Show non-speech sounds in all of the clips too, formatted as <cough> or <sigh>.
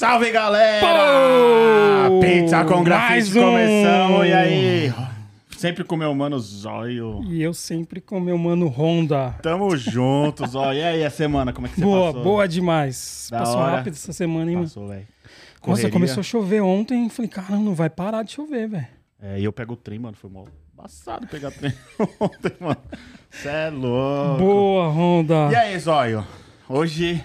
Salve, galera! Pô! Pizza com grafite um! começamos. E aí? Sempre com meu mano Zóio. E eu sempre com meu mano Honda. Tamo junto, Zóio. E aí, a semana, como é que você Boa, passou? boa demais. Da Passou hora. rápido essa semana, hein, mano? Passou, velho. Nossa, começou a chover ontem. Falei, cara, não vai parar de chover, velho. É, e eu pego o trem, mano. Foi mó embaçado pegar trem <laughs> ontem, mano. Cê é louco. Boa, Honda. E aí, Zóio? Hoje...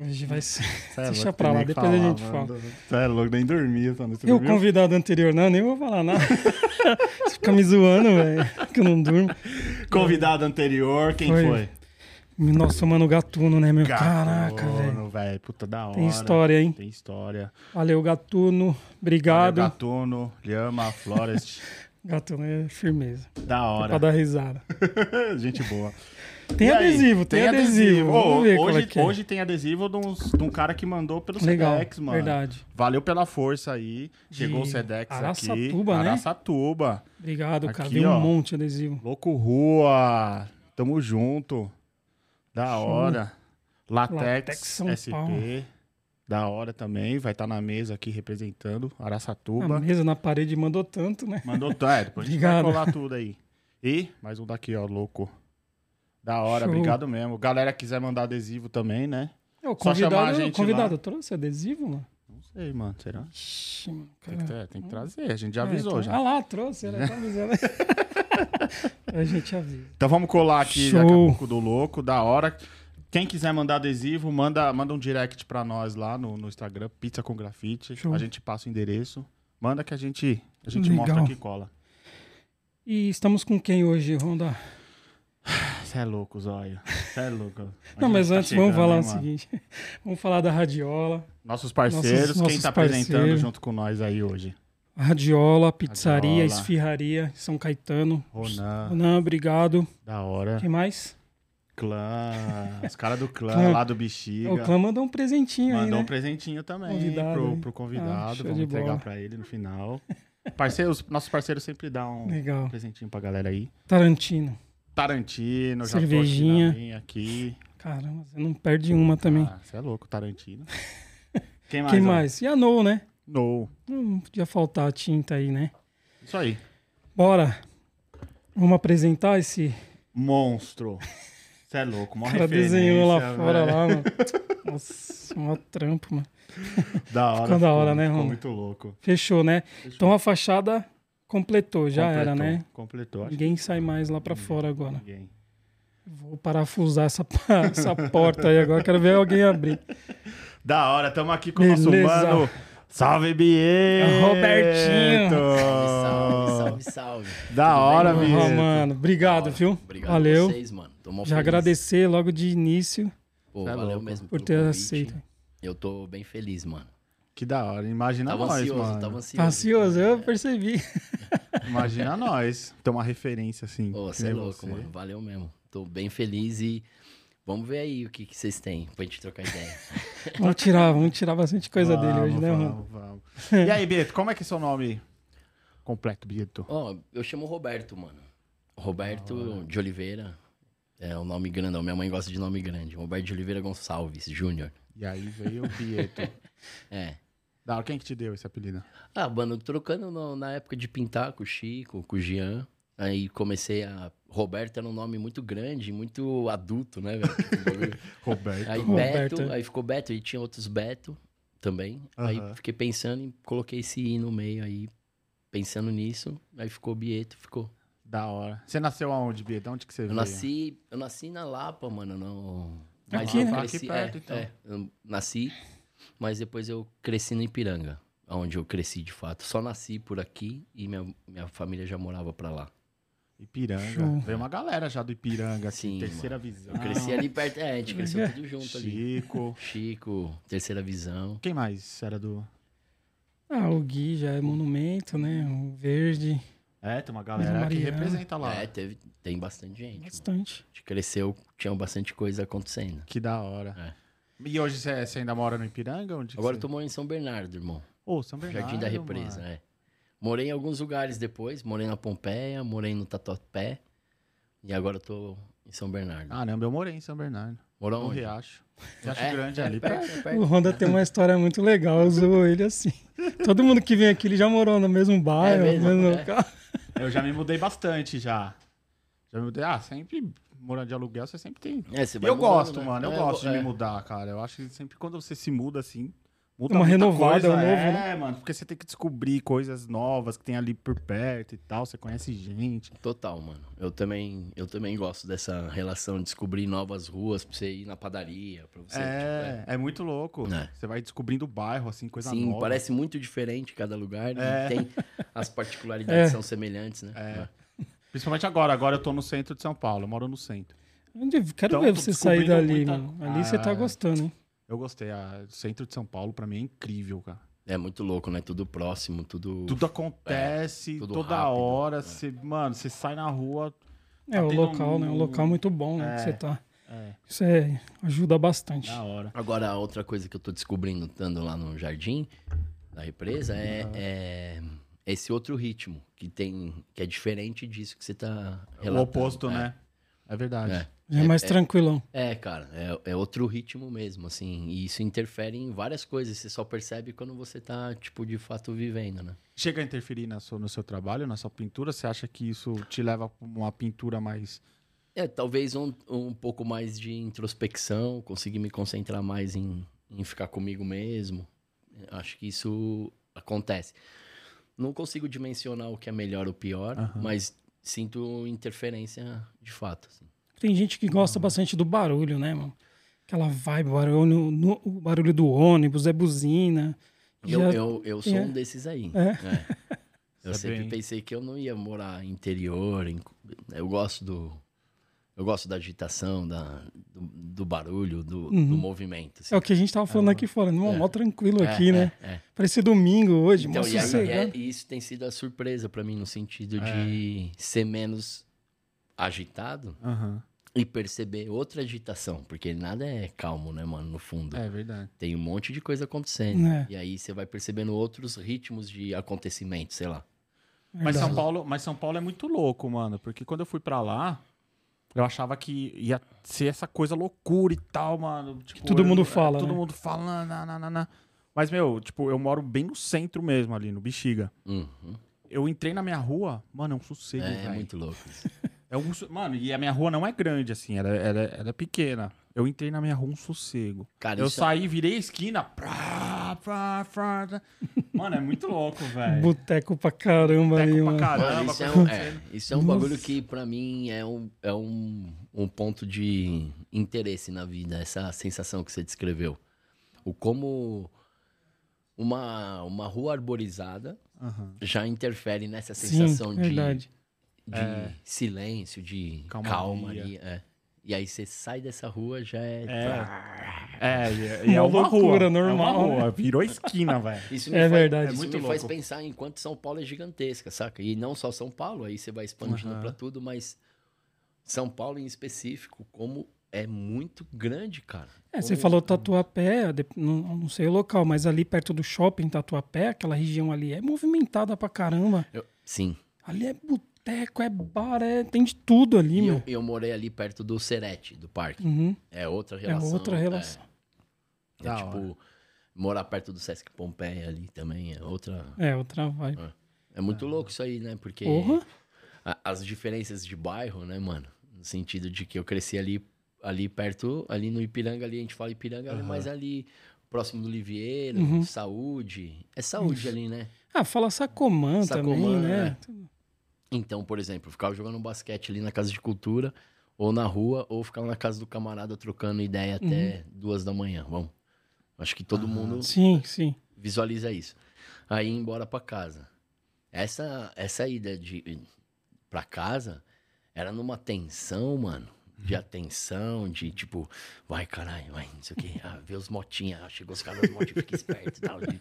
Hoje vai ser. <laughs> É Deixa louco, pra lá, depois a falar, gente mano. fala. Cê é louco, nem dormia. Você E o convidado anterior, não, nem vou falar nada. <laughs> Você fica me zoando, velho, que eu não durmo. Convidado anterior, quem Foi. foi? Nossa, mano, Gatuno, né, meu? Caraca, velho. Gatuno, velho. Puta da hora. Tem história, hein? Tem história. Valeu, Gatuno. Obrigado. Valeu, Gatuno, Lhama, Florest. <laughs> Gatuno é firmeza. da Pra hora. dar risada. Gente boa. Tem E aí? adesivo, tem, adesivo. Ô, Vamos ver qual hoje, é é. hoje tem adesivo de, uns- de um cara que mandou pelo Legal, Sedex, mano. verdade. Valeu pela força aí. Chegou o De Sedex aqui. Araçatuba, né? Araçatuba. Obrigado, cara. Aqui, Veio ó. um monte de adesivo. Louco Rua. Tamo junto. Da Show. hora. Latex, Latex SP. Paulo. Da hora também. Vai estar na mesa aqui representando A Araçatuba. mesa na parede mandou tanto, né? Mandou é, <laughs> depois a gente vai colar tudo aí. E mais um daqui, ó, louco. Da hora, Show. obrigado mesmo. Galera quiser mandar adesivo também, né? O Só chamar a gente convidado lá. trouxe adesivo, mano? Não sei, mano, será? Ixi, mano. Tem que, ter- tem que trazer, a gente já É, avisou então- já. Ah lá, trouxe, era tá avisando. <laughs> a gente avisa. Então vamos colar aqui Show. daqui a pouco do louco, da hora. Quem quiser mandar adesivo, manda, manda um direct pra nós lá no, no Instagram, Pizza com Grafite. Show. A gente passa o endereço. Manda que a gente, a gente Legal. mostra que cola. E estamos com quem hoje, Ronda? <sighs> Você é louco, Zóio. Você é louco. <laughs> Não, mas tá antes vamos chegando, falar hein, o seguinte. <laughs> Vamos falar da Radiola. Nossos parceiros, Nossos- quem nossos tá apresentando junto com nós aí hoje? Radiola, pizzaria, Radiola. esfirraria, São Caetano. Ronan, Ronan, obrigado. da hora. Quem mais? Clã, os caras do clã, Clã. lá do Bexiga. O Clã mandou um presentinho aí, Mandou né? um presentinho também Convidado pro, pro Ah, convidado. show Vamos entregar pra ele no final. Parceiros, nossos parceiros sempre dão um Legal. presentinho pra galera aí. Tarantino. Tarantino, já Cervejinha. aqui. Caramba, você não perde uma também. Ah, você é louco, Tarantino. <laughs> Quem mais? Quem ó? mais? E a No, né? No. Não podia faltar a tinta aí, né? Isso aí. Bora. Vamos apresentar esse Monstro. Você é louco, O <laughs> cara desenhou lá referência, fora, lá, mano. Nossa, mó trampo, mano. <laughs> Da hora. Ficou da hora, né, Ficou muito louco. Fechou, né? Fechou. Então a fachada completou, já era, Completou, né? Completou. acho Ninguém sai mais lá pra Ninguém. fora agora. Ninguém. Vou parafusar essa, <laughs> essa porta aí agora. Quero ver alguém abrir. Da hora, tamo aqui com o nosso mano. Salve, Bieto! Robertinho. Salve, salve, salve. Da Tudo hora, bem, Bieto. mano, obrigado, viu? Obrigado Valeu. a vocês, mano. Tô Já feliz. agradecer logo de início Pô, é valeu louco. mesmo por ter convite. aceito. Eu tô bem feliz, mano. Que da hora. Imagina Tava nós, ansioso, mano. tava ansioso. Tá ansioso? Eu percebi. <laughs> Imagina nós. Ter uma referência assim. Pô, você é louco, você. mano. Valeu mesmo. Tô bem feliz e vamos ver aí o que que vocês têm pra gente trocar ideia. <laughs> Vamos tirar, vamos tirar bastante coisa dele Vamos, hoje, né, Ron? vamos, vamos. E aí, Bieto, como é que é seu nome completo, Bieto? Ó, eu chamo Roberto, mano. Roberto de Oliveira. É o nome grandão. Minha mãe gosta de nome grande. Roberto de Oliveira Gonçalves Júnior. E aí veio o Bieto. <laughs> É. da hora, quem que te deu esse apelido? Ah, mano, trocando no- na época de pintar com o Chico, com o Jean. Aí comecei a. Roberto era um nome muito grande, muito adulto, né, velho? Tipo. <laughs> Roberto. aí Roberto. Beto, aí ficou Beto, e tinha outros Beto também. Aí fiquei pensando e coloquei esse I no meio aí, pensando nisso. Aí ficou Bieto, ficou. Da hora. Você nasceu aonde, Bieto? Onde que você Eu veio? nasci, eu nasci na Lapa, mano, não. Aqui, eu né? Aqui perto, é, então. é, eu nasci, mas depois eu cresci no Ipiranga, onde eu cresci de fato. Só nasci por aqui e minha, minha família já morava pra lá. Ipiranga. Show. Veio uma galera já do Ipiranga, assim, Sim, terceira visão. Eu cresci ali perto, é, a gente cresceu tudo junto ali. Chico. Chico, terceira visão. Quem mais era do. Ah, o Gui já é monumento, né? O Verde, É, tem uma galera que representa lá. É, teve, tem bastante gente. mano. bastante. A gente cresceu, tinha bastante coisa acontecendo. Que da hora. E hoje você, ainda mora no Ipiranga? Onde Agora eu tô morando em São Bernardo, irmão. Ô, São Bernardo, Jardim da Represa, mano. é. Morei em alguns lugares depois. Morei na Pompeia, morei no Tatuapé. E agora eu tô em São Bernardo. Caramba, eu morei em São Bernardo. Morou No onde? Riacho. Riacho É, Grande é ali. perto, é perto. O Honda tem uma história muito legal, eu zoo ele assim. Todo mundo que vem aqui, ele já morou no mesmo bairro, É mesmo? no mesmo É. local. Eu já me mudei bastante já. Já me mudei. Ah, sempre morando de aluguel, você sempre tem. É, você E vai eu mudando, gosto, né? mano. Eu É, gosto de é. me mudar, cara. Eu acho que sempre quando você se muda assim. Muda Uma renovada, coisa, é um novo, É, né? mano. Porque você tem que descobrir coisas novas que tem ali por perto e tal. Você conhece gente. Total, mano. Eu também, eu também gosto dessa relação de descobrir novas ruas pra você ir na padaria, pra você. é, é muito louco. É. Você vai descobrindo o bairro, assim, tipo, coisa é. Sim, nova. parece muito diferente cada lugar. né? É. Tem as <laughs> particularidades É. são semelhantes, né? É. Principalmente agora. Agora eu tô no centro de São Paulo. Eu moro no centro. Onde- Quero Então, ver tô você sair descobrindo dali, muita- mano. Ali você tá Ah. gostando, hein? Eu gostei. A- O centro de São Paulo, pra mim, é incrível, cara. É muito louco, né? Tudo próximo, tudo. Tudo acontece tudo toda rápido, hora. é. Você, mano, você sai na rua. É, o tendo local, né? Um um- local muito bom, né? É. Que você tá. É, Isso é, ajuda bastante. da hora. Agora, a outra coisa que eu tô descobrindo estando lá no jardim da represa é, é esse outro ritmo que tem. que é diferente disso que você tá O relatando. oposto, É. né? É verdade. É. Já é mais tranquilão. É, cara, é, é outro ritmo mesmo, assim. E isso interfere em várias coisas. Você só percebe quando você tá, tipo, de fato vivendo, né? Chega a interferir na sua, no seu trabalho, na sua pintura? Você acha que isso te leva pra uma pintura mais. É, talvez um, um pouco mais de introspecção, conseguir me concentrar mais em, em ficar comigo mesmo. Acho que isso acontece. Não consigo dimensionar o que é melhor ou pior, Aham. mas sinto interferência de fato. assim. Tem gente que gosta bastante do barulho, né, mano? Aquela vibe, barulho, no- o barulho do ônibus, é buzina. Eu, Já- eu, eu sou é. um desses aí. É? É. Eu é sempre bem- pensei que eu não ia morar interior. em- Eu gosto do. Eu gosto da agitação, da, do, do barulho, do, do Uhum. movimento. assim. É o que a gente tava falando aqui fora. Não, É. mó tranquilo É, aqui, né? é, é. Parece domingo hoje, mó Então, e aí, é, e isso tem sido a surpresa pra mim, no sentido É. de ser menos agitado Aham. e perceber outra agitação. Porque nada é calmo, né, mano, no fundo. É verdade. Tem um monte de coisa acontecendo. É. E aí você vai percebendo outros ritmos de acontecimento, sei lá. Mas. São, Paulo, mas São Paulo é muito louco, mano. Porque quando eu fui pra lá, eu achava que ia ser essa coisa loucura e tal, mano. Tipo, todo eu- mundo é, fala, Todo né? mundo fala. na, na, na, na. Mas, meu, tipo, eu moro bem no centro mesmo, ali, no Bexiga. Uhum. Eu entrei na minha rua, mano, é um sossego, É, velho. muito louco isso. <laughs> É um, so- mano, e a minha rua não é grande, assim, ela, ela, ela é pequena. Eu entrei na minha rua um sossego. Cara, eu é- saí, virei a esquina. Prá, prá, prá, prá. Mano, é muito louco, velho. <laughs> Boteco pra caramba Boteco aí, pra mano. caramba. Mano, isso é, um, é, isso é um Nossa. bagulho que pra mim é, um, é um, um ponto de interesse na vida, essa sensação que você descreveu. O como uma, uma rua arborizada já interfere nessa Sim, sensação de, verdade. De silêncio, de calma ali. é. E aí você sai dessa rua, já é. É. É, e é, e é Uma uma loucura rua. normal, É uma rua. Virou esquina, velho. <laughs> Isso me É faz, verdade. Isso É muito me faz louco. pensar em quanto São Paulo é gigantesca, saca? E não só São Paulo, aí você vai expandindo Aham. pra tudo, mas São Paulo em específico, como é muito grande, cara. É, você falou Tatuapé, não, não sei o local, mas ali perto do shopping Tatuapé, aquela região ali é movimentada pra caramba. Eu- sim. Ali é boteco, é bar, é, tem de tudo ali, E meu. eu, eu morei ali perto do Serete, do parque. Uhum, É outra é relação. outra relação. É, é tipo, morar perto do Sesc Pompeia ali também é outra. É, outra vibe. É muito louco isso aí, né? Porque Porra. a- as diferenças de bairro, né, mano? No sentido de que eu cresci ali, ali perto, ali no Ipiranga, ali a gente fala Ipiranga, Aham. mas ali próximo do Livieiro, Uhum. saúde. É saúde ali, né? Ah, fala Sacomã, Sacomã, também, né? Então, por exemplo, eu ficava jogando basquete ali na casa de cultura, ou na rua, ou ficava na casa do camarada trocando ideia até duas da manhã. Vamos. Acho que todo mundo Sim, sim. visualiza isso. Aí embora pra casa. Essa, essa ida de pra casa era numa tensão, mano. De atenção, de tipo, vai caralho, vai, não sei o quê. Ah, vê os motinhas, ah, chegou os caras das motinhas, fica esperto e tal. de-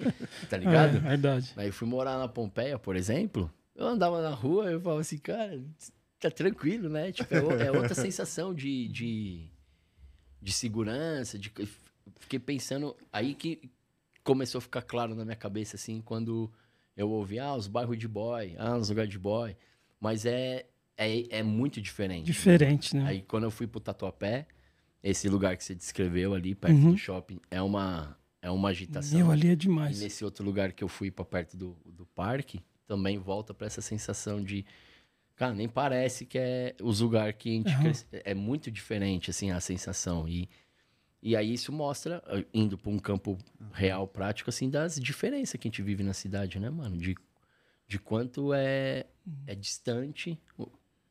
tá <laughs> ligado? É, verdade. Aí fui morar na Pompeia, por exemplo. Eu andava na rua eu falava assim, cara, tá tranquilo, né? Tipo, é, é outra sensação de, de, de segurança. De, fiquei pensando. Aí que começou a ficar claro na minha cabeça, assim, quando eu ouvi, ah, os bairros de boy, ah, os lugares de boy. Mas é, é, é muito diferente. Diferente, né? Aí quando eu fui pro Tatuapé, esse lugar que você descreveu ali, perto Uhum. do shopping, é uma, é uma agitação. Meu, ali é E demais. nesse outro lugar que eu fui pra perto do, do parque, também volta pra essa sensação de. Cara, nem parece que é os lugares que a gente Aham. cresce- É muito diferente, assim, a sensação. E, e aí isso mostra, eh, indo pra um campo real, prático, assim, das diferenças que a gente vive na cidade, né, mano? De, de quanto é, é distante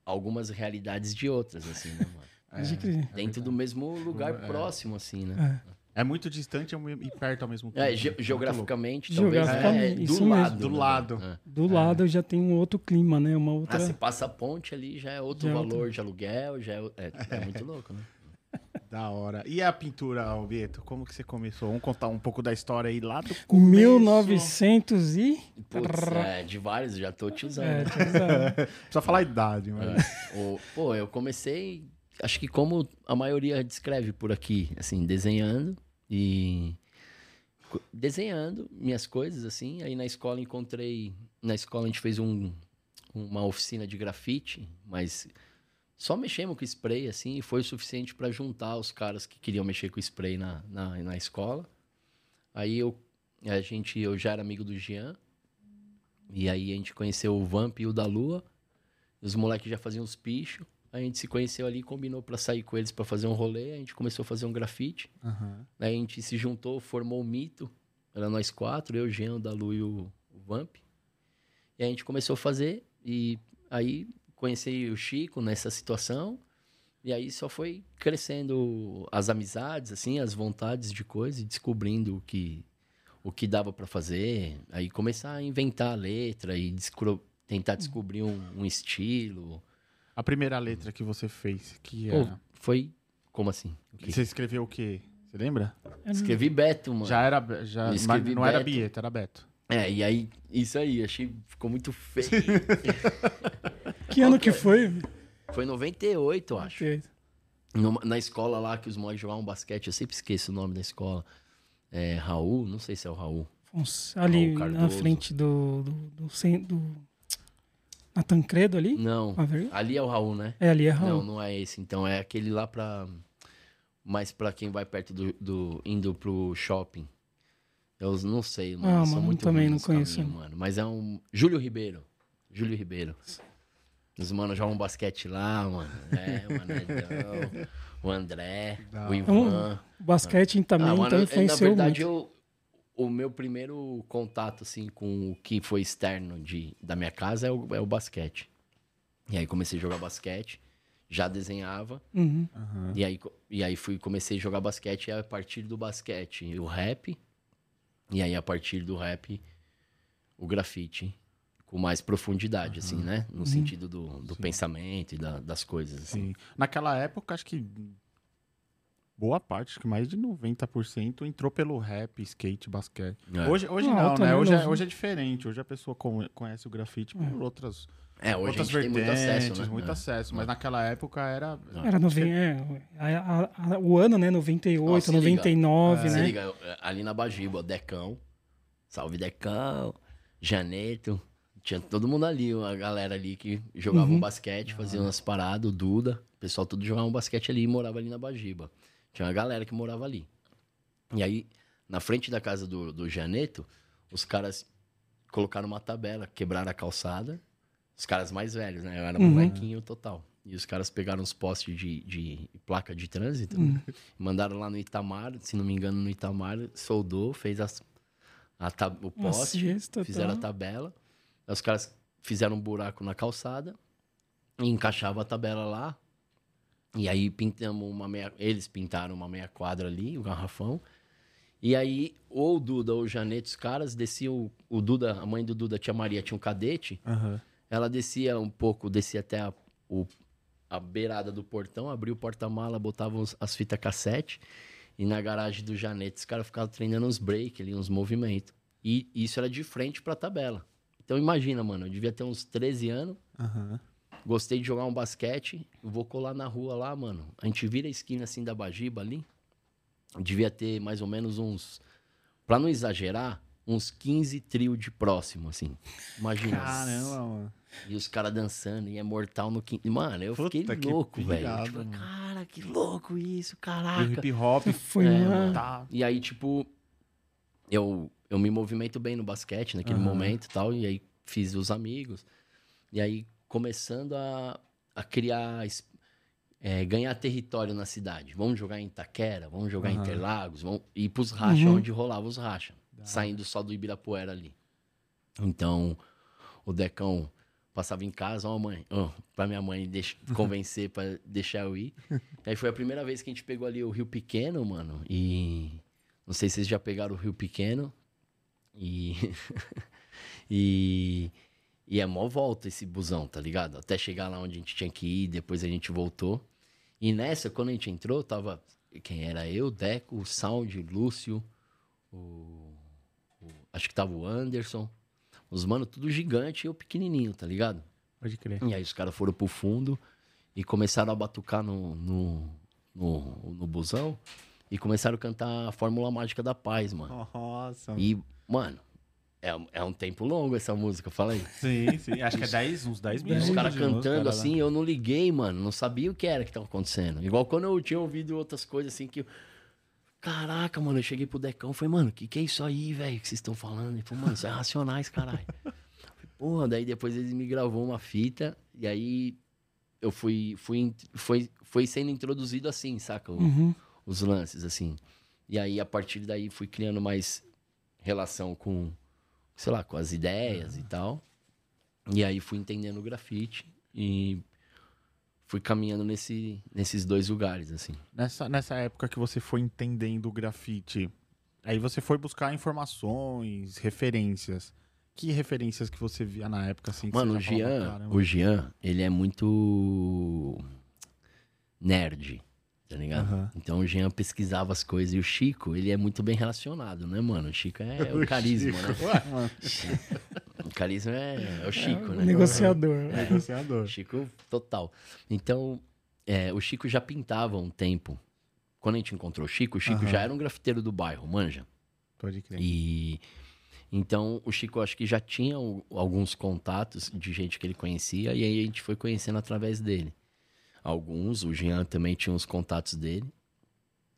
algumas realidades de outras, assim, né, mano? Crer. Dentro do mesmo lugar É. próximo, assim, né? É. É muito distante e perto ao mesmo tempo. É, ge- Muito geograficamente, talvez Geograficamente, é do mesmo. lado. Do né, lado. mano? É. Do lado já tem um outro clima, né? Uma Ah, outra. se passa a ponte ali, já é outro Já é valor outro. de aluguel, já é, é, é muito louco, né? <laughs> Da hora. E a pintura, Alberto? Como que você começou? Vamos contar um pouco da história aí lá do começo. 1900 e. Putz, é, de vários, já tô te usando. É, né? tiozão. <laughs> Precisa falar a idade, mano. O- pô, eu comecei, acho que como a maioria descreve por aqui, assim, desenhando e desenhando minhas coisas, assim. Aí na escola encontrei, na escola a gente fez um, uma oficina de grafite, mas só mexemos com spray, assim, e foi o suficiente para juntar os caras que queriam mexer com spray na, na, na escola. Aí eu, a gente, eu já era amigo do Jean, e aí a gente conheceu o Vamp e o da Lua. Os moleques já faziam os pichos. A gente se conheceu ali, combinou pra sair com eles pra fazer um rolê. A gente começou a fazer um grafite. Aí a gente se juntou, formou o mito. Era nós quatro, eu, Jean, o Dalu e o, o Vamp. E a gente começou a fazer. E aí conheci o Chico nessa situação. E aí só foi crescendo as amizades, assim, as vontades de coisa e descobrindo o que, o que dava pra fazer. Aí começar a inventar a letra e descro- tentar descobrir um, um estilo. A primeira letra que você fez, que Pô, era... foi. Como assim? Você escreveu o quê? Você lembra? Escrevi Beto, mano. Já era... Já, mas não era Beto. Bieta, era Beto. É, e aí, isso aí, achei. Ficou muito feio. <laughs> Que ano que foi? Foi em 98, eu acho. Que- Numa- na escola lá que os moleques jogavam basquete, eu sempre esqueço o nome da escola. É, Raul, não sei se é o Raul. Afonso, Ali Raul na frente do. do, do, do- na Tancredo ali? Não, Ah, ali é o Raul, né? É, ali é Não, Raul. não é esse. Então é aquele lá pra. Mais pra quem vai perto do. do indo pro shopping. Eu não sei, mano. Ah, eu sou mano, muito também não conheço. caminho, mano. Mas é um. Júlio Ribeiro. Júlio Ribeiro. Os manos jogam basquete lá, mano. É, o Manedão, o André, Da o. Ivan. O basquete também Ah, mano, então influenciou Na verdade, muito. eu, o meu primeiro contato, assim, com o que foi externo de, da minha casa é o, é o basquete. E aí comecei a jogar basquete, já desenhava, Uhum. Aham. e aí, e aí fui, comecei a jogar basquete, e a partir do basquete, o rap, e aí a partir do rap, o grafite, com mais profundidade, assim, né? No sentido do, do pensamento e da- das coisas, assim. Sim. Naquela época, acho que boa parte, acho que mais de 90% entrou pelo rap, skate, basquete. É. Hoje, hoje Ah, não, alta, né? Hoje é, hoje é diferente. Hoje a pessoa con- conhece o grafite por outras, É, hoje outras a gente tem muito acesso, né? muito É. acesso. Mas naquela época era... Era noven... é, a- a- a- o ano, né? 98, Ó, se liga. 99, Se né? liga, ali na Bajiba, Decão. Salve Decão. Janeto. Tinha todo mundo ali, a galera ali que jogava Uhum. um basquete, fazia umas paradas, o Duda. O pessoal tudo jogava um basquete ali e morava ali na Bajiba. Tinha uma galera que morava ali. E aí, na frente da casa do, do Janeto, os caras colocaram uma tabela, quebraram a calçada. Os caras mais velhos, né? Eu era Uhum. molequinho total. E os caras pegaram os postes de, de placa de trânsito, Uhum. mandaram lá no Itamar, se não me engano, no Itamar, soldou, fez as, a o poste, cesta, fizeram tá. a tabela. Os caras fizeram um buraco na calçada e encaixavam a tabela lá. E aí pintamos uma meia. Eles pintaram uma meia quadra ali, o garrafão. E aí, ou o Duda ou o Janete, os caras desciam. O Duda, a mãe do Duda, tia Maria, tinha um cadete. Aham. Ela descia um pouco, descia até a, o- a beirada do portão, abria o porta-mala, botava os- as fitas cassete. E na garagem do Janete, os caras ficavam treinando uns break ali, uns movimentos. E isso era de frente pra tabela. Então imagina, mano, eu devia ter uns 13 anos, Aham. Gostei de jogar um basquete, vou colar na rua lá, mano. A gente vira a esquina assim da Bajiba ali. Devia ter mais ou menos uns. Pra não exagerar, uns 15 trio de próximo, assim. Imagina. Caramba, mano. E os caras dançando, e é mortal no quinto. Mano, eu Puta fiquei que louco, velho. Tipo, cara, que louco isso, E caraca. hip hop. <laughs> Foi É, uma... mano. Tá. E aí, tipo, eu, eu me movimento bem no basquete naquele Aham. momento e tal. E aí fiz os amigos. E aí começando a, a criar, é, ganhar território na cidade. Vamos jogar em Itaquera, vamos jogar em Aham. Interlagos, vamos ir pros racha, Uhum. onde rolava os racha. Saindo só do Ibirapuera ali. Então, o Decão passava em casa, ó, mãe, ó, pra minha mãe deix- <laughs> convencer pra deixar eu ir. <laughs> aí foi a primeira vez que a gente pegou ali o Rio Pequeno, mano. E não sei se vocês já pegaram o Rio Pequeno. E. <laughs> e. E é mó volta esse busão, tá ligado? Até chegar lá onde a gente tinha que ir, depois a gente voltou. E nessa, quando a gente entrou, tava. Quem era eu, Deco, o Sound, Lúcio, o. o- acho que tava o Anderson. Os mano, tudo gigante e eu pequenininho, tá ligado? Pode crer. E aí os caras foram pro fundo e começaram a batucar no, no, no, no busão e começaram a cantar a Fórmula Mágica da Paz, mano. Nossa. E, mano, é, um- é um tempo longo essa música, fala aí. Sim, sim. Acho que é 10, uns 10 E minutos. os caras música, cantando cara. assim, eu não liguei, mano. Não sabia o que era que tava acontecendo. Igual quando eu tinha ouvido outras coisas assim que. eu- Caraca, mano, eu cheguei pro Decão e falei, mano, o que, que é isso aí, velho, que vocês estão falando? Ele falou, mano, isso é racionais, caralho. Falei, Porra, daí depois eles me gravou uma fita e aí eu fui, fui, foi, foi sendo introduzido assim, saca? O- Uhum. os lances, assim. E aí, a partir daí, fui criando mais relação com, sei lá, com as ideias e tal. E aí, fui entendendo o grafite e fui caminhando nesse, nesses dois lugares, assim. Nessa, nessa época que você foi entendendo o grafite, aí você foi buscar informações, referências. Que referências que você via na época, assim? Mano, o Jean, o Jean, ele é muito nerd, tá ligado? Aham. Então o Jean pesquisava as coisas. E o Chico, ele é muito bem relacionado, né, mano? O Chico é <laughs> o carisma, né? Ué, <laughs> mano, O carisma é, é o Chico, É, né? Negociador. negociador. Chico, total. Então, é, o Chico já pintava um tempo. Quando a gente encontrou o Chico, o Chico Aham. já era um grafiteiro do bairro, manja. Pode crer. E então o Chico acho que já tinha o- alguns contatos de gente que ele conhecia e aí a gente foi conhecendo através dele. Alguns, o Jean também tinha os contatos dele.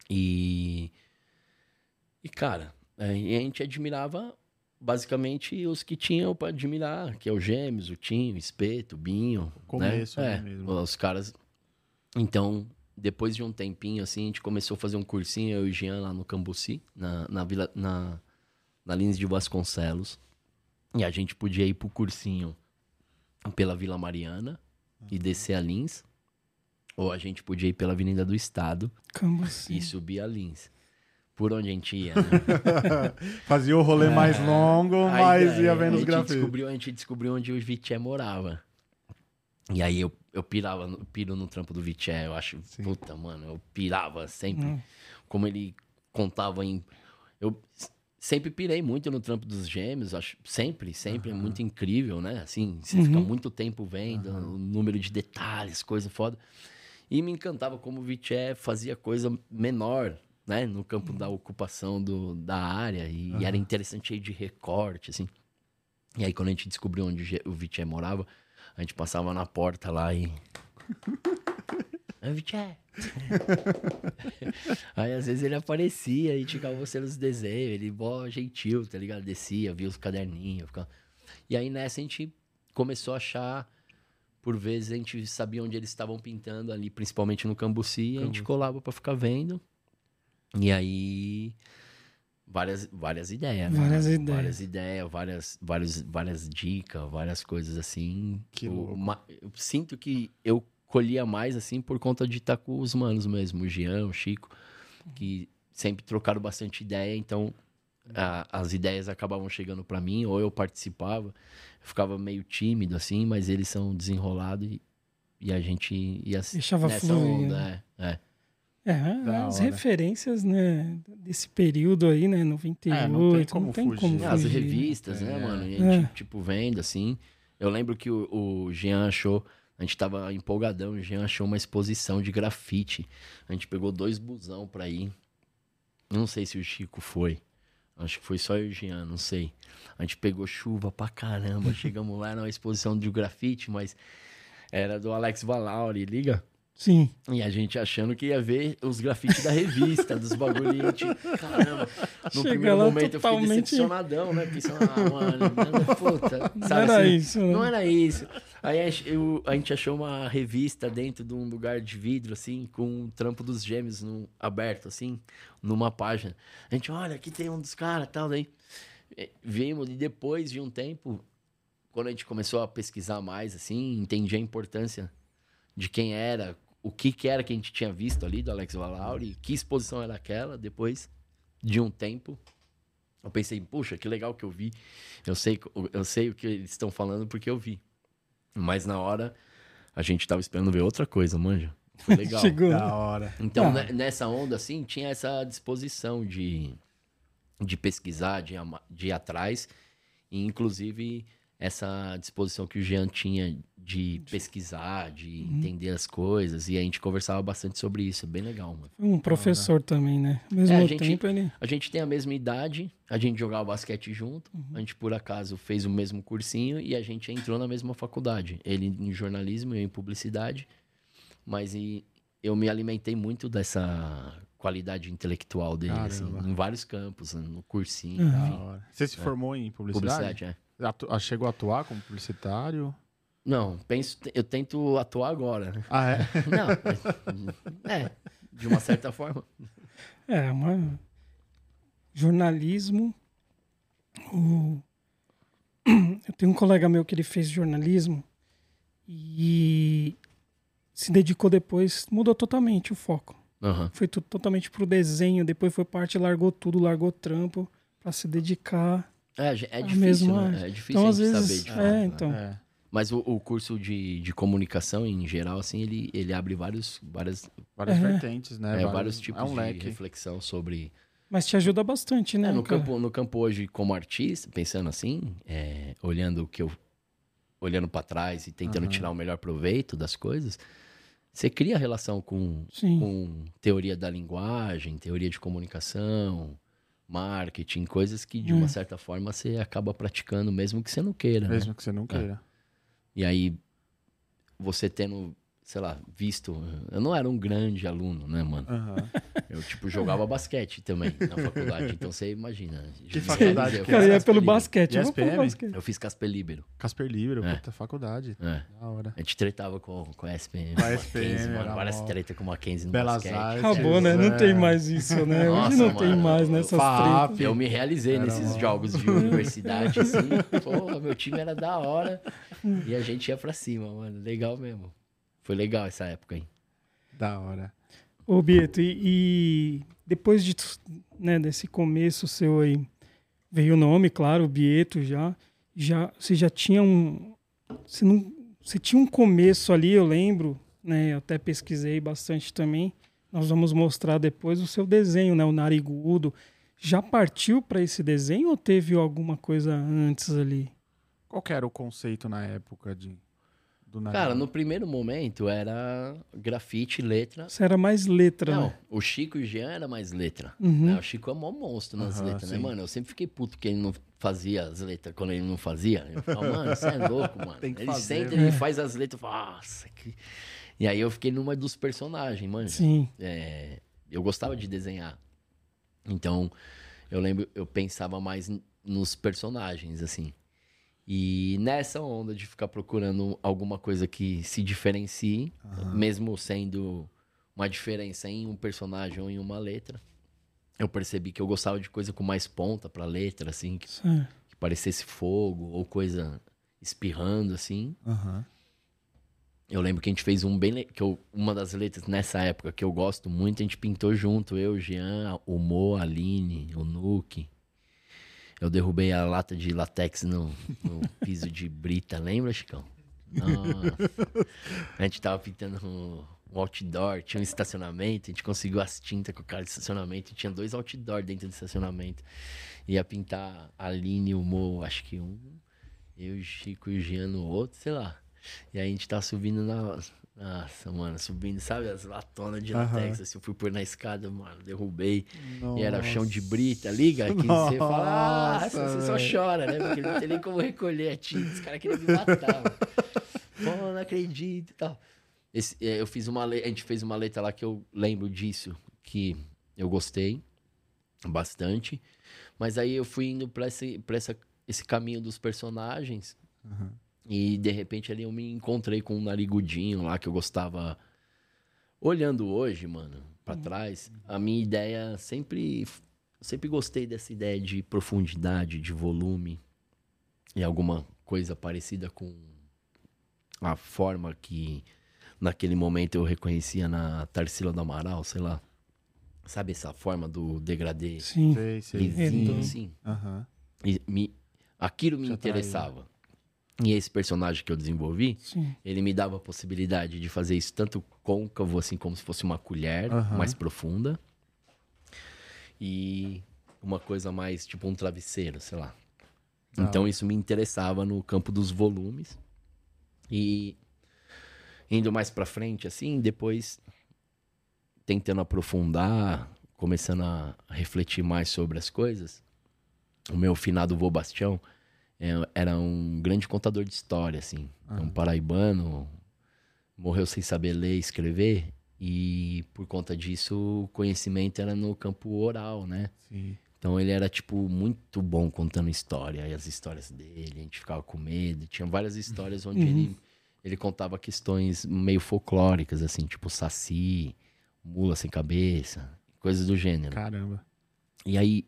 E e cara, é, a gente admirava basicamente os que tinham pra admirar, que é o Gêmeos, o Tinho, o Espeto, o Binho, começo, né? né, É, os caras então, depois de um tempinho, assim, a gente começou a fazer um cursinho, eu e o Jean, lá no Cambuci, na, na, vila, na, na Lins de Vasconcelos. E a gente podia ir pro cursinho pela Vila Mariana e descer a Lins. Ou a gente podia ir pela Avenida do Estado Cambuci. e subir a Lins. Por onde a gente ia, né? <laughs> Fazia o rolê mais longo, É. Mas ia vendo a os gente grafites. descobriu, A gente descobriu onde o Vitier morava. E aí eu, eu pirava, no- piro no trampo do Vitier, eu acho, Sim. puta, mano, eu pirava sempre. Hum. Como ele contava em... Eu sempre pirei muito no trampo dos gêmeos, acho, sempre, sempre, é muito incrível, né? Assim, você fica Uhum. muito tempo vendo o número de detalhes, coisa foda. E me encantava como o Vitier fazia coisa menor, né? No campo da ocupação do, da área. E, era interessante aí de recorte, assim. E aí, quando a gente descobriu onde o Vitier morava, a gente passava na porta lá e... É o Vitier. aí, às vezes, ele aparecia e ficava mostrando os desenhos. Ele, mó gentil, tá ligado? Descia, via os caderninhos. Ficava... E aí, nessa, a gente começou a achar... Por vezes, a gente sabia onde eles estavam pintando ali, principalmente no Cambuci. E a gente colava pra ficar vendo. E aí... Várias, várias ideias. né? Várias ideias. Várias ideias, várias, várias, várias dicas, várias coisas assim. Que Eu- louco. ma- eu sinto que eu colhia mais assim por conta de estar com os manos mesmo, o Jean, o Chico, que sempre trocaram bastante ideia, então a- as ideias acabavam chegando pra mim, ou eu participava, eu ficava meio tímido assim, mas eles são desenrolados e, e a gente ia Deixava nessa fluir, onda, né? é, é. É, as hora. referências, né, desse período aí, né, 98, É, não não tem tem como, como fugir. As revistas, né, É. mano? E a gente, É. tipo, vendo, assim. Eu lembro que o, o Jean achou. A gente tava empolgadão, o Jean achou uma exposição de grafite. A gente pegou dois busão pra ir. Não sei se o Chico foi. Acho que foi só eu e o Jean, não sei. A gente pegou chuva pra caramba. <laughs> Chegamos lá na exposição de grafite, mas era do Alex Valauri, liga? Sim. E a gente achando que ia ver os grafites da revista, dos gente, caramba. No Chega primeiro momento eu fiquei totalmente- decepcionadão, né? Pensando, ah, mano, puta. <laughs> Não sabe era assim? isso, né? Não era isso. Aí a gente- eu- a gente achou uma revista dentro de um lugar de vidro, assim, com o trampo dos gêmeos no, aberto, assim, numa página. A gente, olha, aqui tem um dos caras tal, daí. eh, Vimos, e depois de um tempo, quando a gente começou a pesquisar mais, assim, entendi a importância de quem era, o que, que era que a gente tinha visto ali do Alex Valauri, que exposição era aquela, depois de um tempo. Eu pensei, puxa, que legal que eu vi. Eu sei, eu sei o que eles estão falando porque eu vi. Mas na hora, a gente tava esperando ver outra coisa, manja. Foi legal. <laughs> Chegou. Da hora. Então, Ah. ne- nessa onda, assim, tinha essa disposição de, de pesquisar, de, de ir atrás. E, inclusive, essa disposição que o Jean tinha de pesquisar, de Uhum. entender as coisas. E a gente conversava bastante sobre isso. É bem legal, mano. Um professor também, né? Mesmo É, a gente- tempo ele. A gente tem a mesma idade, a gente jogava basquete junto, Uhum. a gente por acaso fez o mesmo cursinho e a gente entrou na mesma faculdade. Ele em jornalismo, eu em publicidade, mas e- eu me alimentei muito dessa qualidade intelectual dele, assim, em vários campos, no cursinho, Uhum. Você se formou em publicidade? Publicidade, é. Atu- ah, Chegou a atuar como publicitário? Não, penso, eu tento atuar agora? Ah, é? <laughs> Não, mas- é, de uma certa forma. É, uma... jornalismo. O... <clears throat> Eu tenho um colega meu que ele fez jornalismo e se dedicou depois, mudou totalmente o foco. Aham. Foi tudo totalmente pro desenho, depois foi parte, largou tudo, largou trampo pra se dedicar. É, é A difícil, mesma- né? É difícil Então, a às gente vezes, saber de fato, é, né? então. É. Mas o, o curso de, de comunicação, em geral, assim, ele, ele abre vários, várias, Várias É. vertentes, né? é, vários tipos é um de leque. reflexão sobre... Mas te ajuda bastante, né? É, no, cara? campo, no campo hoje, como artista, pensando assim, é, olhando o que eu... Olhando para trás e tentando Aham. tirar o melhor proveito das coisas, você cria relação com, Sim. com teoria da linguagem, teoria de comunicação, marketing, coisas que, de Hum. uma certa forma, você acaba praticando, mesmo que você não queira, né? Mesmo que você não queira. E aí, você tendo, sei lá, visto. Eu não era um grande aluno, né, mano? Aham. Eu, tipo, jogava basquete também na faculdade. Então você imagina. Que Eu faculdade fiz que Cara, é? ia pelo basquete. Eu pelo basquete. Eu fiz Casper Libero. Casper Libero, É. puta faculdade. É. Da hora. A gente tretava com, com a SPM. Com a SPM, Mackenzie. Várias tretas com a Mackenzie no Belas basquete. Artes. Acabou, né? Não É. tem mais isso, né? Hoje Nossa, não tem mano. mais nessas FAP. tretas. Eu me realizei Era nesses mó- jogos de <laughs> universidade, assim. Porra, meu time era da hora. E a gente ia pra cima, mano. Legal mesmo. Foi legal essa época aí. Da hora. Ô, Bieto, e, e depois de, né, desse começo seu aí, veio o nome, claro, o Bieto já. já você já tinha um. Você, não, você tinha um começo ali, eu lembro, né? Eu até pesquisei bastante também. Nós vamos mostrar depois o seu desenho, né? O narigudo. Já partiu para esse desenho ou teve alguma coisa antes ali? Qual que era o conceito na época de, do? Cara, no primeiro momento era grafite, letra. Você era mais letra, Não, né? o Chico e o Jean era mais letra. Uhum. né? O Chico é mó monstro nas Aham, letras, né, sim. mano? Eu sempre fiquei puto que ele não fazia as letras quando ele não fazia. Eu falava, mano, você é louco, mano. Tem que ele fazer, senta, né? ele faz as letras, eu falo, nossa, que... E aí eu fiquei numa dos personagens, mano. Sim. É, eu gostava de desenhar. Então, eu lembro, eu pensava mais nos personagens, assim. E nessa onda de ficar procurando alguma coisa que se diferencie, mesmo sendo uma diferença em um personagem ou em uma letra, eu percebi que eu gostava de coisa com mais ponta pra letra, assim, que, que parecesse fogo ou coisa espirrando, assim. Aham. Eu lembro que a gente fez um bem. Que eu, uma das letras nessa época que eu gosto muito, a gente pintou junto, eu, o Jean, o Mo, a Aline, o Nuke. Eu derrubei a lata de latex no, no <laughs> piso de brita, lembra, Chicão? Nossa. A gente tava pintando um, um outdoor, tinha um estacionamento, a gente conseguiu as tintas com o cara de estacionamento, tinha dois outdoor dentro do estacionamento. Ia pintar a Aline e o Mo, acho que um, eu, o Chico e o Jean no outro, sei lá. E aí a gente tá subindo na. Nossa, mano, subindo, sabe, as latonas de latex, assim, eu fui pôr na escada, mano, derrubei. E era chão de brita, liga? Que você Nossa, fala, ah, você só chora, né? Porque não tem nem como recolher a tinta. Os caras queriam me matar. mano. Pô, não acredito e tal. Esse, é, eu fiz uma letra, a gente fez uma letra lá que eu lembro disso, que eu gostei bastante. Mas aí eu fui indo pra esse, pra essa, esse caminho dos personagens. E de repente ali eu me encontrei com um narigudinho lá que eu gostava. Olhando hoje, mano, pra trás, a minha ideia sempre. Sempre gostei dessa ideia de profundidade, de volume. E alguma coisa parecida com a forma que naquele momento eu reconhecia na Tarsila do Amaral, sei lá. Sabe essa forma do degradê Sim. Sei, sei. lisinho, Então. assim? Aham. E me, aquilo me Te atraiu. interessava. E esse personagem que eu desenvolvi, Sim. ele me dava a possibilidade de fazer isso tanto côncavo, assim, como se fosse uma colher Aham. mais profunda. E uma coisa mais, tipo um travesseiro, sei lá. Da Então isso me interessava no campo dos volumes. E indo mais pra frente, assim, depois tentando aprofundar, começando a refletir mais sobre as coisas. O meu finado vô Bastião era um grande contador de história, assim. É um paraibano, morreu sem saber ler e escrever. E por conta disso, o conhecimento era no campo oral, né? Sim. Então ele era, tipo, muito bom contando história. E as histórias dele, a gente ficava com medo. Tinha várias histórias <laughs> onde ele, ele contava questões meio folclóricas, assim, tipo saci, mula sem cabeça, coisas do gênero. Caramba. E aí,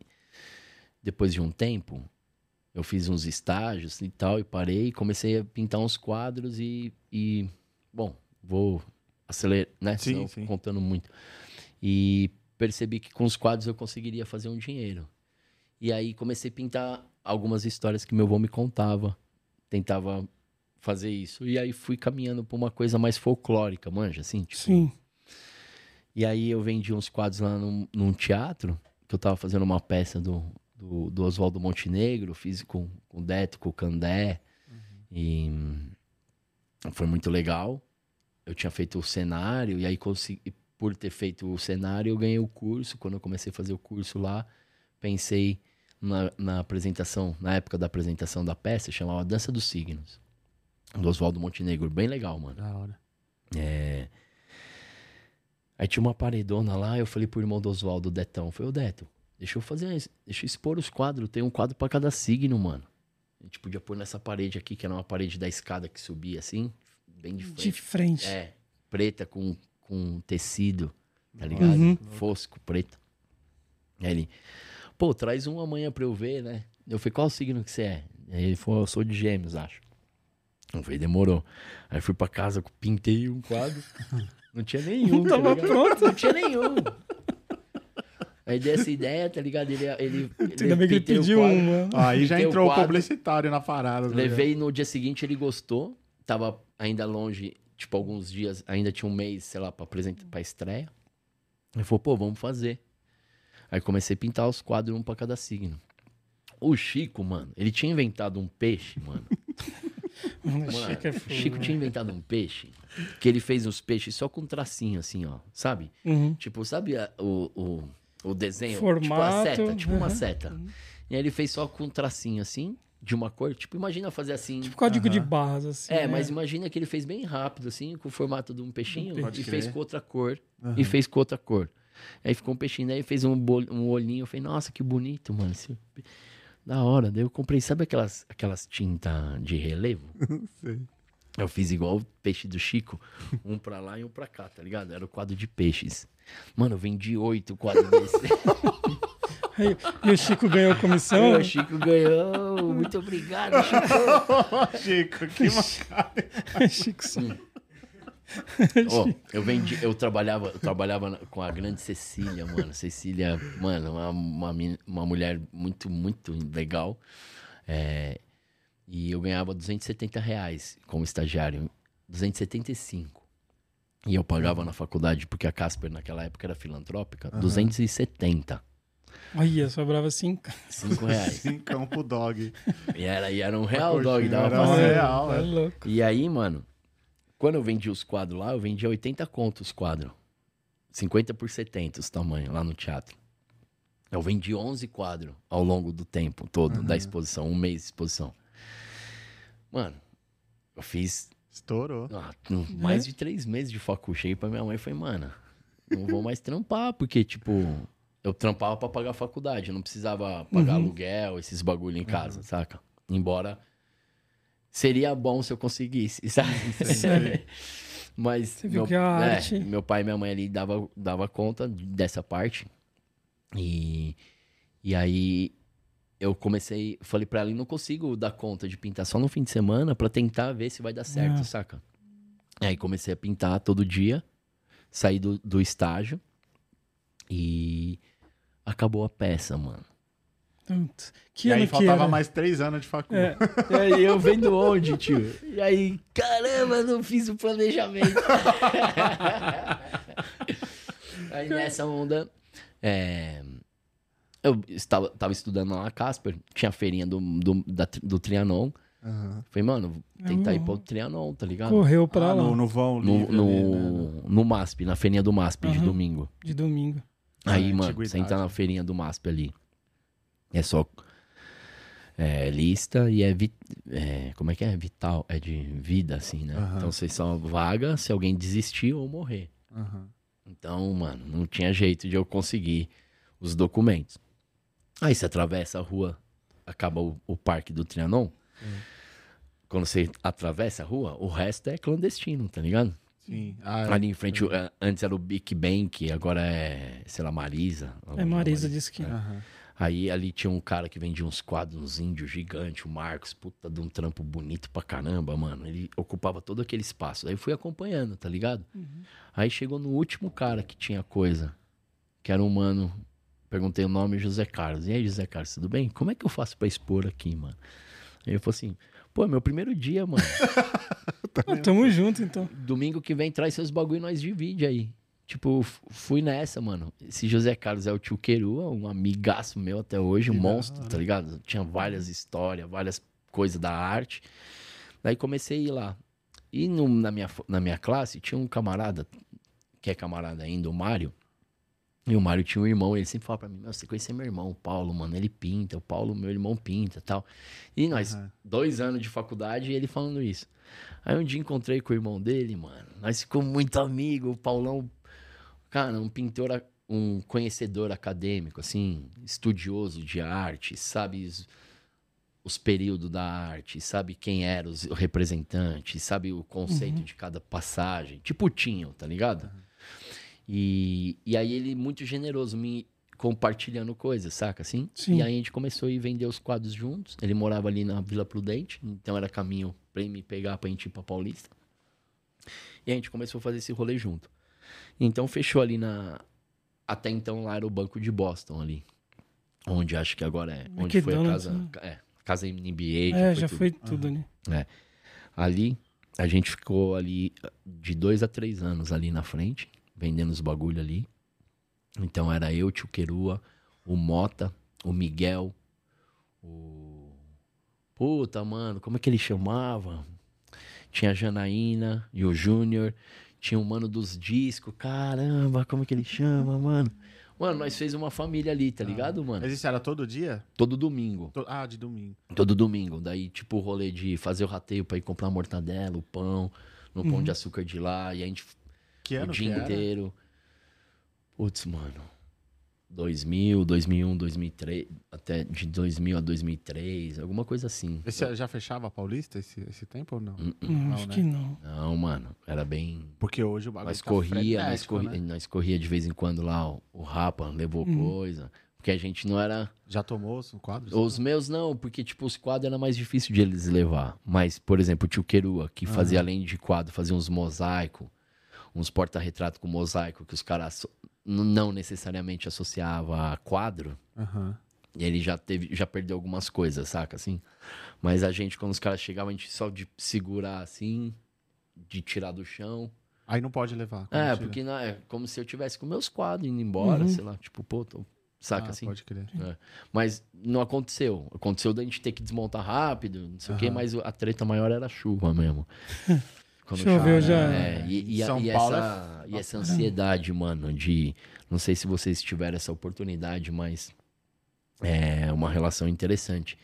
depois de um tempo, eu fiz uns estágios e tal, e parei, comecei a pintar uns quadros e, e bom, vou acelerar, né? Sim, Senão sim. contando muito. E percebi que com os quadros eu conseguiria fazer um dinheiro. E aí comecei a pintar algumas histórias que meu avô me contava. Tentava fazer isso. E aí fui caminhando pra uma coisa mais folclórica, manja, assim? Tipo, Sim. e aí eu vendi uns quadros lá num, num teatro, que eu tava fazendo uma peça do, do, do Oswaldo Montenegro, fiz com, com o Deto, com o Candé. E hum, foi muito legal. Eu tinha feito o cenário, e aí consegui, por ter feito o cenário, eu ganhei o curso. Quando eu comecei a fazer o curso lá, pensei na, na apresentação, na época da apresentação da peça, chamava Dança dos Signos. Do Oswaldo Montenegro, bem legal, mano. Da hora. É. Aí tinha uma paredona lá, eu falei pro irmão do Oswaldo, o Detão, foi o Deto, deixa eu fazer, deixa eu expor os quadros, tem um quadro pra cada signo, mano. A gente podia pôr nessa parede aqui, que era uma parede da escada que subia assim, bem de De frente. frente. É, preta com, com tecido, tá ligado? Uhum. Fosco, preto. Aí ele, pô, traz um amanhã pra eu ver, né? Eu falei, qual signo que você é? Aí ele falou, eu sou de gêmeos, acho. Eu falei, demorou. Aí fui pra casa, pintei um quadro. <laughs> Não tinha nenhum, <laughs> tá Tava ligado? pronto. Não tinha nenhum. Aí dei essa ideia, tá ligado? Ele, ele, <laughs> Ainda bem que ele o pediu quadro. uma. Aí já entrou o quadro. publicitário na parada. tá? Levei no dia seguinte, ele gostou. Tava ainda longe, tipo, alguns dias, ainda tinha um mês, sei lá, pra apresentar, pra estreia. Ele falou, pô, vamos fazer. Aí comecei a pintar os quadros, um pra cada signo. O Chico, mano, ele tinha inventado um peixe, mano. <laughs> Mano, Chico é o fogo, Chico né? tinha inventado um peixe que ele fez uns peixes só com tracinho, assim, ó. Sabe? Uhum. Tipo, sabe a- o, o, o desenho? Formato, tipo a seta, tipo uma uhum. seta. E aí ele fez só com um tracinho assim, de uma cor. Tipo, imagina fazer assim. Tipo código de Aham. barras, assim. É, né? mas imagina que ele fez bem rápido, assim, com o formato de um peixinho, Pode e crer. fez com outra cor, e fez com outra cor. Aí ficou um peixinho, daí fez um, bol- um olhinho, eu falei, nossa, que bonito, mano. esse- Da hora. Daí eu comprei, sabe aquelas, aquelas tintas de relevo? <laughs> Sei. Eu fiz igual o peixe do Chico, um pra lá e um pra cá, tá ligado? Era o quadro de peixes. Mano, eu vendi oito quadros desse. <laughs> E o Chico ganhou comissão? o Chico ganhou. Muito obrigado, <laughs> Chico. Chico, que mancada. Chico só. Ó, eu vendi, eu trabalhava, eu trabalhava com a grande Cecília, mano. Cecília, mano, uma, uma, uma mulher muito, muito legal. É, e eu ganhava 270 reais como estagiário. 275. E eu pagava na faculdade, porque a Casper naquela época era filantrópica, 270. Olha, sobrava cinco. Cinco reais. <laughs> Cincão pro dog. e, era, e era um real dog, dava era um real, é é. louco. E aí, mano, quando eu vendi os quadros lá, eu vendia 80 contos os quadros. 50 por 70 os tamanhos lá no teatro. Eu vendi 11 quadros ao longo do tempo todo da exposição, um mês de exposição. Mano, eu fiz Estourou. ah, mais de três meses de facu. Cheguei pra minha mãe e falei, mano, não vou mais trampar, porque, tipo, eu trampava pra pagar a faculdade, eu não precisava pagar Uhum. aluguel, esses bagulho em casa, saca? Embora seria bom se eu conseguisse, <laughs> sabe? <laughs> Mas Você viu meu, é, arte- meu pai e minha mãe ali dava, dava conta dessa parte. E, e aí eu comecei, falei pra ela, não consigo dar conta de pintar só no fim de semana pra tentar ver se vai dar certo, É. saca? Aí comecei a pintar todo dia, saí do, do estágio e acabou a peça, mano. Que e ano aí que faltava era? mais três anos de facu. É, E aí eu vendo onde, tio? E aí, caramba, não fiz o planejamento. <laughs> aí nessa onda, é, eu estava, tava estudando lá na Casper, tinha a feirinha do, do, da- do Trianon. Aham. Falei, mano, tentar ir Uhum. pro Trianon, tá ligado? correu pra Ah, lá, no, no vão No, livre no, ali, né? no MASP, na feirinha do MASP de Aham. domingo. de domingo. Aí, Ah, mano, você entra na feirinha do MASP ali. É só é, lista e é, vi- é, Como é que é? Vital. É de vida, assim, né? Aham. Então você só vaga se alguém desistir ou morrer. Aham. Então, mano, não tinha jeito de eu conseguir os documentos. Aí você atravessa a rua, acaba o, o parque do Trianon. Quando você atravessa a rua, o resto é clandestino, tá ligado? Sim. Ah, Ali em frente, eh, antes era o Big Bank, agora é, sei lá, Marisa. É Marisa disse que. aham. Aí ali tinha um cara que vendia uns quadros, uns índios gigantes, o Marcos, puta de um trampo bonito pra caramba, mano. Ele ocupava todo aquele espaço. Aí eu fui acompanhando, tá ligado? Aí chegou no último cara que tinha coisa, que era um mano. Perguntei o nome, José Carlos. E aí, José Carlos, tudo bem? Como é que eu faço pra expor aqui, mano? Aí ele falou assim: pô, é meu primeiro dia, mano. Ah, <laughs> tamo junto, então. Domingo que vem traz seus bagulho e nós divide aí. Tipo, fui nessa, mano. Esse José Carlos é o tio Querua, um amigaço meu até hoje, um Que monstro, tá ligado? Tinha várias histórias, várias coisas da arte. Daí comecei a ir lá. E no- na, minha, na minha classe tinha um camarada, que é camarada ainda, o Mário. E o Mário tinha um irmão, ele sempre falava pra mim, meu, você conhece meu irmão, o Paulo, mano, ele pinta, o Paulo, meu irmão, pinta tal. E nós, Aham. dois anos de faculdade, ele falando isso. Aí um dia encontrei com o irmão dele, mano. Nós ficamos muito amigos. O Paulão, cara, um pintor, um conhecedor acadêmico, assim, estudioso de arte, sabe os, os períodos da arte, sabe quem eram os representantes, sabe o conceito de cada passagem. Tipo o Tinho, tá ligado? E, e aí ele muito generoso, me compartilhando coisas, saca assim? Sim. E aí a gente começou a ir vender os quadros juntos. Ele morava ali na Vila Prudente, então era caminho pra ele me pegar pra gente ir pra Paulista. E a gente começou a fazer esse rolê junto. Então fechou ali na. Até então lá era o Banco de Boston ali. Onde acho que agora é. Onde foi a casa. né? É, casa NBA. É, já tudo. foi tudo ali. Ali, a gente ficou ali de dois a três anos ali na frente, vendendo os bagulho ali. Então era eu, tio Querua, o Mota, o Miguel, o. Puta, mano, como é que ele chamava? Tinha a Janaína e o Júnior. Tinha o mano dos discos. Caramba, como é que ele chama, mano? Mano, nós fez uma família ali, tá ligado, mano? Mas isso era todo dia? Todo domingo. To- Ah, de domingo. Todo domingo. Daí, tipo, o rolê de fazer o rateio pra ir comprar mortadela, o pão, no pão de açúcar de lá. E a gente Que o ano que dia era? inteiro. Putz, mano. 2000, 2001, 2003, até de 2000 a 2003, alguma coisa assim. Esse já fechava a Paulista esse, esse tempo ou não? Hum, hum. Hum, Não, acho né? que não. Não, mano, era bem. Porque hoje o bagulho Nós tá corria, nós frenético, corria, né? nós corria de vez em quando lá, o, o Rapa levou Uhum. coisa. Porque a gente não era. Já tomou os quadros? Os meus não, porque, tipo, os quadros era mais difícil de eles levar. Mas, por exemplo, o tio Querua, que fazia além de quadro, fazia uns mosaico, uns porta-retrato com mosaico, que os caras não necessariamente associava a quadro. Aham. E ele já teve, já perdeu algumas coisas, saca, assim? Mas a gente, quando os caras chegavam, a gente só de segurar assim, de tirar do chão. Aí não pode levar. É, tira. porque não, é como se eu tivesse com meus quadros indo embora, Uhum. sei lá, tipo, pô, tô saca Ah, assim? Pode crer. Mas não aconteceu. Aconteceu da gente ter que desmontar rápido, não sei o quê, mas a treta maior era a chuva mesmo. <laughs> Quando Choveu chove- já. É, e, e a- São e Paulo é essa, e essa ansiedade, mano, de. Não sei se vocês tiveram essa oportunidade, mas é uma relação interessante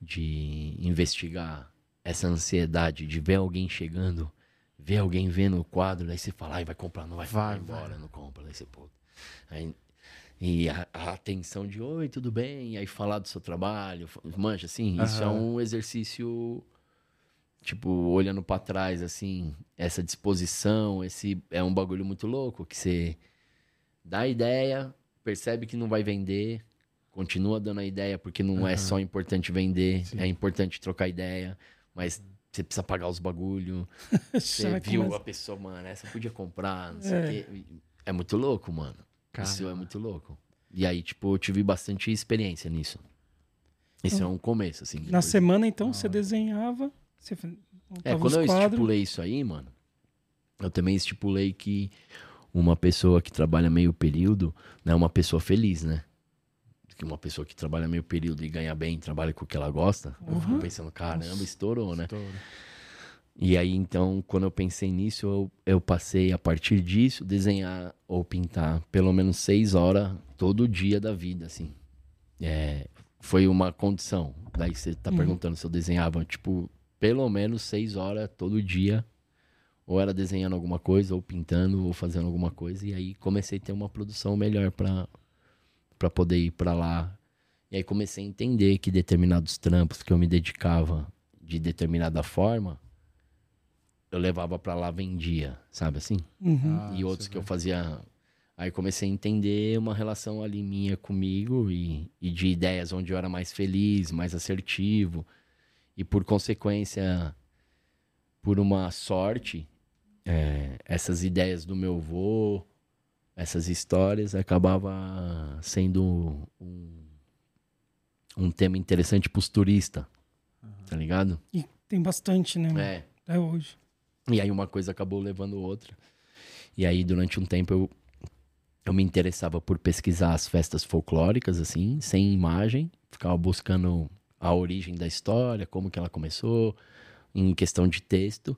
de investigar essa ansiedade de ver alguém chegando, ver alguém vendo o quadro, daí você fala, ai, vai comprar, não vai, Vai, vai embora, não compra, daí você, pô. Aí, e a, a atenção de, oi, tudo bem? E aí falar do seu trabalho, manja, assim, isso é um exercício, tipo, olhando pra trás, assim, essa disposição, esse é um bagulho muito louco, que você dá a ideia, percebe que não vai vender, continua dando a ideia, porque não é Aham. só importante vender, Sim. é importante trocar ideia, mas você precisa pagar os bagulho, <laughs> você viu começar. a pessoa, mano, essa podia comprar, não sei o É. quê. É muito louco, mano. Isso é Caramba. muito louco. E aí, tipo, eu tive bastante experiência nisso. Isso é um começo, assim. Na semana, então, você desenhava, você É, quando eu os quadros. estipulei isso aí, mano, eu também estipulei que uma pessoa que trabalha meio período não é uma pessoa feliz, né? Que uma pessoa que trabalha meio período e ganha bem, trabalha com o que ela gosta, eu fico Uhum. pensando, caramba, Nossa. estourou, né? Estoura. E aí, então, quando eu pensei nisso, eu, eu passei, a partir disso, desenhar ou pintar pelo menos seis horas todo dia da vida, assim. É, foi uma condição. Daí você tá Uhum. perguntando se eu desenhava, tipo, pelo menos seis horas todo dia. Ou era desenhando alguma coisa, ou pintando, ou fazendo alguma coisa. E aí comecei a ter uma produção melhor pra, pra poder ir pra lá. E aí comecei a entender que determinados trampos que eu me dedicava de determinada forma, eu levava pra lá, vendia, sabe assim? Uhum. Ah, e outros que eu fazia. Aí comecei a entender uma relação ali minha comigo e, e de ideias onde eu era mais feliz, mais assertivo. E por consequência, por uma sorte, é, essas ideias do meu avô, essas histórias, acabava sendo um, um tema interessante pros turistas, tá ligado? E tem bastante, né? É. Até hoje. E aí uma coisa acabou levando outra. E aí durante um tempo eu, eu me interessava por pesquisar as festas folclóricas, assim, sem imagem. Ficava buscando a origem da história, como que ela começou, em questão de texto.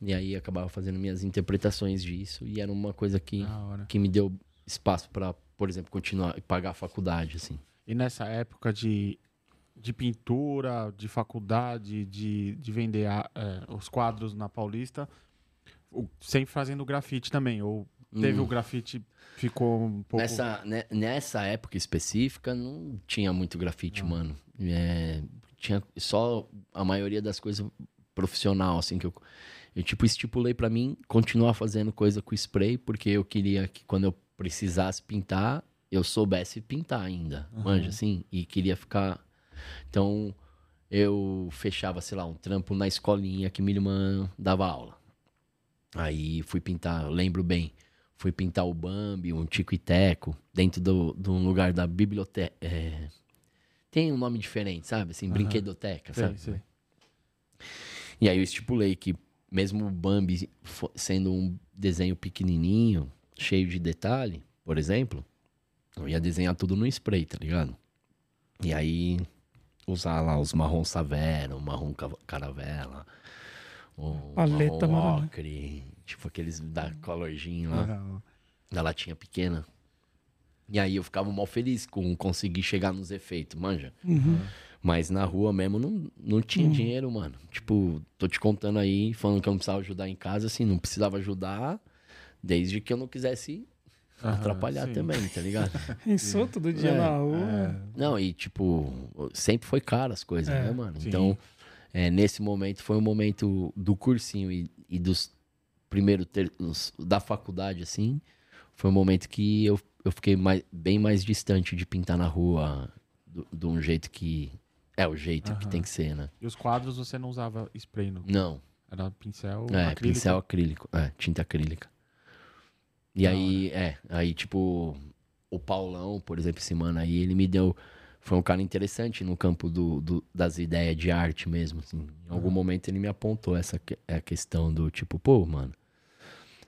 E aí acabava fazendo minhas interpretações disso. E era uma coisa que, que me deu espaço para, por exemplo, continuar e pagar a faculdade, assim. E nessa época de, de pintura, de faculdade, de, de vender a- é, os quadros na Paulista, o- sempre fazendo grafite também. Ou teve Hum. o grafite, ficou um pouco. Nessa, né, nessa época específica, não tinha muito grafite, mano. É, tinha só a maioria das coisas profissional, assim, que eu, eu tipo, estipulei pra mim continuar fazendo coisa com spray, porque eu queria que quando eu precisasse pintar, eu soubesse pintar ainda, Aham. manja, assim, e queria ficar... Então, eu fechava, sei lá, um trampo na escolinha que minha irmã dava aula. Aí fui pintar, lembro bem, fui pintar o Bambi, um Tico e Teco, dentro do- de um lugar da biblioteca. é, Tem um nome diferente, sabe? Assim, Aham. brinquedoteca, Sei, sabe? sei. E aí eu estipulei que, mesmo o Bambi sendo um desenho pequenininho, cheio de detalhe, por exemplo, eu ia desenhar tudo no spray, tá ligado? E aí usar lá os marrom savero, marrom ca- caravela, o Paleta marrom ocre, tipo aqueles da colorzinho lá Aham. da latinha pequena. E aí eu ficava mal feliz com conseguir chegar nos efeitos, manja. Uhum. Mas na rua mesmo não, não tinha Uhum. dinheiro, mano. Tipo, tô te contando aí, falando que eu não precisava ajudar em casa, assim, não precisava ajudar, desde que eu não quisesse Aham, atrapalhar sim. também, tá ligado? <laughs> Pensou todo dia É, na rua. É, não, e tipo, sempre foi caro as coisas, É, né, mano? sim. Então, é, nesse momento foi o momento do cursinho e, e dos primeiros ter, da faculdade, assim, foi um momento que eu, eu fiquei mais, bem mais distante de pintar na rua de um jeito que é o jeito que Aham. tem que ser, né? E os quadros você não usava spray, não? Não, Era pincel é, acrílico. pincel acrílico, é, tinta acrílica. E Da aí, é, aí tipo, o Paulão, por exemplo, esse mano aí, ele me deu, foi um cara interessante no campo do, do- das ideias de arte mesmo, assim. Em algum Aham. momento ele me apontou essa que- é a questão do tipo, pô, mano,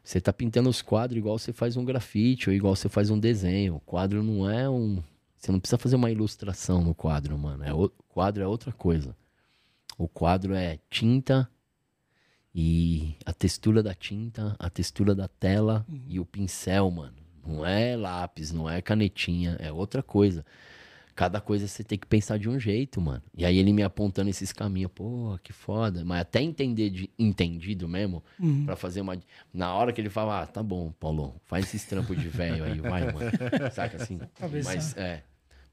você tá pintando os quadros igual você faz um grafite ou igual você faz um desenho. O quadro não é um, Você não precisa fazer uma ilustração no quadro, mano. É o quadro é outra coisa. O quadro é tinta e a textura da tinta, a textura da tela e o pincel, mano. Não é lápis, não é canetinha, é outra coisa. Cada coisa você tem que pensar de um jeito, mano. E aí ele me apontando esses caminhos, pô, que foda. Mas até entender de entendido mesmo, Uhum. Pra fazer uma. Na hora que ele fala, ah, tá bom, Paulo, faz esses trampos de velho aí, vai, mano. <laughs> Saca assim? Talvez Mas é.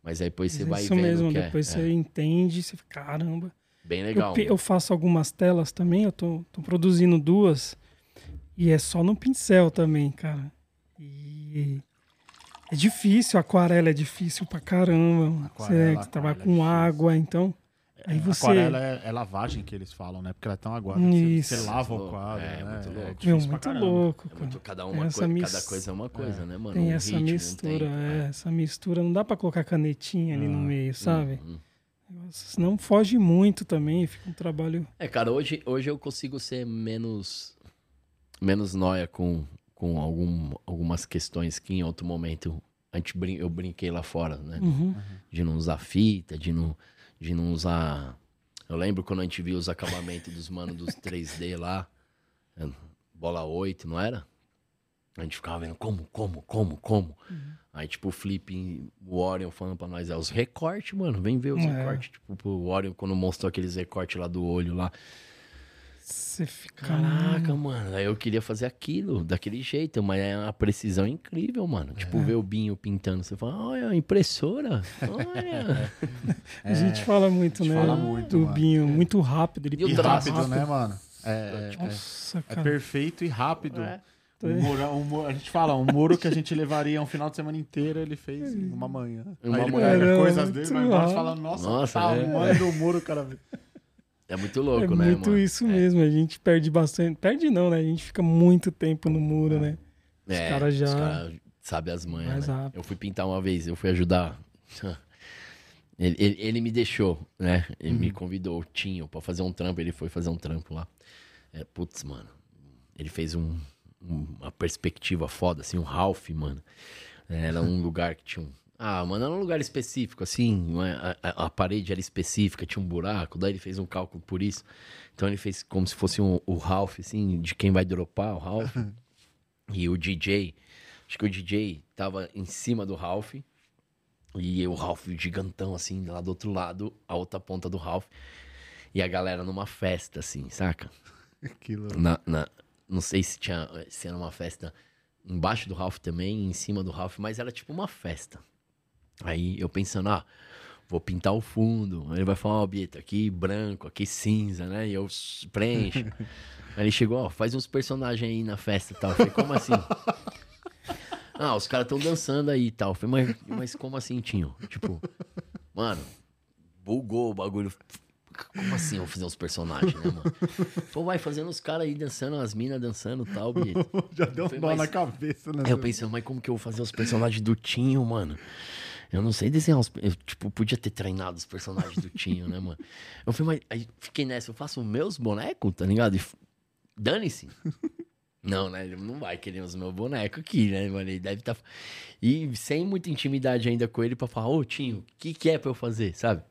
Mas aí depois você Mas vai Isso vendo mesmo, que é- depois é, você entende, você fica, caramba. bem Eu, legal. pe- eu faço algumas telas também, eu tô, tô produzindo duas. E é só no pincel também, cara. E é difícil, aquarela é difícil pra caramba. Aquarela, você trabalha é com difícil. água, então. Aí você. Aquarela é, é lavagem que eles falam, né? Porque ela é tão aguada. Você, você lava o quadro. É, né? muito louco. É Meu, muito louco, É cara. muito, cada, uma essa coi- mis- cada coisa é uma coisa, né, mano? Tem Um essa ritmo, um mistura, tempo, é, essa mistura. Não dá pra colocar canetinha ali no meio, sabe? Hum, hum. Senão foge muito também, fica um trabalho. É, cara, hoje, hoje eu consigo ser menos menos noia com, com algum, algumas questões que em outro momento a gente brin eu brinquei lá fora, né? Uhum. De não usar fita, de não, de não usar. Eu lembro quando a gente viu os acabamentos dos manos dos 3D lá, é, bola 8, não era? A gente ficava vendo como, como, como, como. Aí, tipo, o Flip, o Orion falando pra nós, é os recortes, mano. Vem ver os É. recortes. Tipo, o Orion, quando mostrou aqueles recortes lá do olho lá. Você fica. Caraca, mano. Aí eu queria fazer aquilo, daquele jeito, mas é uma precisão incrível, mano. Tipo, É. ver o Binho pintando. Você fala, olha, impressora. Olha. <laughs> A gente fala muito, gente né? fala muito, do mano. Binho, muito rápido. Ele E o E pinta traço, rápido, né, mano? É, é- é- Nossa, é cara. perfeito e rápido. É. Um muro, um muro- a gente fala, um muro que a gente levaria um final de semana inteiro, ele fez em uma manhã. Uma Aí ele manhã. pega Caramba, coisas dele, vai embora e rápido. fala, nossa, Nossa, tamanho é. do muro, cara. É muito É louco, né, muito mano? isso mesmo. A gente perde bastante. Perde não, né? A gente fica muito tempo no muro, né? Os É, caras já- Os caras sabem as manhas, né? Eu fui pintar uma vez, eu fui ajudar. <laughs> Ele, ele- ele me deixou, né? Ele Uhum. me convidou, o Tinho, pra fazer um trampo. Ele foi fazer um trampo lá. É, putz, mano. Ele fez um- um- uma perspectiva foda, assim, um Ralph, mano. É, Era um <laughs> lugar que tinha um. Ah, mano, era um lugar específico, assim. uma- a, a- a parede era específica, tinha um buraco. Daí ele fez um cálculo por isso. Então ele fez como se fosse um, o Ralph, assim, de quem vai dropar, o Ralph. <laughs> E o DJ, acho que o DJ tava em cima do Ralph. E o Ralph gigantão, assim, lá do outro lado, a outra ponta do Ralph. E a galera numa festa, assim, saca? <laughs> Aquilo. Na, na- não sei se, tinha, se era uma festa embaixo do Ralph também, em cima do Ralph, mas era tipo uma festa. Aí eu pensando, ah, vou pintar o fundo. Aí ele vai falar, ó, Bieto, aqui branco, aqui cinza, né? E eu preencho. <laughs> Aí ele chegou, ó, faz uns personagens aí na festa e tal. Eu falei, como assim? <laughs> Ah, os caras estão dançando aí e tal. Eu falei, mas, mas como assim, Tinho? Tipo, mano, bugou o bagulho. Como assim eu vou fazer uns personagens, né, mano? Pô, vai fazendo os caras aí dançando, as minas dançando e tal, Bieto. <laughs> Já deu um nó na cabeça, né? Aí eu pensei, mas como que eu vou fazer os personagens do Tinho, mano? Eu não sei desenhar os. Eu, tipo, podia ter treinado os personagens do Tinho, né, mano? Eu falei, mas aí fiquei nessa, eu faço meus bonecos, tá ligado? E dane-se. Não, né? Ele não vai querer os meus bonecos aqui, né, mano? Ele deve estar. E sem muita intimidade ainda com ele pra falar, ô Tinho, o que, que é pra eu fazer, sabe?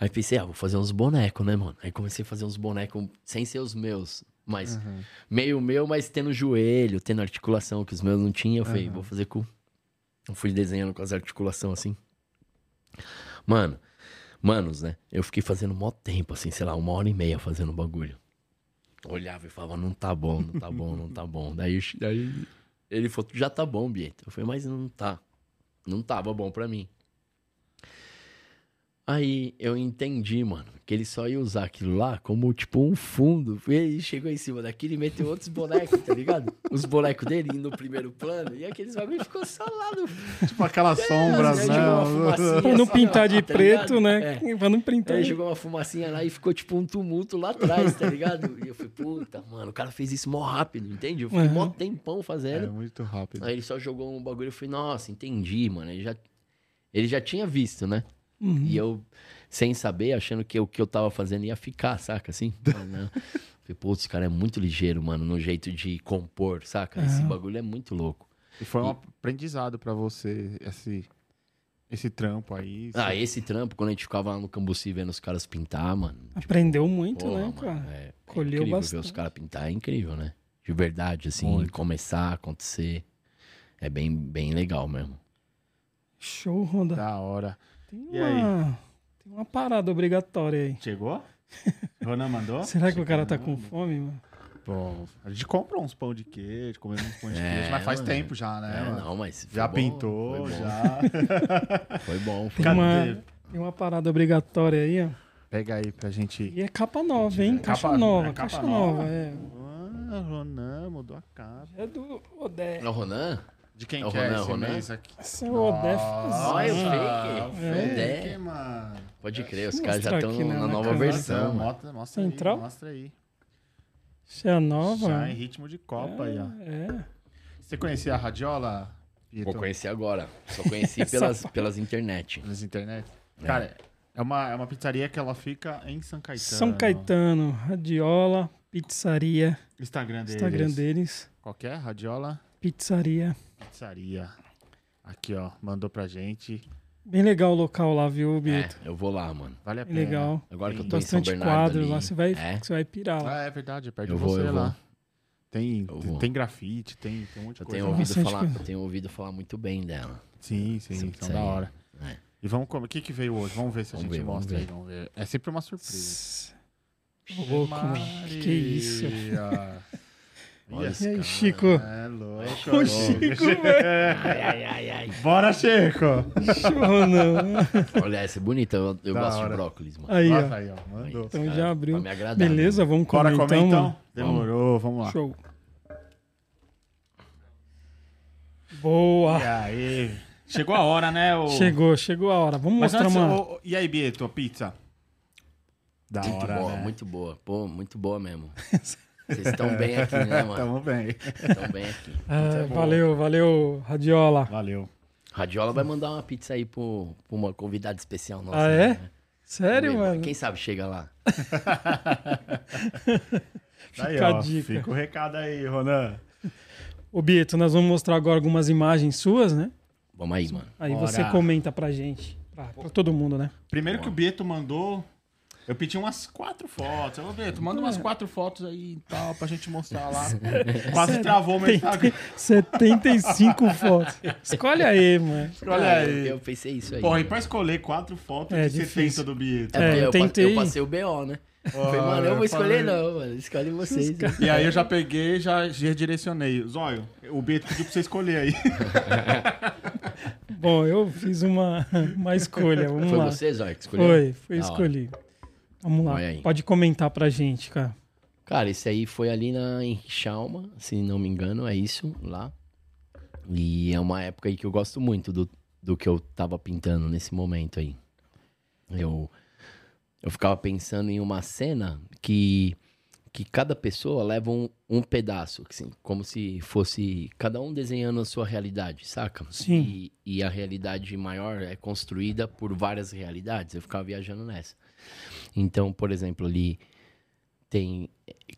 Aí pensei, ah, vou fazer uns bonecos, né, mano? Aí comecei a fazer uns bonecos sem ser os meus, mas meio meu, mas tendo joelho, tendo articulação que os meus não tinham. Eu falei, vou fazer com. Eu fui desenhando com as articulações assim. Mano, manos, né? Eu fiquei fazendo mó tempo, assim, sei lá, uma hora e meia fazendo bagulho. Olhava e falava, não tá bom, não tá bom, não tá bom. Daí, daí ele falou, já tá bom, Bieto. Eu falei, mas não tá. Não tava bom pra mim. Aí eu entendi, mano, que ele só ia usar aquilo lá como tipo um fundo. Ele chegou em cima daquilo e meteu outros bonecos, tá ligado? Os bonecos dele indo no primeiro plano e aqueles bagulho ficou só lá no. Tipo aquelas sombras, Aí né? fumacinha Pra não pintar de tá preto, ligado? né? É. Pra não pintar. Aí jogou uma fumacinha lá e ficou tipo um tumulto lá atrás, tá ligado? E eu falei, puta, mano, o cara fez isso mó rápido, entende? Eu fiquei mó Uhum. tempão É fazendo. muito rápido. Aí ele só jogou um bagulho e eu falei, nossa, entendi, mano. Ele já, ele já tinha visto, né? Uhum. E eu, sem saber, achando que o que eu tava fazendo ia ficar, saca? Assim. <laughs> Mas não. Falei, pô, esse cara é muito ligeiro, mano, no jeito de compor, saca? Esse Aham. bagulho é muito louco. E foi um aprendizado pra você, esse, esse trampo aí. Ah, esse trampo, quando a gente ficava lá no Cambuci vendo os caras pintar, mano. Aprendeu muito, porra, né, mano, cara? É, é Colheu incrível ver bastante. os caras pintar, é incrível, né? De verdade, assim, Muito. começar a acontecer. É bem, bem legal mesmo. Show, Ronda. Da hora. Tem E aí? uma, tem uma parada obrigatória aí. Chegou? <laughs> Ronan mandou? Será que o cara tá com fome, mano? Pô, a gente compra uns pão de queijo, comemos uns pão de É, queijo, mas faz mano. tempo já, né? É, não, mas. já bom, pintou, foi bom, já. <laughs> Foi bom, foi Tem bom. uma, tem uma parada obrigatória aí, ó. Pega aí pra gente. E é capa nova, hein? Caixa Capa- nova, é capa caixa nova? nova, é. Ah, Ronan mudou a capa. É do Odé. É o Ronan? De quem É o que é Ronan, esse Ronan? mês aqui? Esse é o Odé Nossa, Olha o Fazan. fake. É. mano. Pode crer, os caras já estão né, na na nova versão. Mostra, mostra aí, Central? mostra aí. Esse é a nova. Já em ritmo de Copa aí, ó. É. Você conhecia a Radiola, Pietro? Vou conhecer agora. Só conheci <laughs> pelas, pelas internet. Nas internet? É. Cara, é uma, é uma pizzaria que ela fica em São Caetano. São Caetano, Radiola, Pizzaria, Instagram deles. Instagram deles, Qual que é? Radiola Pizzaria. Pizzaria. Aqui, ó. Mandou pra gente. Bem legal o local lá, viu, É, Bito? eu vou lá, mano. Vale a pena. legal. Agora que eu Tem tô em São bastante Bernardo quadros ali, lá, você vai, É, você vai pirar lá. Ah, é verdade, é perto Eu de vou, você eu lá. vou. Tem, Eu tem, vou. tem grafite, tem, tem um monte de eu coisa. tenho, lá. ouvido Bastante falar, coisa. eu tenho ouvido falar muito bem dela. Sim, sim, Essa são da hora. É. E vamos comer. O que, que veio hoje? Vamos ver se a Vamos gente ver, vamos mostra ver. aí. Vamos ver. É sempre uma surpresa. Louco, mano. Que que é isso? Maria. <laughs> Olha E aí, cara. Chico? É louco. O Chico, velho. Ai, ai, ai, ai. Bora, Chico! Show, não. Olha, essa é bonita. Eu, eu gosto hora. de brócolis, mano. Aí, Nossa, ó. aí, ó. Mandou. Então Cara, já abriu. Me agradar. Beleza, vamos comer, Bora comer então, então? Demorou, vamos lá. Show. Boa. E aí? Chegou a hora, né? O... Chegou, chegou a hora. Vamos Mas mostrar antes, uma... o- E aí, Bieto, pizza? Da Muito hora, boa, né? muito boa. Pô, muito boa mesmo. <laughs> Vocês estão <laughs> bem aqui, né, mano? Tamo bem. Estão bem aqui. <laughs> Ah, valeu, valeu, Radiola. Valeu. Radiola vai mandar uma pizza aí pro, pra uma convidada especial nossa. Ah, é? né? Sério, mano? Quem sabe chega lá. <laughs> Aí, Fica a ó, dica. Fica o recado aí, Ronan. Ô, Bieto, nós vamos mostrar agora algumas imagens suas, né? Vamos aí, mano. Aí Bora. você comenta pra gente. Pra, pra todo mundo, né? Primeiro que o Bieto mandou, eu pedi umas quatro fotos. Eu, Bieto, manda umas quatro fotos aí e tal, pra gente mostrar lá. <laughs> Quase travou meu Instagram. <laughs> 75 fotos. Escolhe aí, mano. Olha Ah, aí. Eu, eu pensei isso aí. Porra, e pra esccolher quatro fotos É de difícil. 70 do Bieto. É, porque eu eu, tentei. eu passei o BO, né? Falei, mano, eu vou escolher falei- não, mano. Escolhe vocês. né? E aí eu já peguei já redirecionei. Zóio, o Bieto pediu pra você escolher aí. <laughs> Bom, eu fiz uma, uma escolha. Vamos Foi lá. você, Zóio, que escolheu? Foi, foi Da hora. escolhido. Vamos lá. Pode comentar pra gente, cara. Cara, esse aí foi ali na em Chalma, se não me engano, é isso, lá. E é uma época aí que eu gosto muito do, do que eu tava pintando nesse momento aí. Eu, eu ficava pensando em uma cena que, que cada pessoa leva um, um pedaço, assim, como se fosse cada um desenhando a sua realidade, saca? Sim. E, e a realidade maior é construída por várias realidades. Eu ficava viajando nessa. Então, por exemplo, ali tem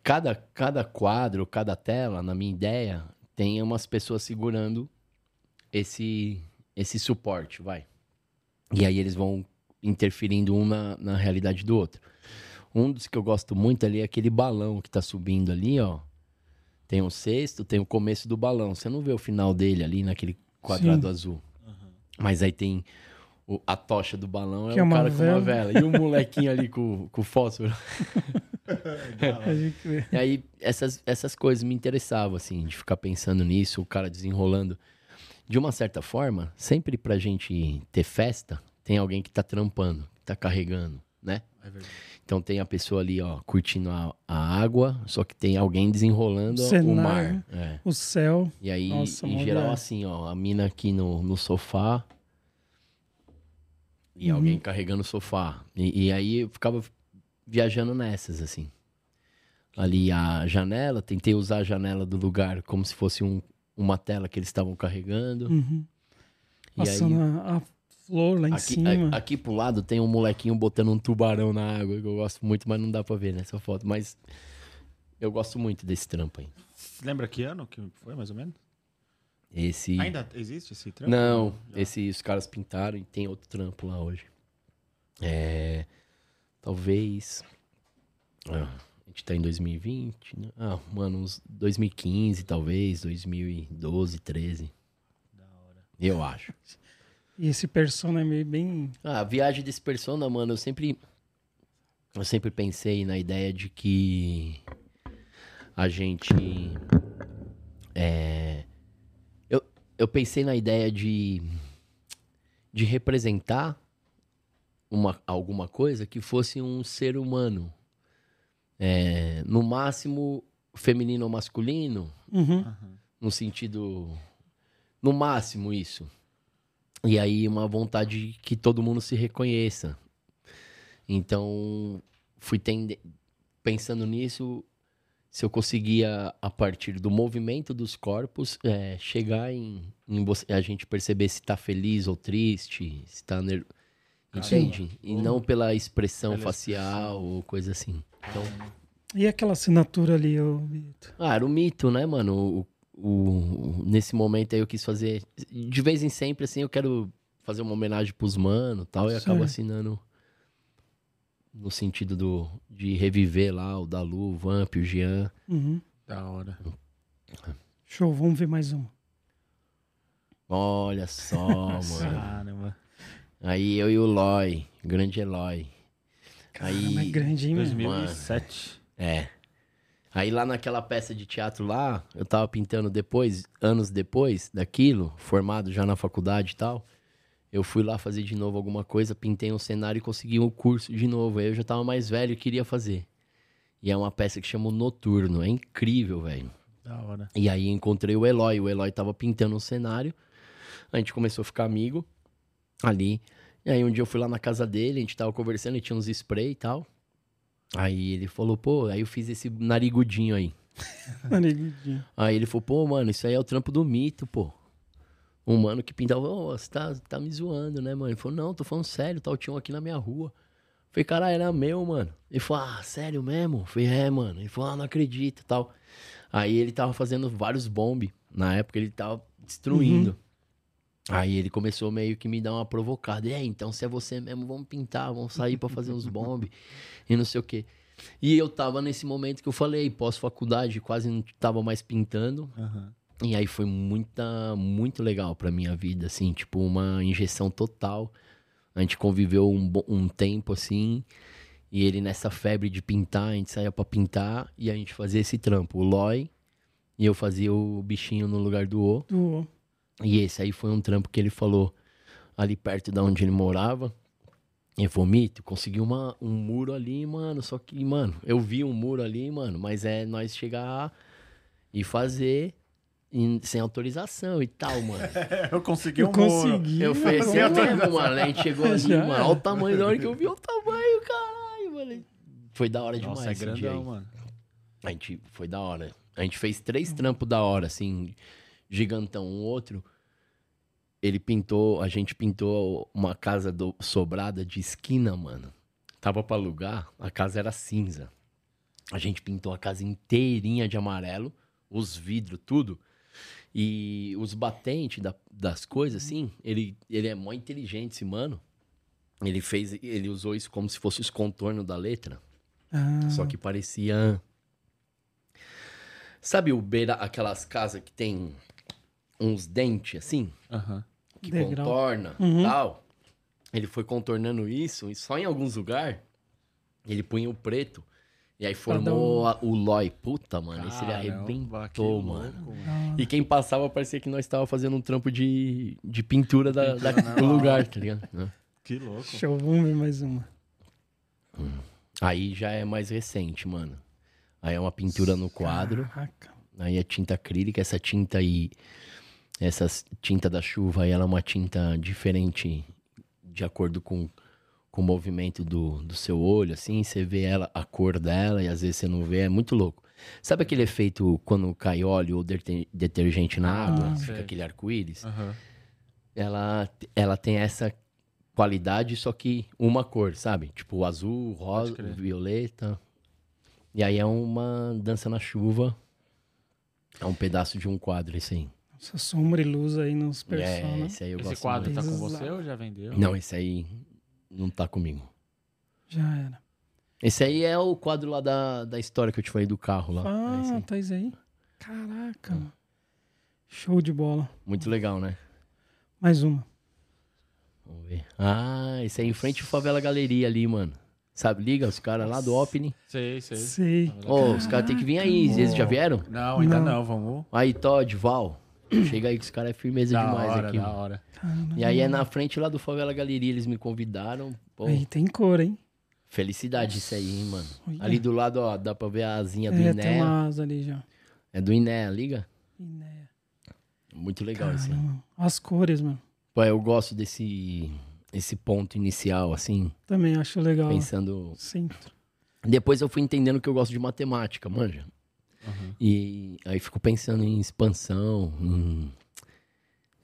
cada, cada quadro, cada tela, na minha ideia, tem umas pessoas segurando esse esse suporte, vai. E aí eles vão interferindo um na, na realidade do outro. Um dos que eu gosto muito ali é aquele balão que tá subindo ali, ó. Tem o sexto, tem o começo do balão. Você não vê o final dele ali naquele quadrado Sim. azul. Mas aí tem o- a tocha do balão é Que é o uma cara com uma vela. vela. E o molequinho ali com, com fósforo. A gente vê. E aí, essas, essas coisas me interessavam, assim, de ficar pensando nisso, o cara desenrolando. De uma certa forma, sempre pra gente ter festa, tem alguém que tá trampando, que tá carregando, né? É verdade. Então tem a pessoa ali, ó, curtindo a, a água, só que tem alguém desenrolando O o cenário. mar. É. O céu. E aí, Nossa, em geral, viagem. assim, ó, a mina aqui no, no sofá e Uhum. alguém carregando o sofá. E, e aí eu ficava viajando nessas, assim. Ali a janela, tentei usar a janela do lugar como se fosse um, uma tela que eles estavam carregando. Uhum. E aí, Passando a, a flor lá em aqui, cima. a- aqui pro lado tem um molequinho botando um tubarão na água, que eu gosto muito, mas não dá pra ver nessa foto. Mas eu gosto muito desse trampo aí. Lembra que ano que foi, mais ou menos? Esse. Ainda existe esse trampo? Não, Já. esse os caras pintaram e tem outro trampo lá hoje. É. Talvez. ah, a gente tá em 2020, né? Ah, mano, uns 2015, talvez, 2012, 13. Eu acho. E esse persona é meio bem. Ah, a viagem desse persona, mano, eu sempre. Eu sempre pensei na ideia de que a gente. É. Eu, pensei na ideia de. de representar uma, alguma coisa que fosse um ser humano. É, no máximo, feminino ou masculino, Uhum. no sentido. No máximo, isso. E aí, uma vontade que todo mundo se reconheça. Então, fui tende... pensando nisso, se eu conseguia, a partir do movimento dos corpos, é, chegar em, em você- a gente perceber se tá feliz ou triste, se tá ner... Entende? E não pela expressão Pela facial ou coisa assim. Então, E aquela assinatura ali, ô Bito? Ah, era um mito, né, mano? O, o- nesse momento aí eu quis fazer. De vez em sempre, assim, eu quero fazer uma homenagem pros mano e tal. E acabo assinando no sentido do, de reviver lá o Dalu, o Vamp, o Jean. Uhum. Da hora. Show, vamos ver mais uma. Olha só, <laughs> mano. Caramba. Aí eu e o Loy, o grande Eloy. Caramba, é Aí, grande, hein, mano? 2007. é. Aí lá naquela peça de teatro lá, eu tava pintando depois, anos depois daquilo, formado já na faculdade e tal. Eu fui lá fazer de novo alguma coisa, pintei um cenário e consegui um curso de novo. Aí eu já tava mais velho e queria fazer. E é uma peça que chama o Noturno. É incrível, velho. Da hora. E aí encontrei o Eloy. O Eloy tava pintando um cenário. A gente começou a ficar amigo ali. E aí um dia eu fui lá na casa dele, a gente tava conversando, ele tinha uns spray e tal. Aí ele falou, pô, aí eu fiz esse narigudinho aí. <laughs> Narigudinho. Aí ele falou, pô, mano, isso aí é o trampo do mito, pô. Um mano que pintava, ô, você tá, tá me zoando, né, mano? Ele falou, não, tô falando sério, tal, tinha um aqui na minha rua. Eu Falei, cara, era meu, mano. Ele falou, ah, sério mesmo? Eu Falei, é, mano. Ele falou, ah, não acredito, tal. Aí ele tava fazendo vários bombe. Na época ele tava destruindo. Aí ele começou meio que me dar uma provocada. Aí, então, se é você mesmo, vamos pintar, vamos sair pra fazer uns bombe <laughs> e não sei o quê. E eu tava nesse momento que eu falei, pós-faculdade, quase não tava mais pintando. Aham. E aí foi muita, muito legal pra minha vida, assim, tipo, uma injeção total. A gente conviveu um, um tempo, assim, e ele nessa febre de pintar, a gente saía pra pintar e a gente fazia esse trampo. O Loy e eu fazia o bichinho no lugar do O. Do... E esse aí foi um trampo que ele falou ali perto de onde ele morava. Ele falou, Mito, consegui uma, um muro ali, mano. Só que, mano, eu vi um muro ali, mano, mas é nós chegar e fazer em- sem autorização e tal, mano. <laughs> Eu consegui um Eu muro. consegui. Eu falei assim, mano. mesmo, mano. A gente chegou ali, <laughs> Já mano. Olha o tamanho da hora que eu vi, olha o tamanho, caralho, mano. Foi da hora demais Nossa, é esse dia aí. grandão, mano. A gente foi da hora. A gente fez três trampos da hora, assim, gigantão. Um outro, ele pintou, a gente pintou uma casa do- sobrada de esquina, mano. Tava pra alugar, a casa era cinza. A gente pintou a casa inteirinha de amarelo, os vidros, tudo. E os batentes da- das coisas, assim, ele, ele é mó inteligente, esse mano. Ele fez, ele usou isso como se fosse os contornos da letra. Ah, Só que parecia. Sabe o beira, aquelas casas que tem uns dentes assim? Aham. Que Degrau. contorna Uhum. tal. Ele foi contornando isso e só em alguns lugares ele punha o preto. E aí formou a- o Loi. Puta, mano, esse ele arrebentou, louco, mano. ah, E quem passava parecia que nós tava fazendo um trampo de, de pintura da, da- do lugar, tá ligado? Né? Que louco. Show, vamos ver mais uma. Aí já é mais recente, mano. Aí é uma pintura no quadro. Caraca. Aí é tinta acrílica, essa tinta aí, essa tinta da chuva aí, ela é uma tinta diferente de acordo com, com o movimento do, do seu olho, assim, você vê ela, a cor dela e às vezes você não vê, é muito louco. Sabe aquele efeito quando cai óleo ou detergente na Ah, água, sei. fica aquele arco-íris? Aham. Ela, ela tem essa qualidade, só que uma cor, sabe? Tipo azul, rosa, violeta. E aí é uma dança na chuva. É um pedaço de um quadro, assim. Essa sombra e luz aí nos É, persona. esse aí eu Esse gosto quadro muito. tá com Exato. você ou já vendeu? Não, esse aí não tá comigo. Já era. Esse aí é o quadro lá da, da história que eu te falei do carro lá. É esse Ah, aí. tá isso aí. Caraca, mano. Show de bola. Muito legal, né? Mais uma. Vamos ver. Ah, esse aí em frente ao Favela Galeria ali, mano. Sabe, liga os caras lá do Opening. Sei, sei. Sei. Ô, os caras têm que vir aí. Eles já vieram? Não, ainda Não. não, vamos. Aí, Todd, Val. <clears throat> Chega aí que os caras é firmeza Da demais hora, aqui. da mano. hora. Caramba. E aí é na frente lá do Favela Galeria, eles me convidaram. Pô, Aí tem cor, hein? felicidade isso aí, hein, mano. Olha. Ali do lado, ó, dá pra ver a asinha do É, Iné. tem uma asa ali já. É do Iné, liga? Iné. Muito legal isso. As cores, mano. Pô, eu gosto desse esse ponto inicial, assim, Também acho legal. pensando... Centro. Depois eu fui entendendo que eu gosto de matemática, manja. Uhum. E aí fico pensando em expansão, em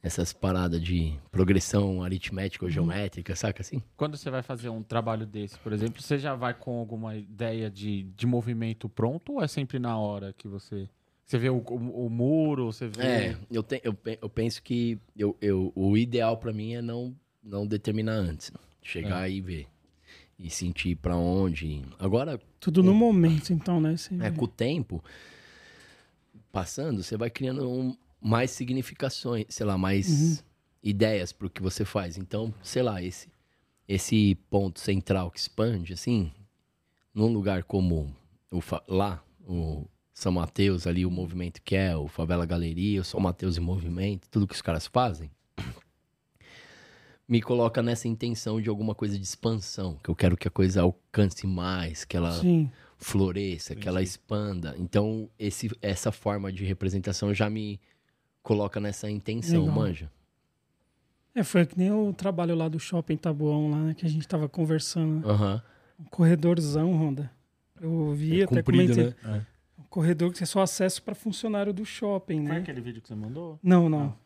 essas paradas de progressão aritmética ou geométrica, saca assim? Quando você vai fazer um trabalho desse, por exemplo, você já vai com alguma ideia de, de movimento pronto ou é sempre na hora que você. Você vê o, o- o muro, você vê. É, eu, te, eu, eu penso que eu, eu, o ideal pra mim é não, não determinar antes. Chegar e ver. E sentir pra onde. Agora, Tudo no momento, então, né? Você é, com o tempo passando, você vai criando um- mais significações, sei lá, mais ideias pro que você faz. Então, sei lá, esse, esse ponto central que expande, assim, num lugar como o, lá, o São Mateus, ali, o movimento que é, o Favela Galeria, o São Mateus em Movimento, tudo que os caras fazem, me coloca nessa intenção de alguma coisa de expansão, que eu quero que a coisa alcance mais, que ela Sim. floresça, que ela expanda. Então, esse, essa forma de representação já me coloca nessa intenção, Legal. manja. É, foi que nem o trabalho lá do shopping Tabuão, lá, né? Que a gente tava conversando. Aham. Um corredorzão, Ronda. Eu vi, É até comprido, comentei. né? Um corredor que é só acesso para funcionário do shopping, Foi né? aquele vídeo que você mandou? Não, não.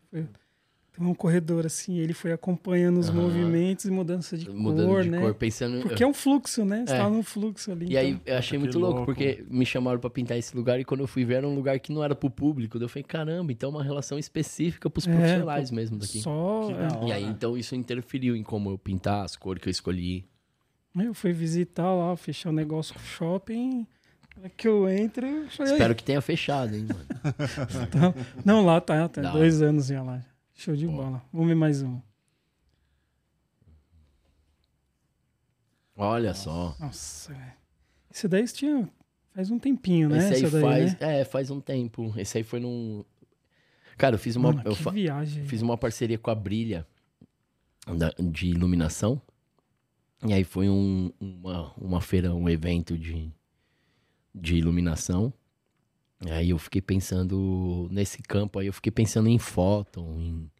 Tem um corredor assim, ele foi acompanhando os Aham. movimentos e mudança de Mudando cor, de né? cor, pensando... Porque é um fluxo, né? Você É. tá num fluxo ali. E aí, então- eu achei Nossa, muito louco, louco. porque me chamaram pra pintar esse lugar e quando eu fui ver era um lugar que não era pro público. Daí eu falei, caramba, então é uma relação específica pros É, profissionais mesmo daqui. Só. É. E aí, então, isso interferiu em como eu pintar, as cores que eu escolhi. Aí Eu fui visitar lá, fechar o negócio com o shopping. Que eu falei, Espero que tenha fechado, hein, mano. <laughs> Tá. Não, lá tá, tá dois anos já lá. Show de bola. Vamos ver mais um. Olha só. Nossa. Esse daí tinha faz um tempinho, né? Esse aí daí, faz... né? É, faz um tempo. Esse aí foi num... Cara, eu fiz uma... Mano, eu que fa- viagem. Fiz uma parceria com a Brilha de iluminação. E aí foi um- uma, uma feira, um evento de, de iluminação. Aí eu fiquei pensando nesse campo aí, eu fiquei pensando em fóton, em,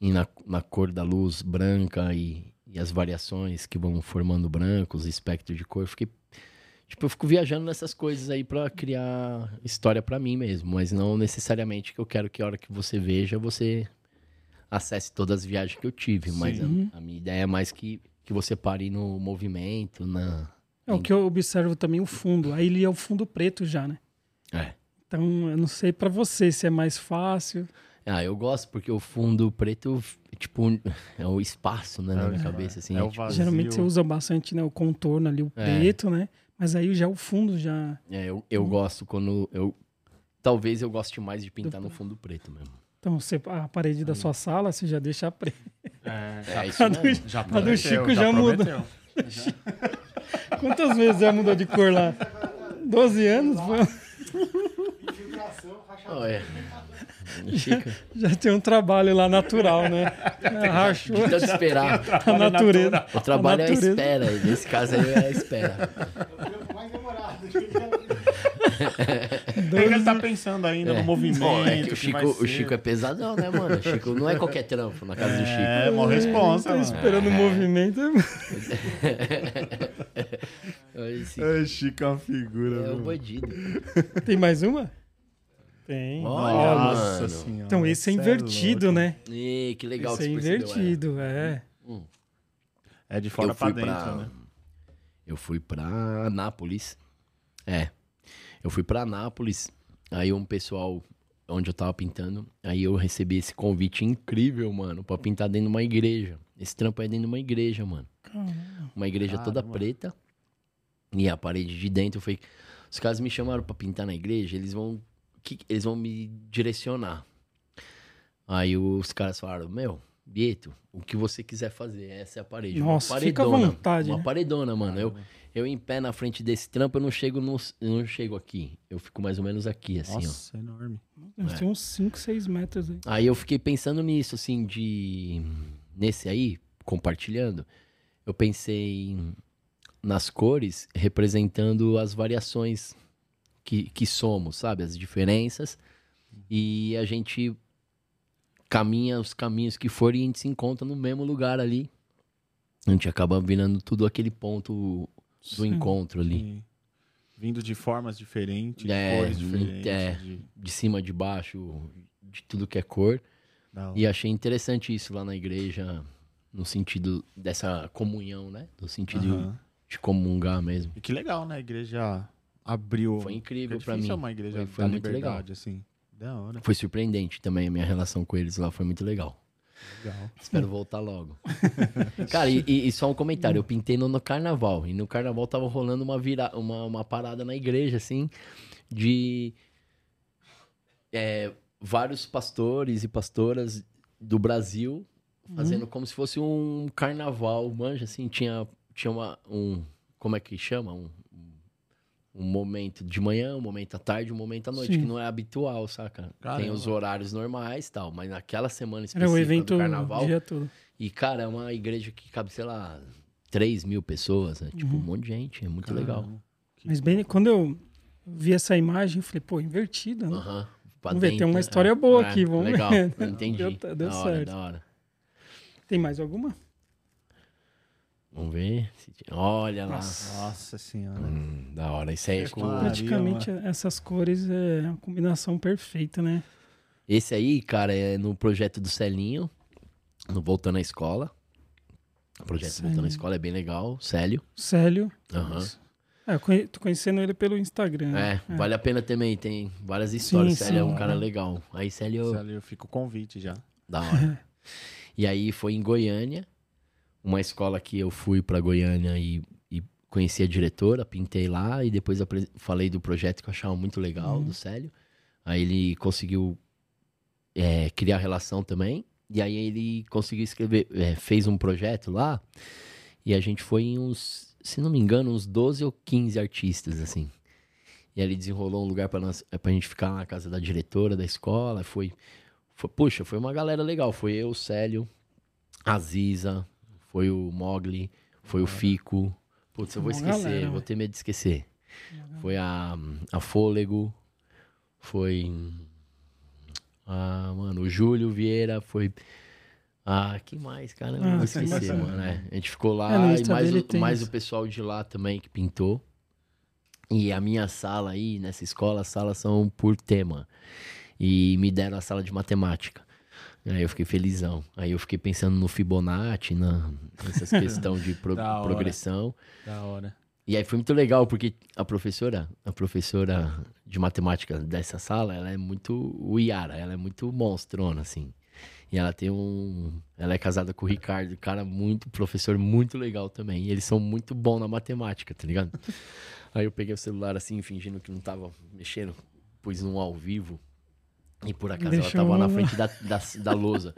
em na, na cor da luz branca e, e as variações que vão formando brancos, espectro de cor. Eu fiquei. Tipo, eu fico viajando nessas coisas aí pra criar história pra mim mesmo, mas não necessariamente que eu quero que a hora que você veja, você acesse todas as viagens que eu tive. Mas a, Sim. a minha ideia é mais que, que você pare no movimento, na. É o que eu observo também o fundo. Aí ele é o fundo preto já, né? É. Então, eu não sei pra você se é mais fácil. Ah, eu gosto porque o fundo preto, tipo, é o espaço, né, na É, minha cabeça, assim. é o tipo, vazio. Geralmente você usa bastante né, o contorno ali, o É. preto, né? Mas aí já o fundo já. é, eu, eu Uhum. gosto quando eu... Talvez eu goste mais de pintar no fundo preto mesmo. Então, você, a parede da sua sala, você já deixa preta. É, <laughs> É isso A do, já a do Chico já, muda. prometeu. <laughs> Quantas vezes já mudou de cor lá? <laughs> 12 anos? Foi- É. Chico, Já tem um trabalho lá natural, né? <laughs> É, Rachou de tanto esperar. <laughs> a natureza. O trabalho é a natureza. espera. Nesse caso aí é a espera. mais demorado. O que ele tá pensando ainda no movimento. É que o Chico, o. Chico é pesadão, né, mano? O Chico não é qualquer trampo na casa do Chico. É, mó responsa, Tá esperando o movimento. <laughs> Esse É, Chico é uma figura, é um viu? bandido. <laughs> Tem mais uma? Tem. Olha, Nossa mano. senhora. Então, esse é cê invertido, né? Ih, que legal Esse é que é. invertido, é. É de fora eu pra dentro, pra... né? Eu fui pra Anápolis. É. Eu fui pra Anápolis. Aí um pessoal onde eu tava pintando. Aí eu recebi esse convite incrível, mano, pra pintar dentro de uma igreja. Esse trampo é dentro de uma igreja, mano. Caramba. Uma igreja toda Caramba. preta. E a parede de dentro foi. Os caras me chamaram pra pintar na igreja, eles vão. que- eles vão me direcionar. Aí os caras falaram, meu, Bieto, o que você quiser fazer, essa é a parede. Nossa, uma fica à paredona, vontade, Uma né? paredona, mano. Eu, eu em pé na frente desse trampo, eu não chego, no, eu não chego aqui. Eu fico mais ou menos aqui, assim, ó. Nossa, enorme. Deve ter uns 5, 6 metros aí. Aí eu fiquei pensando nisso, assim, de. Nesse aí, compartilhando, eu pensei em- nas cores representando as variações que, que somos, sabe? As diferenças. E a gente caminha os caminhos que forem e a gente se encontra no mesmo lugar ali. A gente acaba virando tudo aquele ponto do Sim. encontro ali. E Vindo de formas diferentes, de É, cores diferentes. é. de- De cima, de baixo, de tudo que é cor. hora. E achei interessante isso lá na igreja, no sentido dessa comunhão, né? No sentido. De comungar mesmo. E que legal, né? A igreja abriu. Foi incrível pra difícil mim. uma igreja Foi- foi da muito legal. assim. Da hora. Foi surpreendente também, a minha relação com eles lá foi muito legal. Legal. Espero voltar logo. <laughs> Cara, e, e- só um comentário, eu pintei no, no carnaval, e no carnaval tava rolando uma, vira, uma, uma parada na igreja, assim, de é, vários pastores e pastoras do Brasil fazendo como se fosse um carnaval, manja, assim, tinha, tinha uma, um, como é que chama? Um, um momento de manhã, um momento à tarde, um momento à noite, Sim. que não é habitual, saca? Tem Caramba. os horários normais e tal, mas naquela semana Era específica o evento do carnaval, dia todo. e, cara, é uma igreja que cabe, sei lá, 3 mil pessoas, né? Tipo, um monte de gente, é muito legal. Caramba. Mas bem, quando eu vi essa imagem, eu falei, pô, invertida, né? Pra Vamos ver, tem uma é. história boa É, aqui, vamos legal. ver. Entendi. <laughs> Deu- deu da hora, certo. da hora. Tem mais alguma? Vamos ver. Olha lá. Nossa senhora. Hum, da hora. Isso aí é com... Maria, Praticamente essas cores é a combinação perfeita, né? Esse aí, cara, é no projeto do Celinho, no Voltando à Escola. O projeto Célio. Voltando à Escola é bem legal. Célio. Célio. Aham. É, eu conhe- tô conhecendo ele pelo Instagram. É, vale a pena também. Tem várias histórias. Sim, Célio é um sim. cara legal. Aí, Célio... Eu fico o convite já. Da hora. <laughs> e aí foi em Goiânia, uma escola que eu fui pra Goiânia e, e conheci a diretora, pintei lá e depois falei do projeto que eu achava muito legal, do Célio. Aí ele conseguiu é, criar relação também. E aí ele conseguiu escrever, é, fez um projeto lá e a gente foi em uns, se não me engano, uns 12 ou 15 artistas, assim. E aí ele desenrolou um lugar pra, nós, pra gente ficar na casa da diretora da escola. Foi, foi, puxa, foi uma galera legal. Foi eu, o Célio, a Ziza, foi o Mogli, foi o Fico. Putz, eu vou esquecer, galera, vou ué. ter medo de esquecer. Foi a, a Fôlego, foi. Ah, mano, o Júlio Vieira, foi. Ah, que mais, cara? Eu Ah, vou esquecer, bastante. mano. é. A gente ficou lá É, e mais, o, mais isso. o pessoal de lá também que pintou. E a minha sala aí, nessa escola, as salas são por tema. E me deram a sala de matemática. Aí eu fiquei felizão. Aí eu fiquei pensando no Fibonacci, na, nessas <laughs> questões de pro- Da progressão. Da hora. E aí foi muito legal, porque a professora, a professora de matemática dessa sala, ela é muito o Iara, ela é muito monstrona, assim. E ela tem um. Ela é casada com o Ricardo, cara muito, professor muito legal também. E eles são muito bons na matemática, tá ligado? <laughs> Aí eu peguei o celular assim, fingindo que não tava mexendo, pus um ao vivo. E por acaso ela Deixou tava na frente da, da, da lousa.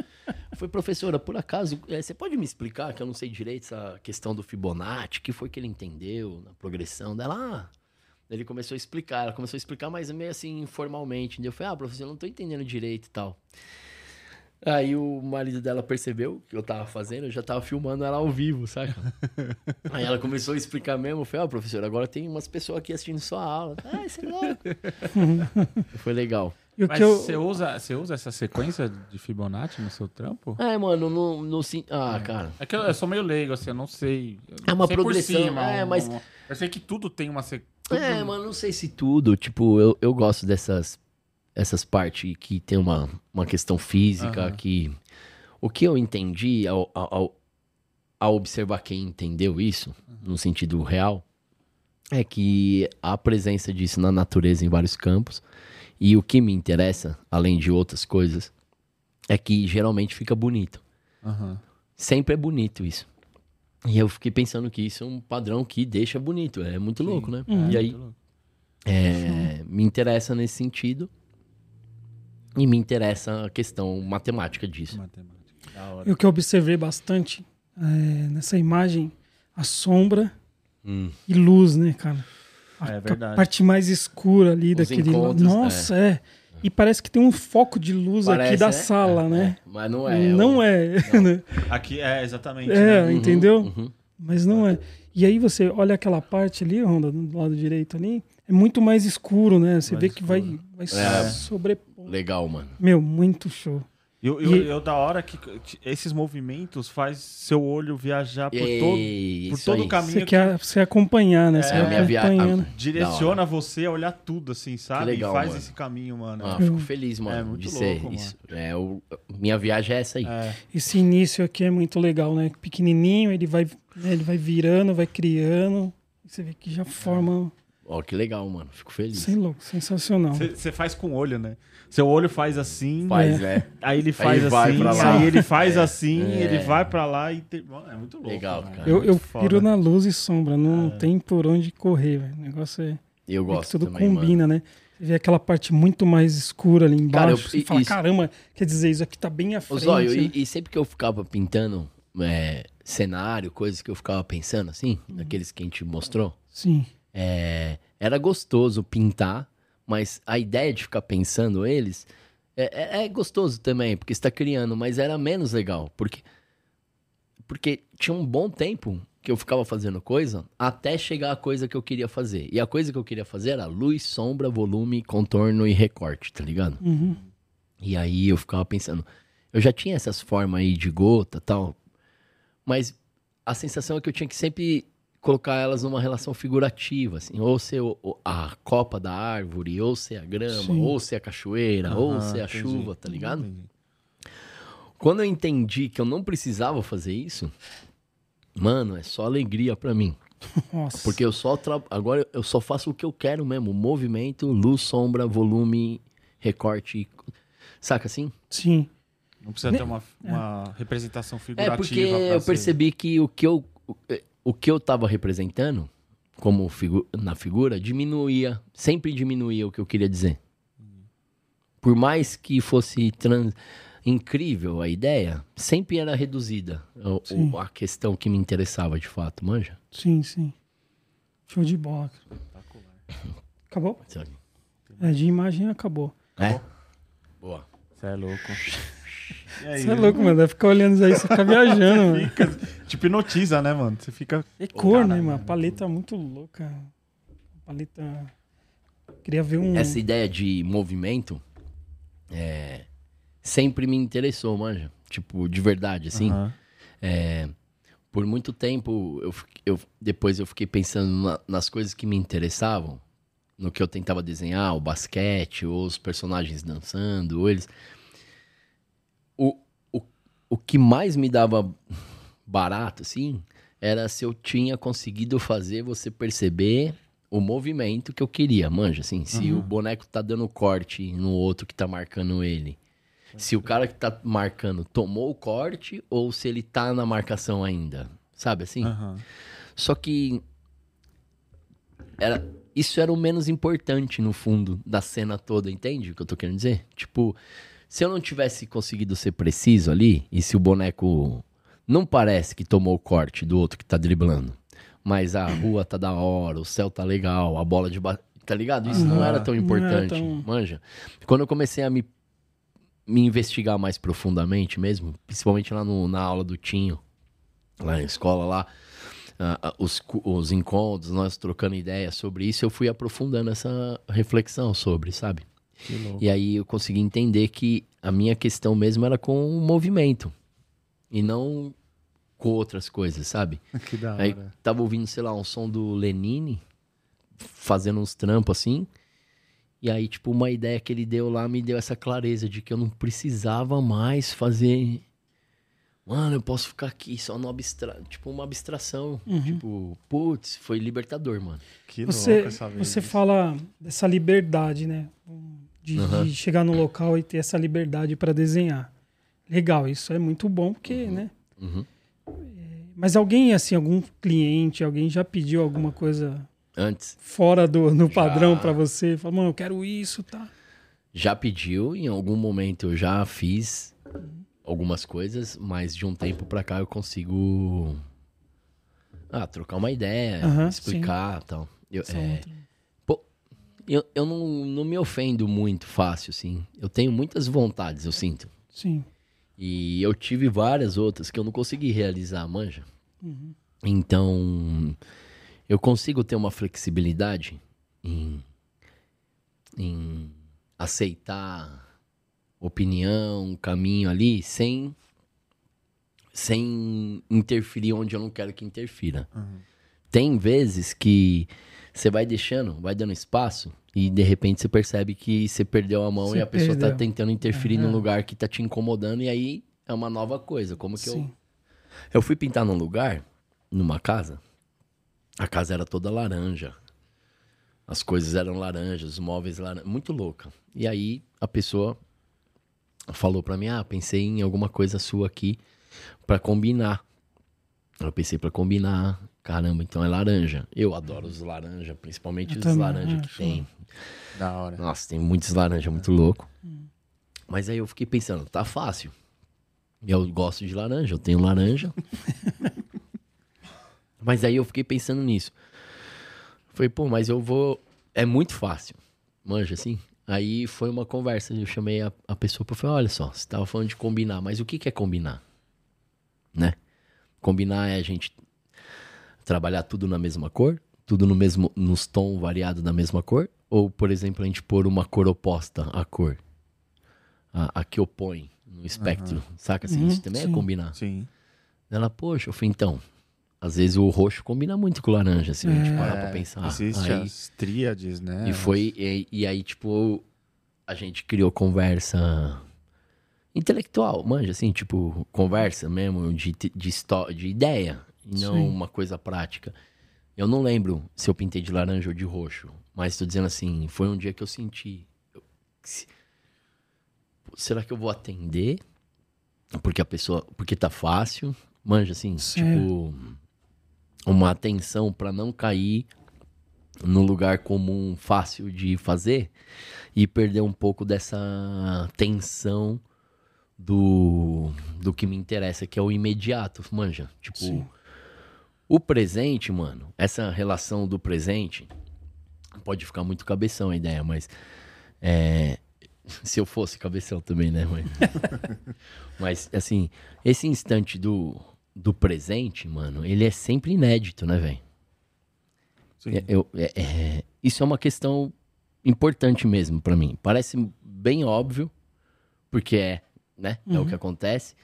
Foi, professora, por acaso, eh, você pode me explicar que eu não sei direito essa questão do Fibonacci? O que foi que ele entendeu na progressão dela? Ah, ele começou a explicar, ela começou a explicar, mas meio assim, informalmente. Eu falei, ah, professor, eu não tô entendendo direito e tal. Aí o marido dela percebeu que eu tava fazendo, eu já tava filmando ela ao vivo, saca? <laughs> Aí ela começou a explicar mesmo, eu falei, ó, professor, agora tem umas pessoas aqui assistindo sua aula. Ah, isso é louco. <laughs> Foi legal. E o Mas que eu. você, usa, você usa essa sequência de Fibonacci no seu trampo? É, mano, no, no sim- Ah, cara. É que eu, eu sou meio leigo, assim, eu não sei. Eu É uma sei por progressão, é, mas- um- eu sei que tudo tem uma sequência. É, mano, não sei se tudo. Tipo, eu, eu gosto dessas essas partes que tem uma, uma questão física, Aham. que... O que eu entendi ao, ao, ao- observar quem entendeu isso, no sentido real, é que há presença disso na natureza em vários campos E o que me interessa, além de outras coisas, é que geralmente fica bonito. Aham. Sempre é bonito isso. E eu fiquei pensando que isso é um padrão que deixa bonito. É muito louco, né? Uhum. E aí, é, me interessa nesse sentido. E me interessa a questão matemática disso. Matemática. Da hora. E o que eu observei bastante é, nessa imagem, a sombra Hum. e luz, né, cara? A, É verdade. a parte mais escura ali Os daquele. Nossa, é. E parece que tem um foco de luz aqui Parece, da né? sala, É, né? é. Mas não é. não o- é. né? <laughs> Aqui é exatamente. É, né? entendeu? Uhum. Mas não é. E aí você olha aquela parte ali, Ronda, do lado direito ali, é muito mais escuro, né? Você Mais vê que vai, escuro. vai É. sobrepor. Legal, mano. Meu, muito show. E eu, eu, E- eu da hora que que esses movimentos faz seu olho viajar por todo. Por isso todo aí. o caminho. Você quer você acompanhar, né? Você É, vai minha via- acompanhando. direciona você a olhar tudo, assim, sabe? legal, e faz mano. esse caminho, mano. Ah, Eu- fico feliz, mano, É muito de louco, ser isso. É, o, minha viagem é essa aí. É. Esse início aqui é muito legal, né? Pequenininho, ele vai, né, ele vai virando, vai criando. Você vê que já forma. Ó, que legal, mano. Fico feliz. Sem louco, sensacional. Você faz com o olho, né? Seu olho faz assim, Faz, né? aí ele faz vai assim, pra lá. aí ele faz É, assim, é. ele vai pra lá e. Mano, é muito louco. Legal, mano. cara. Eu, eu piro na luz e sombra, não tem por onde correr, velho. O negócio é. Eu é que gosto tudo também, mano. combina, né? Você vê aquela parte muito mais escura ali Cara, embaixo. eu- você e- fala, isso- caramba, quer dizer, isso aqui tá bem à Ô, frente. Zóio, né? e, e sempre que eu ficava pintando é, cenário, coisas que eu ficava pensando, assim, Uhum. daqueles que a gente mostrou, Sim. é, era gostoso pintar, mas a ideia de ficar pensando eles é, é- é gostoso também, porque você tá criando, mas era menos legal, porque, porque tinha um bom tempo que eu ficava fazendo coisa até chegar a coisa que eu queria fazer. E a coisa que eu queria fazer era luz, sombra, volume, contorno e recorte, tá ligado? Uhum. E aí eu ficava pensando, eu já tinha essas formas aí de gota e tal, mas a sensação é que eu tinha que sempre colocar elas numa relação figurativa, assim, ou ser a copa da árvore, ou ser a grama, Sim. ou ser a cachoeira, ou Aham, ser a entendi. chuva, tá ligado? Entendi. Quando eu entendi que eu não precisava fazer isso, mano, é só alegria pra mim. <laughs> Nossa. Porque eu só tra... agora eu só faço o que eu quero mesmo, movimento, luz, sombra, volume, recorte, saca assim? Sim. Não precisa ter uma, uma representação figurativa. É porque eu ser- percebi que o que eu, o- que eu tava representando como figu na figura diminuía, sempre diminuía o que eu queria dizer. Por mais que fosse trans- incrível a ideia, sempre era reduzida o- o- a questão que me interessava de fato, manja? Sim, sim. Show de bola. Acabou? É, de imagem acabou. É? Boa. Você é louco. <laughs> E aí, Você é louco, mano. Vai ficar olhando isso aí, você fica viajando, mano. Fica, te hipnotiza, né, mano? Você fica. É cor, né, mano? A paleta muito louca. Paleta. Queria ver um. Essa ideia de movimento é, sempre me interessou, manja. Tipo, de verdade, assim. Aham. É, por muito tempo, eu, eu- depois eu fiquei pensando na- nas coisas que me interessavam, no que eu tentava desenhar, o basquete, ou os personagens dançando, ou eles. O, o, o que mais me dava barato, assim, era se eu tinha conseguido fazer você perceber o movimento que eu queria, manja, assim, se o boneco tá dando corte no outro que tá marcando ele. Se o cara que tá marcando tomou o corte ou se ele tá na marcação ainda. Sabe assim? Aham. Só que era, isso era o menos importante no fundo da cena toda, entende o que eu tô querendo dizer? Tipo, se eu não tivesse conseguido ser preciso ali, e se o boneco não parece que tomou o corte do outro que tá driblando, mas a rua tá da hora, o céu tá legal, a bola de ba... tá ligado? Isso não Aham. era tão Não era importante, tão- manja. Quando eu comecei a me me investigar mais profundamente mesmo, principalmente lá no- na aula do Tinho, lá na escola lá, ah, ah, os, os encontros, nós trocando ideias sobre isso, eu fui aprofundando essa reflexão sobre, sabe? E aí eu consegui entender que a minha questão mesmo era com o movimento e não com outras coisas, sabe? <laughs> Que da hora. Aí tava ouvindo, sei lá, um som do Lenine, fazendo uns trampos assim. E aí, tipo, uma ideia que ele deu lá me deu essa clareza de que eu não precisava mais fazer. Mano, eu posso ficar aqui só no abstrato. Tipo, uma abstração. Uhum. Tipo, putz, foi libertador, mano. Que Você, louco essa vez. você fala dessa liberdade, né? De, Aham. de chegar no local e ter essa liberdade para desenhar. Legal, isso é muito bom, porque, né? Uhum. Mas alguém, assim, algum cliente, alguém já pediu alguma coisa Antes, fora do no padrão para você? Falou, mano, eu quero isso, tá? já pediu, em algum momento eu já fiz algumas coisas, mas de um tempo pra cá eu consigo ah, trocar uma ideia, explicar e tal. Eu, é, outra. Eu, eu não, não me ofendo muito fácil, assim. Eu tenho muitas vontades, eu sinto. Sim. E eu tive várias outras que eu não consegui realizar, manja. Uhum. Então, eu consigo ter uma flexibilidade em, em aceitar opinião, caminho ali, sem, sem interferir onde eu não quero que interfira. Tem vezes que você vai deixando, vai dando espaço e de repente você percebe que você perdeu a mão Você e a pessoa tá perdeu. tentando interferir Aham. num lugar que tá te incomodando e aí é uma nova coisa. Como que eu Sim. eu fui pintar num lugar, numa casa. A casa era toda laranja. As coisas eram laranjas, os móveis laranjas. Muito louca. E aí a pessoa falou pra mim: Ah, pensei em alguma coisa sua aqui pra combinar. Eu pensei pra combinar. Caramba, então é laranja. Eu adoro os laranja, principalmente Eu os laranja que acho. tem. Da hora. Nossa, tem muitos laranja muito louco. Mas aí eu fiquei pensando, tá fácil. Eu gosto de laranja, eu tenho laranja. <laughs> mas aí eu fiquei pensando nisso. Falei, pô, mas eu vou. É muito fácil. Manja, assim. Aí foi uma conversa. Eu chamei a, a pessoa pra falar: olha só, você tava falando de combinar, mas o que, que é combinar? Né? Combinar é a gente trabalhar tudo na mesma cor, tudo no mesmo, nos tom variado da mesma cor, ou por exemplo a gente pôr uma cor oposta à cor, a, a que opõe no espectro, saca? Assim, Uhum, isso também sim. é combinar. Sim. Ela, poxa, eu falei, então, às vezes o roxo combina muito com o laranja, se a gente É. parar É, pra pensar. Existe Aí- as tríades, né? e foi, e, e aí, tipo, a gente criou conversa intelectual, manja, assim, tipo, conversa mesmo de, de, histó- de ideia, e não Sim. uma coisa prática. Eu não lembro se eu pintei de laranja ou de roxo, mas tô dizendo assim, foi um dia que eu senti. eu- se- será que eu vou atender? Porque a pessoa. Porque tá fácil, manja, assim, Sim. tipo. Uma atenção pra não cair no lugar comum fácil de fazer e perder um pouco dessa tensão do, do que me interessa, que é o imediato, manja. Tipo, Sim. O presente, mano, essa relação do presente, pode ficar muito cabeção a ideia, mas é, <laughs> se eu fosse cabeção também, né, mãe? <laughs> mas, assim, esse instante do, do presente, mano, ele é sempre inédito, né, velho? Sim. É, eu- é- é- isso é uma questão importante mesmo pra mim. Parece bem óbvio, porque é, né? É o que acontece.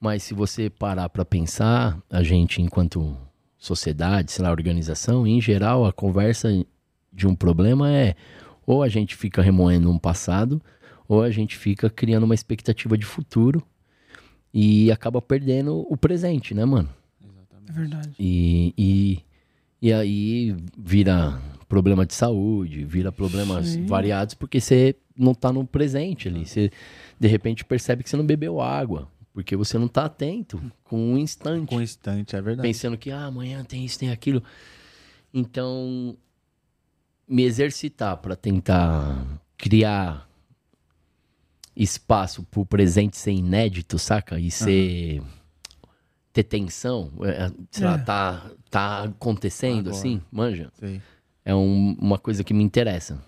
Mas se você parar pra pensar, a gente, enquanto sociedade, sei lá, organização, em geral, a conversa de um problema é ou a gente fica remoendo um passado, ou a gente fica criando uma expectativa de futuro e acaba perdendo o presente, né, mano? É verdade. E, e, e aí vira problema de saúde, vira problemas Sim. variados, porque você não tá no presente ali. Você, de repente, percebe que você não bebeu água, porque você não tá atento com um instante, Com instante, é verdade. pensando que ah, amanhã tem isso, tem aquilo. Então, me exercitar para tentar criar espaço pro presente ser inédito, saca? E ser. ter tensão, é, sei lá, É. tá, tá acontecendo Agora. assim, manja. Sei. É um- uma coisa que me interessa.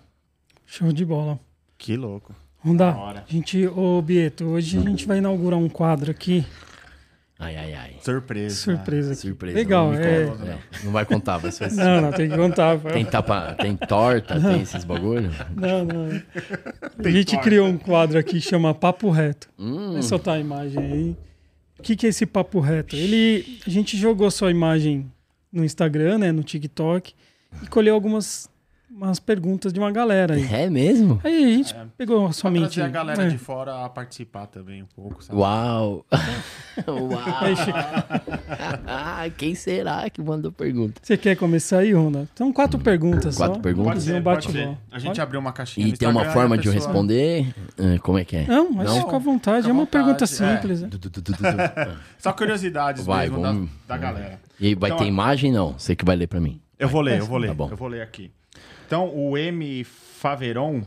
Show de bola. Que louco. Vamos Da dar. hora. A gente, ô Bieto, hoje a gente vai inaugurar um quadro aqui. Ai, ai, ai. Surpresa. Surpresa aqui. Surpresa. Legal, não é. conta, né? Não vai contar, vai ser <laughs> Não, não, tem que contar. Tem, tapa, tem torta, tem esses bagulho? Não, não. A gente criou um quadro aqui que chama Papo Reto. Hum, Vai soltar a imagem aí. O que, que é esse papo reto? Ele, a gente jogou sua imagem no Instagram, né, no TikTok, e colheu algumas umas perguntas de uma galera aí. É mesmo? Aí a gente pegou Pra somente. a galera é. de fora a participar também um pouco, sabe? Uau! <laughs> Uau! Ah, Quem será que mandou pergunta? Você quer começar aí, Ronda? São quatro perguntas Quatro só. perguntas? Pode ser, um pode ser. A gente Pode? abriu uma caixinha E tem uma forma de eu responder? Ah, Como é que é? Não, mas Não? fica à vontade. Fica é uma vontade, pergunta é. simples. né? <laughs> Só curiosidades Vai, mesmo vamos- da, da galera. E aí, vai Então, ter imagem? Não. Você que vai ler pra mim. Eu vou ler, eu vou ler. Tá bom. Eu vou ler aqui. Então, o M. Faveron,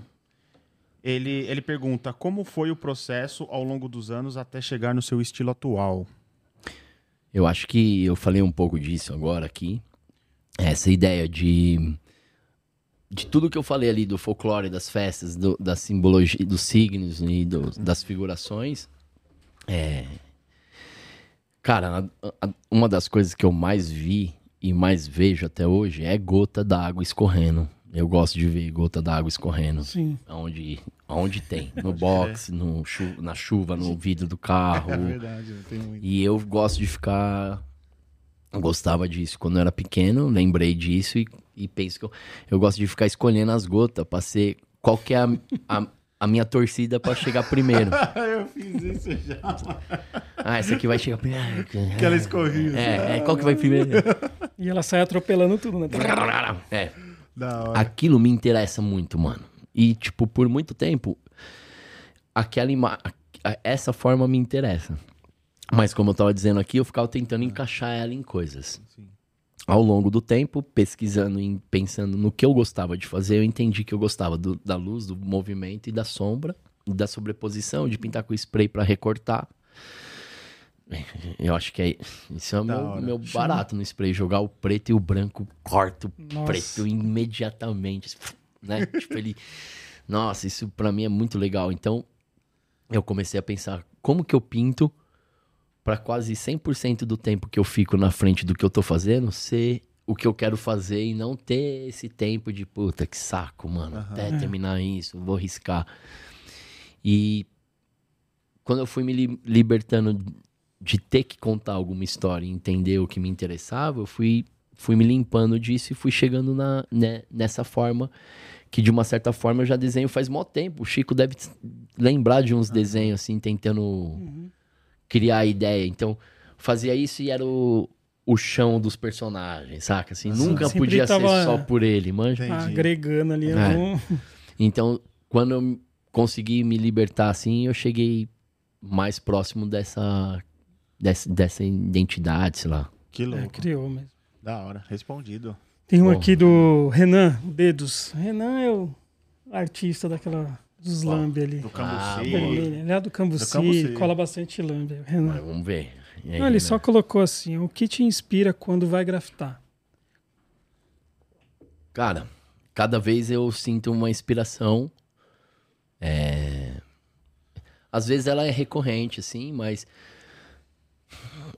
ele, ele pergunta como foi o processo ao longo dos anos até chegar no seu estilo atual. Eu acho que eu falei um pouco disso agora aqui. Essa ideia de. De tudo que eu falei ali do folclore, das festas, do- da simbologia, dos signos e do- das figurações. É. Cara, a- a- uma das coisas que eu mais vi e mais vejo até hoje é gota d'água escorrendo. Eu gosto de ver gota d'água escorrendo. Sim. Onde, onde tem. No box, <laughs> no chu- na chuva, no vidro do carro. <laughs> verdade, não tem muito. E eu gosto de ficar. Eu gostava disso quando eu era pequeno, lembrei disso e, e penso que eu, eu gosto de ficar escolhendo as gotas pra ser qual que é a, a, a minha torcida pra chegar primeiro. <laughs> eu fiz isso já. Ah, essa aqui vai chegar primeiro. Aquela escorrida. É, é, qual que vai primeiro? E ela sai atropelando tudo, né? É. aquilo me interessa muito, mano. E, tipo, por muito tempo, aquela ima... essa forma me interessa. Mas, como eu tava dizendo aqui, eu ficava tentando encaixar ela em coisas. Sim. Ao longo do tempo, pesquisando e pensando no que eu gostava de fazer, eu entendi que eu gostava do- da luz, do movimento e da sombra, da sobreposição, de pintar com spray pra recortar. <laughs> Eu acho que é isso é o meu, meu barato no spray, jogar o preto e o branco, corto Nossa. preto imediatamente, né? <laughs> tipo ele, nossa, isso pra mim é muito legal. Então, eu comecei a pensar como que eu pinto pra quase 100% do tempo que eu fico na frente do que eu tô fazendo ser o que eu quero fazer e não ter esse tempo de puta que saco, mano, até terminar isso, vou riscar. E quando eu fui me li- libertando de ter que contar alguma história e entender o que me interessava, eu fui, fui me limpando disso e fui chegando na, né, nessa forma que de uma certa forma eu já desenho faz mó tempo. O Chico deve lembrar de uns desenhos assim, tentando criar a ideia. Então, fazia isso e era o, o chão dos personagens, saca? Assim, nunca Sempre podia tava- ser só por ele, manja. Entendi. Agregando ali. É. algum- Então, quando eu consegui me libertar assim, eu cheguei mais próximo dessa, dessa, dessa identidade, sei lá. Que É, louco. criou mesmo. Da hora. Respondido. Tem um Bom. aqui do Renan, o Dedos. Renan é o artista daquela dos lambe ali. Do Ah, Cambuci. Vermelho. Ele é do Cambuci, Cambuci. cola bastante lambe. o Mas Renan. vamos ver. Aí, Não, ele né? só colocou assim: o que te inspira quando vai grafitar? Cara, cada vez eu sinto uma inspiração. É... Às vezes ela é recorrente, assim, mas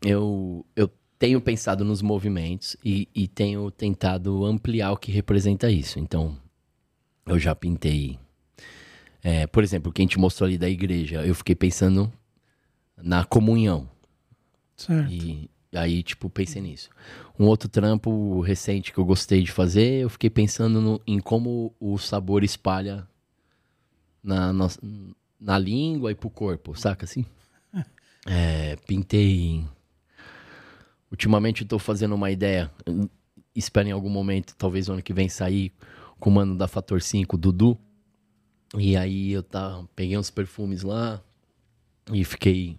eu, eu tenho pensado nos movimentos e, e tenho tentado ampliar o que representa isso. Então, eu já pintei. é, por exemplo, o que a gente mostrou ali da igreja, eu fiquei pensando na comunhão. Certo. E aí, tipo, pensei nisso. Um outro trampo recente que eu gostei de fazer, eu fiquei pensando no- em como o sabor espalha na, nossa- na língua e pro corpo, saca assim? É, pintei. Ultimamente eu tô fazendo uma ideia. Espero em algum momento, talvez o ano que vem, sair com o mano da Fator 5, Dudu. E aí eu tá, peguei uns perfumes lá e fiquei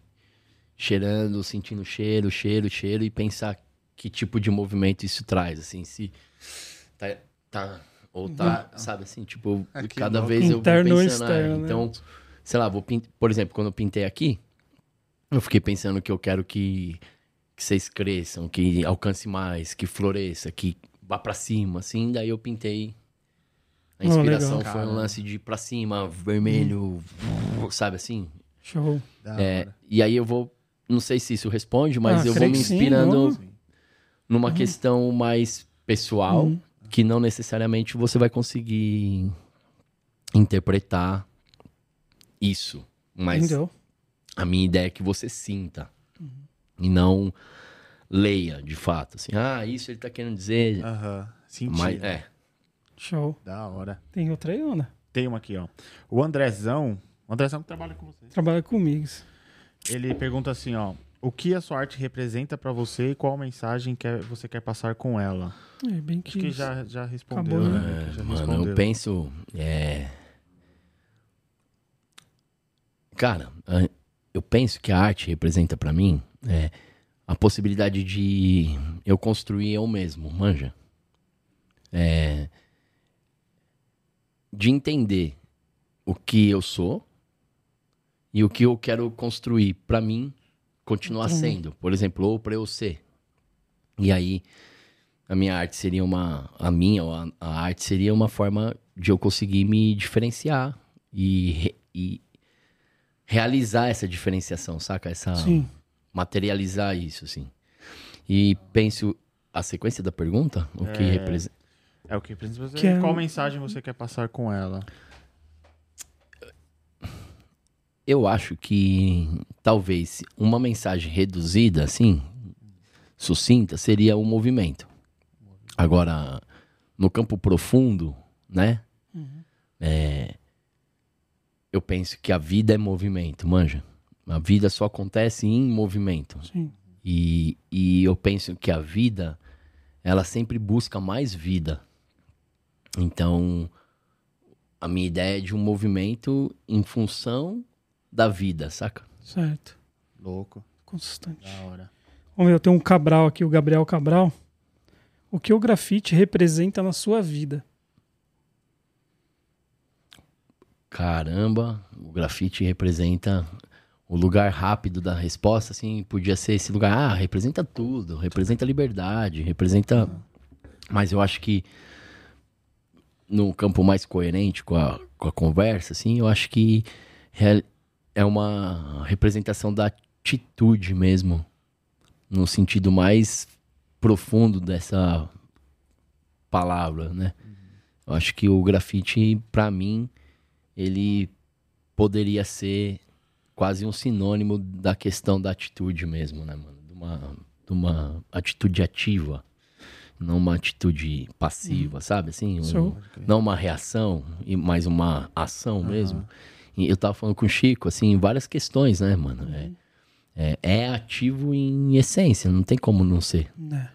cheirando, sentindo cheiro, cheiro, cheiro e pensar que tipo de movimento isso traz, assim, se tá, tá ou tá, sabe assim, tipo, Ah, que cada vez eu vou pensando, ah, né? então, sei lá, vou pin- por exemplo, quando eu pintei aqui, eu fiquei pensando que eu quero que, que vocês cresçam, que alcance mais, que floresça, que vá pra cima, assim, daí eu pintei a Oh, inspiração legal. foi um lance de pra cima, vermelho, sabe assim? Show. É, e aí eu vou. Não sei se isso responde, mas Ah, eu vou me sim, inspirando vamos. numa questão mais pessoal, Uhum. que não necessariamente você vai conseguir interpretar isso. Mas Entendeu? A minha ideia é que você sinta. E não leia, de fato. Assim, ah, isso ele tá querendo dizer. Aham. Senti. Mas, é. Show. Da hora. Tem outra aí, Ana? Tem uma aqui, ó. O Andrezão. O Andrezão que trabalha com você. Trabalha comigo. Ele pergunta assim, ó. O que a sua arte representa pra você e qual mensagem quer, você quer passar com ela? É bem que, Acho que já, já respondeu, Acabou, né? Já Mano, respondeu. eu penso. É... Cara, eu penso que a arte representa pra mim é, a possibilidade de eu construir eu mesmo, manja. É, de entender o que eu sou e o que eu quero construir pra mim continuar Uhum. sendo. Por exemplo, ou pra eu ser. E aí, a minha arte seria uma. A minha, a, a arte seria uma forma de eu conseguir me diferenciar e, e realizar essa diferenciação, saca? Essa, Sim. materializar isso, assim. E penso. A sequência da pergunta? O que É. representa. É o que representa você. Que é Qual um- mensagem você quer passar com ela? Eu acho que talvez uma mensagem reduzida, assim, sucinta, seria o movimento. Agora, no campo profundo, né? É, eu penso que a vida é movimento, manja. A vida só acontece em movimento. Sim. E, e eu penso que a vida, ela sempre busca mais vida. Então, a minha ideia é de um movimento em função da vida, saca? Certo. Louco. Constante. Da hora. Vamos ver, eu tenho um Cabral aqui, o Gabriel Cabral. O que o grafite representa na sua vida? Caramba, o grafite representa o lugar rápido da resposta, assim, podia ser esse lugar, ah, representa tudo, representa liberdade, representa... Mas eu acho que no campo mais coerente com a, com a conversa, assim, eu acho que é- é uma representação da atitude mesmo, no sentido mais profundo dessa palavra, né? Eu acho que o grafite, pra mim, ele poderia ser quase um sinônimo da questão da atitude mesmo, né, mano? De uma, de uma atitude ativa, não uma atitude passiva, sabe? Assim, um- não uma reação, mais uma ação mesmo. E eu tava falando com o Chico, assim, várias questões, né, mano? É, é, é ativo em essência, não tem como não ser. Né?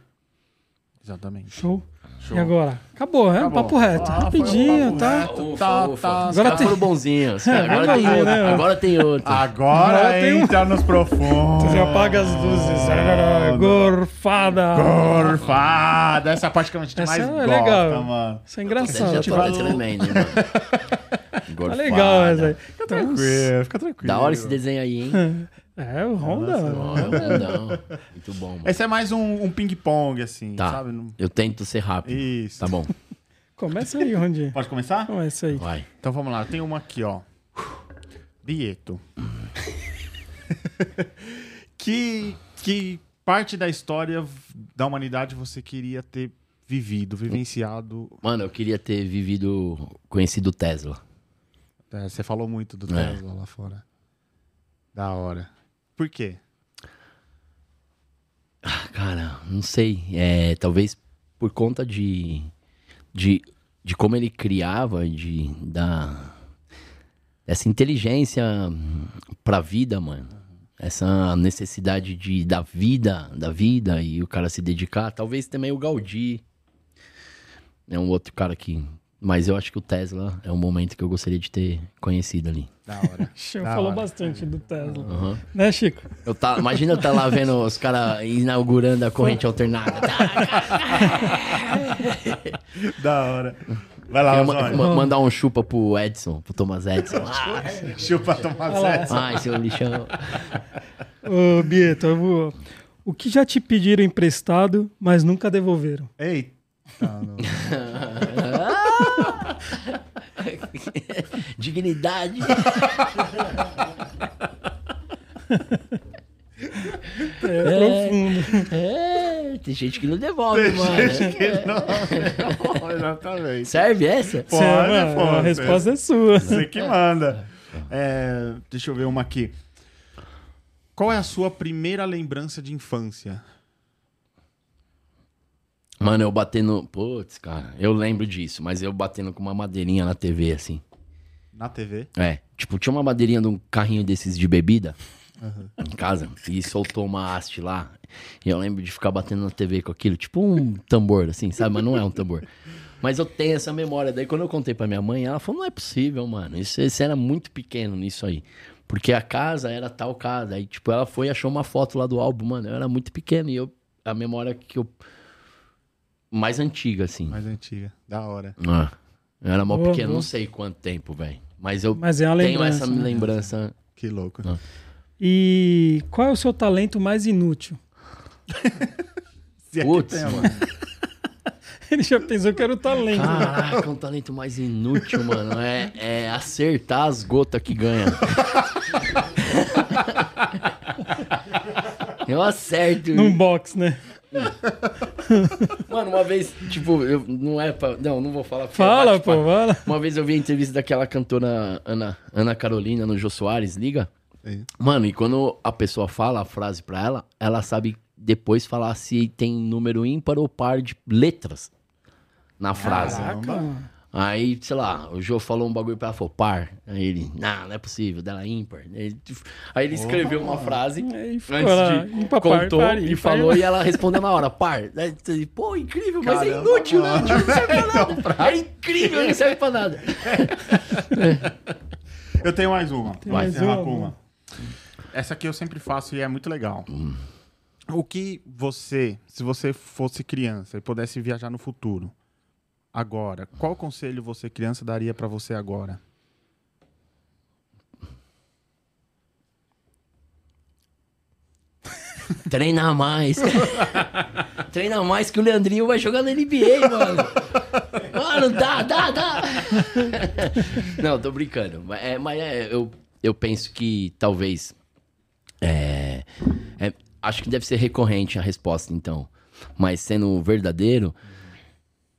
Exatamente. Show. Show. E agora? Acabou, é? Acabou. Papo reto. Ah, foi um Rapidinho, papo tá? reto. Tá, tá. <laughs> Agora tem- foram bonzinhos. É, Agora, vai tem outro, né? agora tem outro. Agora Agora tem um- entra nos profundos. Você apaga as luzes. Ah, Gorfada. Gorfada. Essa parte que a gente Essa mais é gosta, legal. mano. Isso é engraçado. já gente tá mano. <laughs> Tá legal essa aí. Então, Tranquilo, fica tranquilo. Da hora esse desenho aí, hein? <laughs> É, o Honda. É um bundão. Muito bom, mano. Esse é mais um, um ping-pong, assim, Tá. sabe? Não- Eu tento ser rápido. Isso. Tá bom, Começa aí, Rondinho. Pode começar? Começa aí. vai. Então vamos lá. Tem uma aqui, ó. Bieto. <laughs> que, que parte da história da humanidade você queria ter vivido, vivenciado? Mano, eu queria ter vivido, conhecido o Tesla. É, você falou muito do É. Tesla lá fora. Da hora. Por quê? Cara, não sei. É, talvez por conta de, de, de como ele criava, de, da, essa inteligência pra vida, mano. Essa necessidade de, da vida, da vida e o cara se dedicar. Talvez também o Gaudí. É um outro cara que. Mas eu acho que o Tesla é um momento que eu gostaria de ter conhecido ali. Da hora. <laughs> Chico Da falou hora. bastante do Tesla. Aham. Né, Chico? Eu tá, imagina eu tá lá vendo os caras inaugurando a corrente alternada. <laughs> <laughs> da hora. Vai lá, ma- ma- mandar um chupa pro Edson, pro Thomas Edson. Ah, Chupa lá. sexo. Ai, seu lixão. Ô, Bieto, eu vou... O que já te pediram emprestado, mas nunca devolveram? Eita. não. <laughs> Dignidade. É, profundo. É, tem gente que não devolve, mano. Não, exatamente. Serve essa? Pode, mano, pode. A resposta é sua. Você que manda. É, deixa eu ver uma aqui. Qual é a sua primeira lembrança de infância? Mano, eu batendo. Putz, cara, eu lembro disso, mas eu batendo com uma madeirinha na TV, assim. Na TV? É. Tipo, tinha uma madeirinha de um carrinho desses de bebida em casa e soltou uma haste lá. E eu lembro de ficar batendo na TV com aquilo, tipo um tambor, assim, sabe? Mas não é um tambor. Mas eu tenho essa memória. Daí quando eu contei pra minha mãe, ela falou: não é possível, mano. Isso, você era muito pequeno nisso aí. Porque a casa era tal casa. Aí, tipo, ela foi e achou uma foto lá do álbum, mano. Eu era muito pequeno. E eu, a memória que eu. Mais antiga, assim. Mais antiga. Da hora. Ah, eu era mó Boa, pequeno, boa. não sei quanto tempo, velho. Mas eu Mas é uma tenho lembrança. essa né? lembrança. Que louco. Ah. E qual é o seu talento mais inútil? <laughs> Se é que Putz, tem, mano. <laughs> Ele já pensou que era o talento. Caraca, um talento mais inútil, mano. É, é acertar as gotas que ganha. <laughs> Eu acerto. Num box, né? <laughs> Mano, uma vez, tipo, eu não é pra. Não, não vou falar. porque Fala, pô, fala. Uma vez eu vi a entrevista daquela cantora Ana, Ana Carolina no Jô Soares, liga? Sim. Mano, e quando a pessoa fala a frase pra ela, ela sabe depois falar se tem número ímpar ou par de letras na frase. Caraca. Aí, sei lá, o Jô falou um bagulho pra ela, falou par. Aí ele, não, não é possível, dela é ímpar. Aí ele, escreveu uma frase Aí ficou lá, de ímpar, par, contou par, e ímpar, falou e ela respondeu na hora, par. Aí, Pô, incrível, mas é Caramba, inútil, né? mano. Não serve pra <laughs> nada. É incrível, não serve pra nada. <laughs> Eu tenho mais uma. Vai, mais encerrar uma, com boa. uma. Essa aqui eu sempre faço e é muito legal. O que você, se você fosse criança e pudesse viajar no futuro, agora, qual conselho você, criança, daria pra você agora? <laughs> Treina mais. <laughs> Treina mais que o Leandrinho vai jogar na NBA, mano. Mano, dá, dá, dá. <laughs> Não, tô brincando. Mas, é, mas é, eu, eu penso que talvez. é, é, acho que deve ser recorrente a resposta, então. Mas sendo verdadeiro,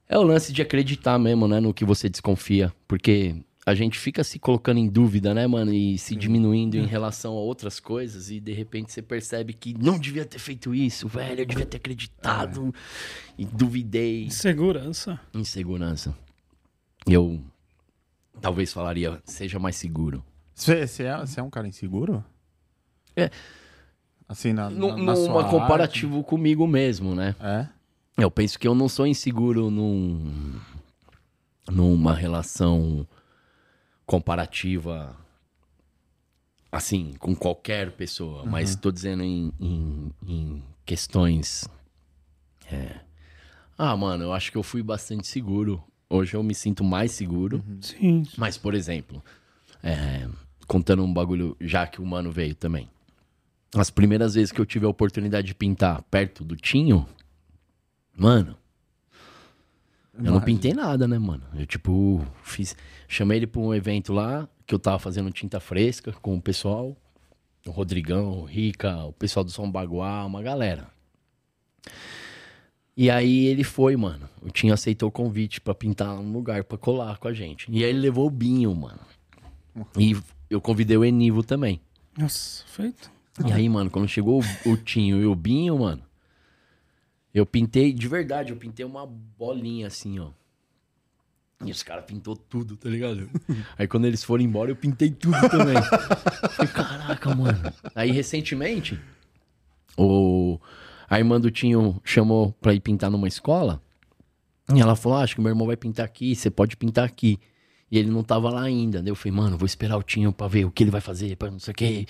é o lance de acreditar mesmo, né, no que você desconfia. Porque a gente fica se colocando em dúvida, né, mano? E se diminuindo em relação a outras coisas. E de repente você percebe que não devia ter feito isso, velho. Eu devia ter acreditado. E duvidei. Segurança. Insegurança. Eu talvez falaria, seja mais seguro. Você, é, é um cara inseguro? É. Assim, na, na, na sua numa arte? comparativo comigo mesmo, né? É? Eu penso que eu não sou inseguro num, numa relação comparativa, assim, com qualquer pessoa. Mas tô dizendo em, em, em questões. é. Ah, mano, eu acho que eu fui bastante seguro. Hoje eu me sinto mais seguro. Sim. Mas, por exemplo, é, contando um bagulho, já que o mano veio também. As primeiras vezes que eu tive a oportunidade de pintar perto do Tinho, mano, eu não pintei nada, né, mano? Eu, tipo, fiz. Chamei ele pra um evento lá, que eu tava fazendo tinta fresca com o pessoal. O Rodrigão, o Rica, o pessoal do São Baguá, uma galera. E aí ele foi, mano. O Tinho aceitou o convite pra pintar um lugar pra colar com a gente. E aí ele levou o Binho, mano. E eu convidei o Enivo também. Nossa, feito. E aí, mano, quando chegou o, o Tinho e o Binho, mano, eu pintei, de verdade, eu pintei uma bolinha assim, ó. E os caras pintou tudo, tá ligado? <laughs> Aí quando eles foram embora, eu pintei tudo também. Falei, caraca, mano. Aí recentemente, o... a irmã do Tinho chamou pra ir pintar numa escola. E ela falou: ah, acho que meu irmão vai pintar aqui, você pode pintar aqui. E ele não tava lá ainda. Daí eu falei, mano, vou esperar o Tinho pra ver o que ele vai fazer, pra não sei o quê.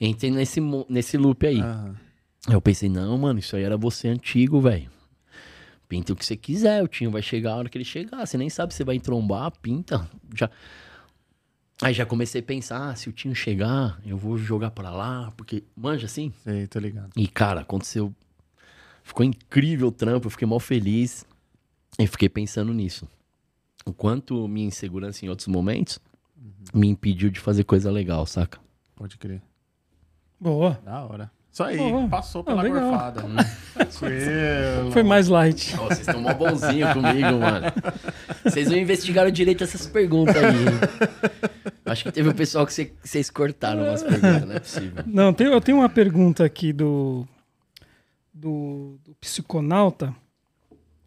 Entrei nesse, nesse loop aí. Aham. Aí eu pensei, não, mano, isso aí era você antigo, velho. Pinta o que você quiser, o Tinho vai chegar a hora que ele chegar. Você nem sabe se vai trombar, pinta. Já... Aí já comecei a pensar, ah, se o Tinho chegar, eu vou jogar pra lá, porque manja assim. Sei, tô ligado. E, cara, aconteceu. Ficou incrível o trampo, eu fiquei mal feliz. E fiquei pensando nisso. O quanto minha insegurança em outros momentos me impediu de fazer coisa legal, saca? Pode crer. Boa. Da hora. Isso aí, Boa. passou Ah, pela legal. gorfada. Tranquilo. Foi mais light. Ó, vocês estão mó bonzinho comigo, mano. Vocês não investigaram direito essas perguntas aí. Acho que teve um pessoal que cê- vocês cortaram umas perguntas, não é possível. Não, tem, eu tenho uma pergunta aqui do, do, do psiconauta.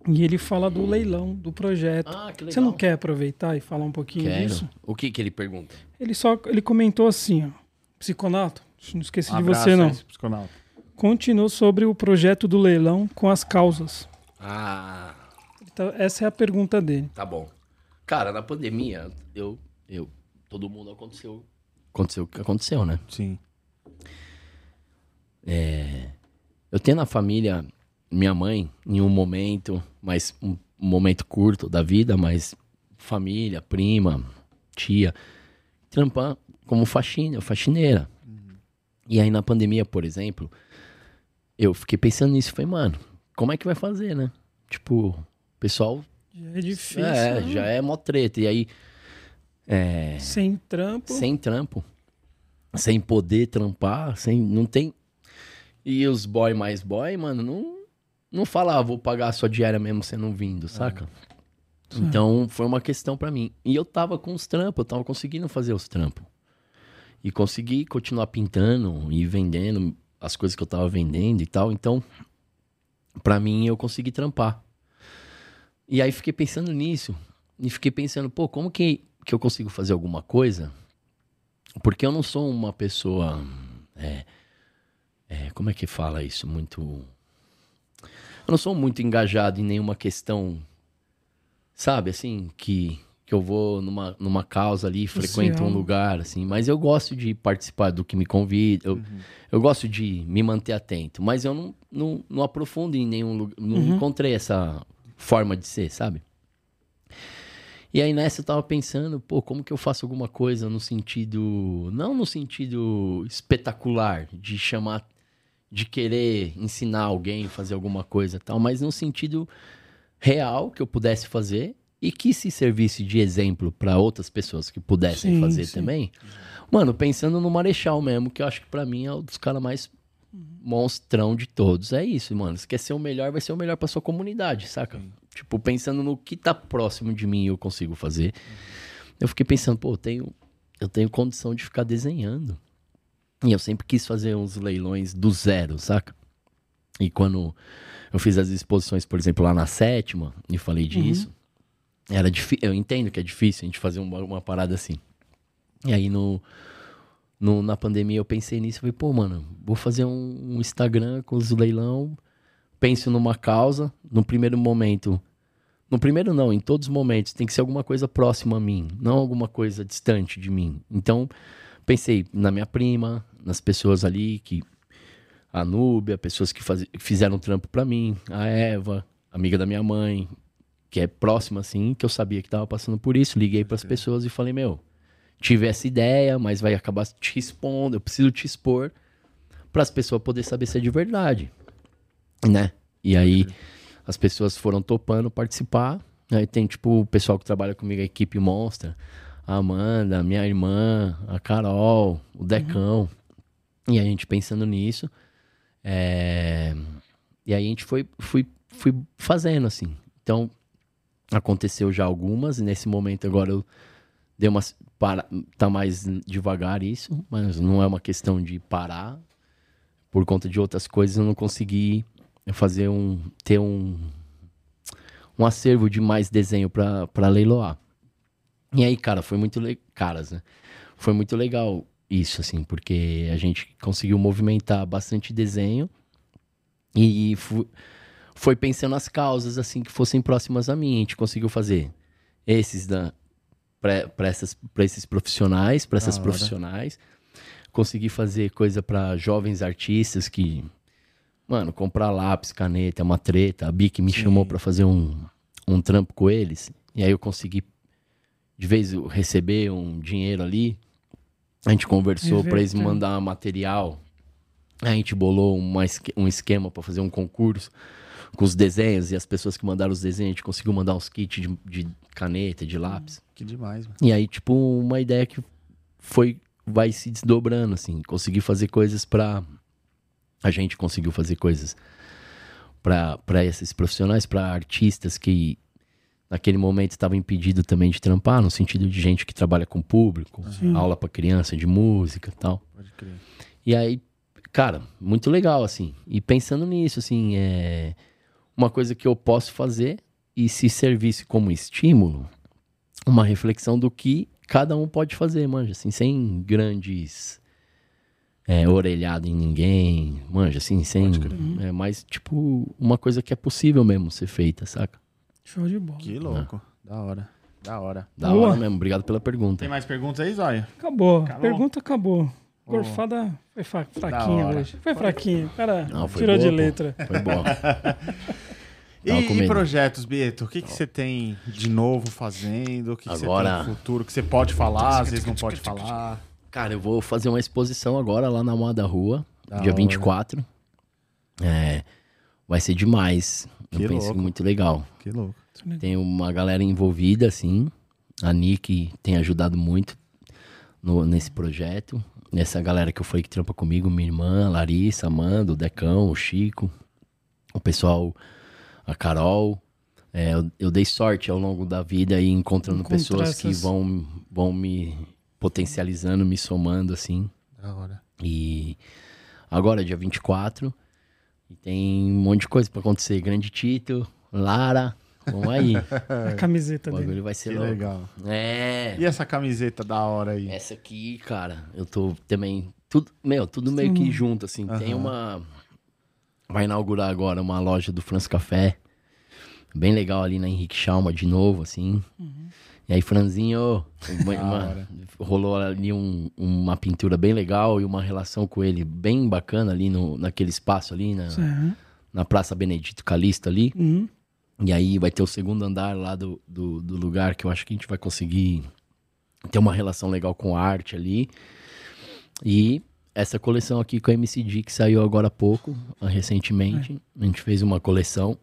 E ele fala do leilão, do projeto. Ah, que legal. Você não quer aproveitar e falar um pouquinho Quero. disso? O que que ele pergunta? Ele só ele comentou assim, ó, psiconato, não esqueci de Abraço você não. esse psiconauta. Continuou sobre o projeto do leilão com as causas. Ah, Então, essa é a pergunta dele. tá bom. Cara, na pandemia, eu, eu, todo mundo aconteceu, aconteceu o que aconteceu, né? Sim. Eu tenho na família minha mãe em um momento, mas um, um momento curto da vida, mas família, prima, tia, trampar como faxina, faxineira. E aí na pandemia, por exemplo, eu fiquei pensando nisso, falei, mano, como é que vai fazer, né? Tipo, o pessoal Já é difícil. é, né? já é mó treta. E aí, é, Sem trampo. sem trampo, sem poder trampar, sem não tem. E os boy mais boy, mano, não não fala, ah, vou pagar a sua diária mesmo você não vindo, saca? Então foi uma questão pra mim. E eu tava com os trampos, eu tava conseguindo fazer os trampos. E consegui continuar pintando e vendendo as coisas que eu tava vendendo e tal. Então, pra mim, eu consegui trampar. E aí fiquei pensando nisso. E fiquei pensando, pô, como que, que eu consigo fazer alguma coisa? Porque eu não sou uma pessoa. é, é, como é que fala isso? Muito. Eu não sou muito engajado em nenhuma questão, sabe, assim, que, que eu vou numa, numa causa ali, frequento um lugar, assim, mas eu gosto de participar do que me convida, eu, eu gosto de me manter atento, mas eu não, não, não aprofundo em nenhum lugar, não encontrei essa forma de ser, sabe? E aí nessa eu tava pensando, pô, como que eu faço alguma coisa no sentido, não no sentido espetacular, de chamar, de querer ensinar alguém a fazer alguma coisa e tal, mas no sentido real que eu pudesse fazer e que se servisse de exemplo para outras pessoas que pudessem Sim, fazer sim. também. Mano, pensando no Marechal mesmo, que eu acho que pra mim é um dos caras mais monstrão de todos. É isso, mano. Se quer ser o melhor, vai ser o melhor pra sua comunidade, saca? Tipo, pensando no que tá próximo de mim e eu consigo fazer. Eu fiquei pensando, pô, eu tenho, eu tenho condição de ficar desenhando. E eu sempre quis fazer uns leilões do zero, saca? E quando eu fiz as exposições, por exemplo, lá na sétima, e falei disso, era difícil. Eu entendo que é difícil a gente fazer uma, uma parada assim. E aí no, no- na pandemia eu pensei nisso, falei, pô, mano, vou fazer um, um Instagram com os leilão, penso numa causa, no primeiro momento. No primeiro não, em todos os momentos tem que ser alguma coisa próxima a mim, não alguma coisa distante de mim. Então, pensei na minha prima, nas pessoas ali que a Núbia, pessoas que faz, fizeram trampo pra mim, a Eva, amiga da minha mãe, que é próxima assim, que eu sabia que tava passando por isso, liguei pras pessoas e falei, meu, tive essa ideia, mas vai acabar te expondo, eu preciso te expor para as pessoas poderem saber se é de verdade, né? E aí as pessoas foram topando participar. Aí tem tipo o pessoal que trabalha comigo, a equipe Monstra, a Amanda, a minha irmã, a Carol, o Decão. E a gente pensando nisso. é, E aí a gente foi, fui, fui fazendo assim. Então aconteceu já algumas, e nesse momento agora eu dei uma. Para... Tá mais devagar isso, mas não é uma questão de parar. Por conta de outras coisas, eu não consegui fazer um. ter um. um acervo de mais desenho pra leiloar. E aí, cara, foi muito legal. Caras, né? Foi muito legal isso, assim, porque a gente conseguiu movimentar bastante desenho e foi pensando as causas, assim, que fossem próximas a mim. A gente conseguiu fazer esses da para esses profissionais, para essas profissionais. Consegui fazer coisa para jovens artistas que mano, comprar lápis, caneta, é uma treta. A Bic me Sim. chamou para fazer um um trampo com eles. E aí eu consegui de vez receber um dinheiro ali. A gente conversou para eles mandar material. A gente bolou uma um esquema para fazer um concurso com os desenhos e as pessoas que mandaram os desenhos, a gente conseguiu mandar uns kits de, de caneta, de lápis. Que demais, mano. E aí, tipo, uma ideia que foi vai se desdobrando assim, conseguir fazer coisas pra a gente conseguiu fazer coisas pra para esses profissionais, pra artistas que naquele momento estavam impedidos também de trampar, no sentido de gente que trabalha com público, Sim. aula pra criança de música, e tal. Pode crer. E aí, cara, muito legal, assim. E pensando nisso, assim, é. Uma coisa que eu posso fazer e se servisse como estímulo, uma reflexão do que cada um pode fazer, manja, assim, sem grandes é, orelhada em ninguém, manja, assim, sem. É mais tipo uma coisa que é possível mesmo ser feita, saca? Show de bola. Que louco. Da hora. Da hora. Da Boa. hora mesmo. Obrigado pela pergunta. Tem mais perguntas aí, Zóia? Acabou. Acabou? Pergunta acabou. Gorfada foi fra- fraquinha hoje. Foi fraquinha. O cara Não, foi tirou boa, de pô. letra. Foi bom. <laughs> E, e projetos, Bieto? O que, que você tem de novo fazendo? O que, que você Agora- tem no futuro? Que você pode falar, às vezes não pode falar. Cara, eu vou fazer uma exposição agora lá na Moda Rua, Da dia hora. 24. É, vai ser demais. Que eu penso louco. muito legal. Que louco. Tem uma galera envolvida, assim. A Nick tem ajudado muito no- nesse projeto. Essa galera que eu falei que trampa comigo, minha irmã, a Larissa, Amanda, o Decão, o Chico, o pessoal, a Carol. É, eu, eu dei sorte ao longo da vida aí encontrando Encontrar pessoas que essas- vão, vão me potencializando, me somando, assim. Da hora. E agora, dia 24, e tem um monte de coisa pra acontecer. Grande Tito, Lara, vamos aí. A camiseta O dele. bagulho vai ser Que louco. legal. É. E essa camiseta da hora aí? Essa aqui, cara, eu tô também. Tudo, meu, tudo meio que junto, assim. Tem Aham. uma. Vai inaugurar agora uma loja do France Café. Bem legal ali na Henrique Schalma de novo, assim. E aí, Franzinho, <laughs> uma- hora. rolou ali um- uma pintura bem legal e uma relação com ele bem bacana ali no, naquele espaço ali, na, na Praça Benedito Calixto ali. Uhum. E aí vai ter o segundo andar lá do, do, do lugar que eu acho que a gente vai conseguir ter uma relação legal com a arte ali. E essa coleção aqui com a MCD que saiu agora há pouco, ah, recentemente. A gente fez uma coleção.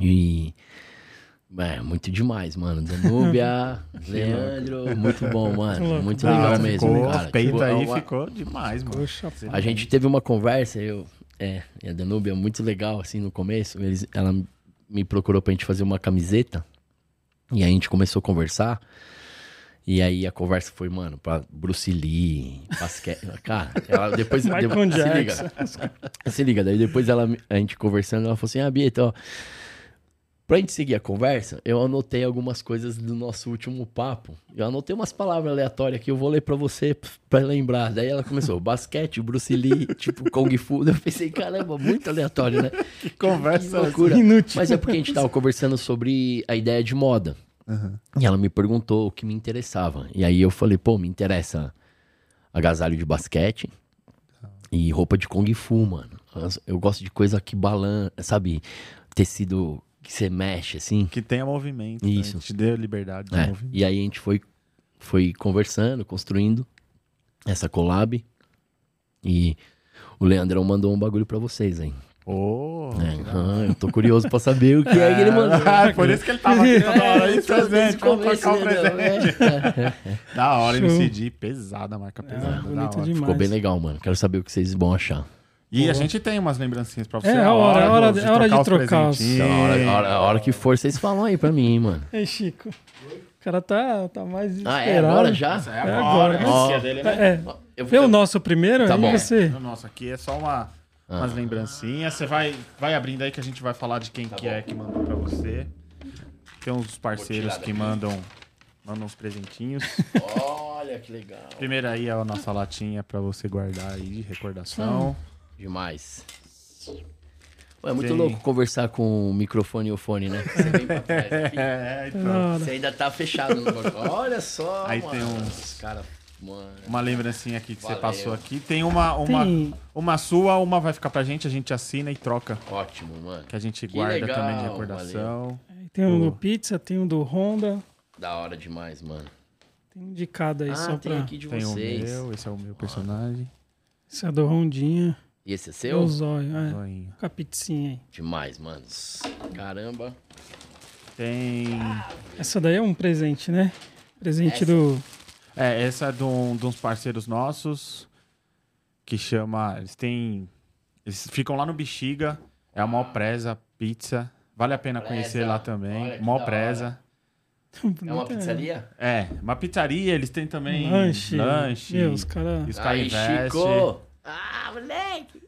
E. É, muito demais, mano. Danúbia, <laughs> Leandro, muito bom, mano. Muito Da legal mesmo, ficou, cara. peito Tipo, é aí uma- ficou demais, mano. Poxa, a gente teve uma conversa, eu. É, e a Danúbia muito legal, assim, no começo. Eles, ela me procurou pra gente fazer uma camiseta. E aí a gente começou a conversar. E aí a conversa foi, mano, pra Bruce Lee, basquete. <laughs> Cara, ela depois. Depois se liga. Se liga, daí depois ela, a gente conversando, ela falou assim: Ah, Bia, então. Pra gente seguir a conversa, eu anotei algumas coisas do nosso último papo. Eu anotei umas palavras aleatórias que eu vou ler pra você p- pra lembrar. Daí ela começou: <laughs> basquete, Bruce Lee, tipo Kung Fu. Eu pensei: caramba, muito aleatório, né? Que <laughs> conversa. Que loucura. Inútil. Mas é porque a gente tava conversando sobre a ideia de moda. Aham. E ela me perguntou o que me interessava. E aí eu falei, pô, me interessa agasalho de basquete e roupa de Kung Fu, mano. Eu gosto de coisa que balança, sabe? Tecido que você mexe, assim. Que tenha movimento. Isso. Né? Te dê liberdade de É, movimento. E aí a gente foi, foi conversando, construindo essa collab. E o Leandrão mandou um bagulho pra vocês, hein? Ô, É, eu tô curioso pra saber o que é que ele <laughs> mandou. Ah, por isso que ele tava aqui toda hora aí, <laughs> É, presente, desde o vamos começo, trocar o né, presente. é. <laughs> Da hora, Show. MCD, pesada, marca pesada. da bonito hora. demais. Ficou bem legal, mano. Quero saber o que vocês vão achar. E a gente tem umas lembrancinhas pra você. É a hora, é hora de- é hora de os trocar os- presentinhos. A hora, a hora- a hora que for, vocês falam aí pra mim, hein, mano. Ei, Chico. O cara tá, tá mais Ah, desesperado. é agora já? É É agora. agora. Ó. Esse dele, né? É. Eu, Vê o nosso primeiro, Tá aí bom. você... Nossa, aqui é só uma, Ah. umas lembrancinhas. Você vai, vai abrindo aí que a gente vai falar de quem Tá que é que mandou pra você. Tem uns parceiros que mandam, mandam uns presentinhos. Olha que legal. Primeiro aí é a nossa latinha pra você guardar aí de recordação. Demais. Pô, é muito Tem. louco conversar com o microfone e o fone, né? Você vem pra trás aqui. <laughs> É, então. Da Você ainda tá fechado no bagulho. Olha só, Aí mano. tem uns- Os caras, mano. Uma lembrancinha aqui que você Valeu. passou aqui. Tem uma, uma, Tem... uma sua, uma vai ficar pra gente, a gente assina e troca. Ótimo, mano. Que a gente Que guarda legal, também de recordação. Tem um do pizza, tem um do Honda. Da hora demais, mano. Tem um de cada aí ah, só tem pra... aqui de Tem o vocês. meu, esse é o meu personagem. Esse é do Rondinha. E esse é É seu? o zóio, é. Zoinho. Com a pizzinha aí. Demais, mano. Caramba. Tem. Essa daí é um presente, né? Presente Essa? do... É, essa é de, um, de uns parceiros nossos que chama. Eles têm. Eles ficam lá no Bexiga. É a Mó Preza Pizza. Vale a pena Preza. conhecer lá também. Preza. <laughs> É uma pizzaria? É, uma pizzaria, eles têm também Lanche. lanche. Meu, os caras... Os Aí, caras investem. Chico! Ah, moleque!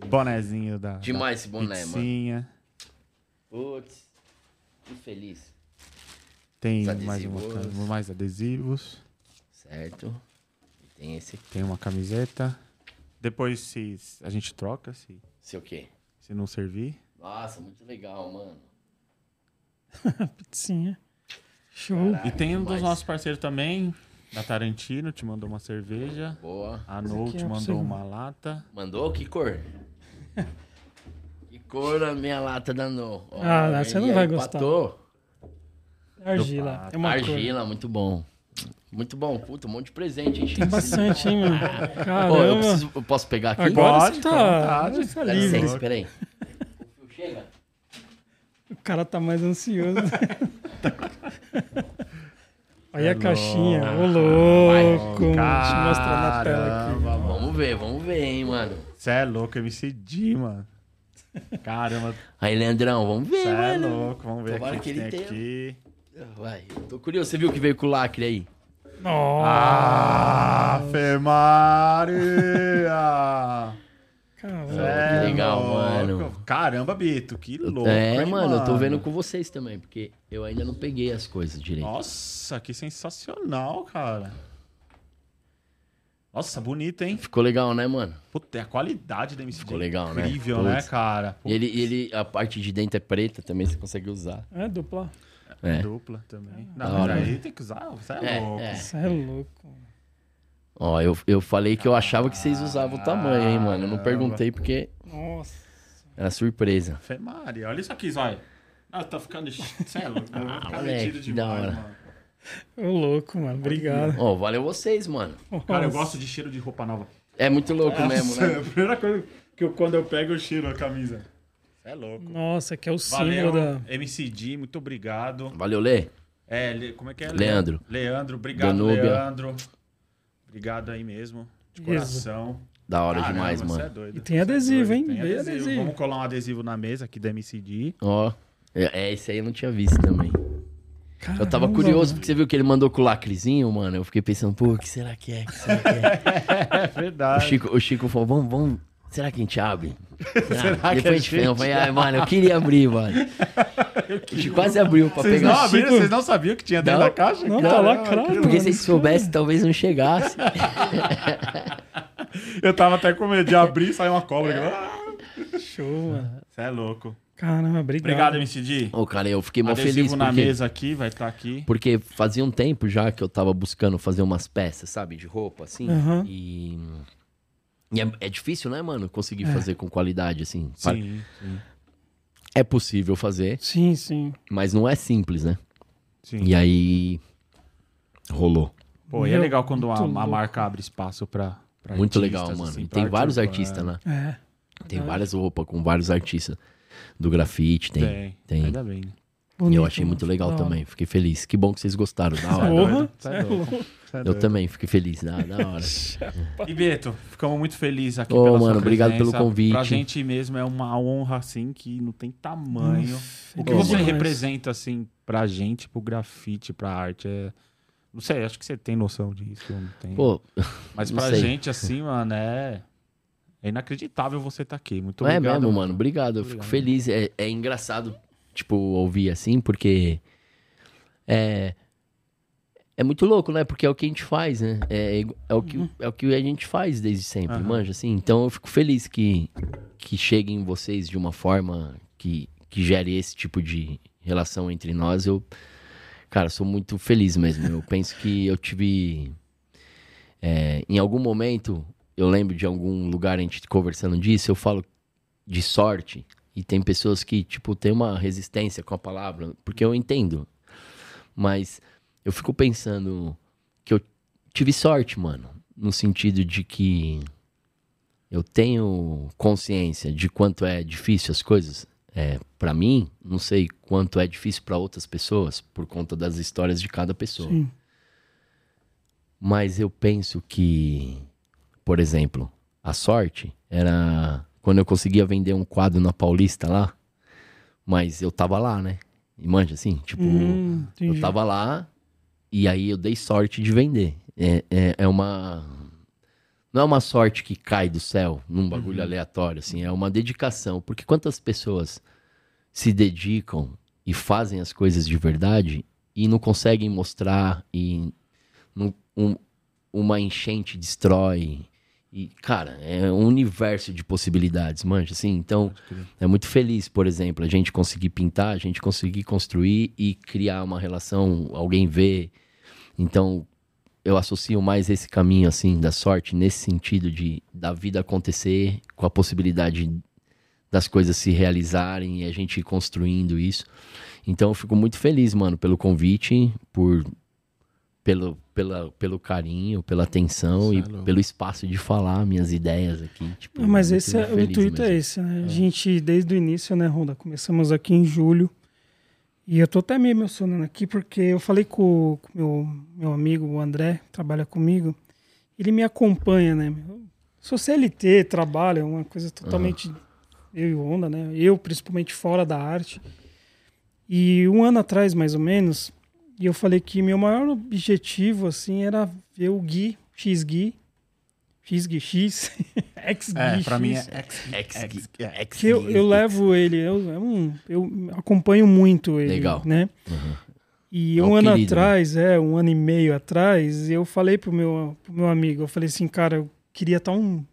<laughs> Bonezinho da. Demais esse da boné, mano. pizzinha. Putz, que feliz. Tem mais, uma, adesivos. mais adesivos. Certo. E tem esse aqui. Tem uma camiseta. Depois, se a gente troca, se, Sei o quê? se não servir. Nossa, muito legal, mano. <laughs> Pizzinha. Show. Caraca, E tem um dos nossos parceiros também, da Tarantino, te mandou uma cerveja. Boa. A Nou te é mandou uma lata. Mandou? Que cor? <laughs> que cor a minha lata da No? Ó, Ah, você não vai aí, gostar. empatou? Argila. É uma cor. Argila, muito bom. Muito bom. Puta, um monte de presente, hein, Chico? Tem bastante, hein, mano? <laughs> Ô, eu, Caramba. preciso, eu posso pegar aqui? Agora Pode, tá, tá Dá livre. licença, peraí. O fio chega? O cara tá mais ansioso. <laughs> É a caixinha. Ô, louco. eu mostrar na tela aqui. Mano. Vamos ver, vamos ver, hein, mano. Você é louco, MCD, mano. Caramba, Aí, Leandrão, vamos ver, você é mano. louco. Vamos ver Tomara aqui o que que ele tem aqui. Vai, tô curioso. Você viu que veio com o lacre aí? Nossa. Ah, Maria! Caramba. É que legal, louco. mano. Caramba, Bito, que louco. é, hein, mano, eu tô vendo com vocês também, porque eu ainda não peguei as coisas direito. Nossa, que sensacional, cara. Nossa, bonito, hein? Ficou legal, né, mano? Puta, a qualidade da MC Ficou legal, né? incrível, né, Putz. cara? E ele, ele, a parte de dentro é preta também, você consegue usar. É dupla. É. Dupla também. Não, mas hora. aí tem que usar, você é, É, louco. é. Você é louco. Ó, eu, eu falei que eu achava que vocês usavam o tamanho, hein, mano? Eu não perguntei porque Nossa. era surpresa. Fé Maria, olha isso aqui, Zóia. Ah, tá ficando... Você é louco, Ah, moleque, metido que da demais, hora. mano. Ô, louco, mano. Obrigado. Ó, valeu vocês, mano. Cara, eu gosto de cheiro de roupa nova. É muito louco mesmo, Nossa, né? é a primeira coisa que eu, quando eu pego, eu cheiro a camisa. Você é louco. Nossa, que é o Valeu, símbolo da. MCD, muito obrigado. Valeu, Lê. É, Le- como é que é? Leandro. Leandro, obrigado, Danúbia. Leandro. Obrigado aí mesmo, de Isso. coração. Da hora Caramba, demais, você mano. é doido. E tem é adesivo, hein? Tem adesivo. adesivo. Vamos colar um adesivo na mesa aqui da MCD. Ó. É, é, esse aí eu não tinha visto também. Eu tava Caramba, curioso, mano. porque você viu que ele mandou com o lacrezinho, mano. Eu fiquei pensando, pô, o que será que é? O que será que é? <laughs> É o, verdade. Chico, o Chico falou, vamos, vamos. Será que a gente abre? <laughs> Será que a Depois a gente gente Eu falei, ai, mano, eu queria abrir, mano. <laughs> O Chico quase abriu pra Vocês pegar. não abriram? Vocês não sabiam que tinha dentro Não. da caixa? Não, tá Caramba, lacrado, que Porque mano. se soubesse, talvez não chegasse. <laughs> Eu tava até com medo de abrir e sair uma cobra. Show, mano. Você é louco. Caramba, obrigado. Obrigado, MCD. Ô, cara, eu fiquei mó feliz na porque... mesa aqui, vai estar aqui. Porque fazia um tempo já que eu tava buscando fazer umas peças, sabe, de roupa, assim. Aham. E. e é, é difícil, né, mano, conseguir fazer com qualidade, assim. Sim, sim. É possível fazer, Sim, sim. mas não é simples, né? sim. E aí. Rolou. Pô, e é legal quando a, a marca abre espaço pra. pra Muito artistas, legal, mano. assim, e pra tem arte vários artistas lá. É. Tem várias roupas com vários artistas. Do grafite, tem. Tem, tem. Ainda bem. né? E eu Bonito, achei muito legal também. Fiquei feliz. Que bom que vocês gostaram. Da hora. Porra, é é louco. é Eu doido. também fiquei feliz. Da, da hora. E Beto, ficamos muito felizes aqui Ô, pela mano, sua obrigado pelo presença. convite. Pra gente mesmo é uma honra, assim, que não tem tamanho. o que você demais. representa, assim, pra gente, pro grafite, pra arte, é... Não sei, acho que você tem noção disso, eu não tenho. Pô, Mas pra sei. gente, assim, mano, é... É inacreditável você estar aqui. Muito é obrigado. mesmo, mano. Obrigado. Eu fico Obrigado. feliz. É, é engraçado, tipo, ouvir assim, porque. É. É muito louco, né? Porque é o que a gente faz, né? É, é, o, que, é o que a gente faz desde sempre, Aham. manja, assim. Então eu fico feliz que, que cheguem vocês de uma forma que, que gere esse tipo de relação entre nós. Eu, cara, sou muito feliz mesmo. Eu penso que eu tive. é, em algum momento, eu lembro de algum lugar a gente conversando disso, eu falo de sorte. E tem pessoas que, tipo, tem uma resistência com a palavra, porque eu entendo. Mas eu fico pensando que eu tive sorte, mano. No sentido de que eu tenho consciência de quanto é difícil as coisas. É, para mim, não sei quanto é difícil para outras pessoas, por conta das histórias de cada pessoa. Sim. Mas eu penso que, por exemplo, a sorte era quando eu conseguia vender um quadro na Paulista lá, mas eu tava lá, né? E manja assim, tipo, Hum, eu tava lá e aí eu dei sorte de vender. É, é, é uma. não é uma sorte que cai do céu num bagulho aleatório, assim, é uma dedicação. Porque quantas pessoas se dedicam e fazem as coisas de verdade e não conseguem mostrar e não- um- uma enchente destrói. E, cara, é um universo de possibilidades, manja, assim. Então, é muito feliz, por exemplo, a gente conseguir pintar, a gente conseguir construir e criar uma relação, alguém vê. Então, eu associo mais esse caminho, assim, da sorte, nesse sentido de da vida acontecer com a possibilidade das coisas se realizarem e a gente ir construindo isso. Então, eu fico muito feliz, mano, pelo convite, por pelo, pela, pelo carinho, pela atenção e é louco. pelo espaço de falar minhas ideias aqui. Tipo, Mas muito esse é, o intuito é mesmo. esse, né? A gente, desde o início, né, Ronda? Começamos aqui em julho. E eu tô até meio emocionando aqui, porque eu falei com o meu, meu amigo, o André, que trabalha comigo. Ele me acompanha, né? Eu sou CLT, trabalho, é uma coisa totalmente. Eu e o Honda, né? Eu, principalmente fora da arte. E um ano atrás, mais ou menos, e eu falei que meu maior objetivo, assim, era ver o Gui, X-Gui, X-Gui, X, X-Gui, <laughs> É, pra mim é X. X. Ex- X- é. eu, eu levo ele, eu, é um- eu acompanho muito ele, Legal. né? Uhum. E É um ano querido, né? atrás, é, um ano e meio atrás, eu falei pro meu, pro meu amigo, eu falei assim, cara, eu queria estar um,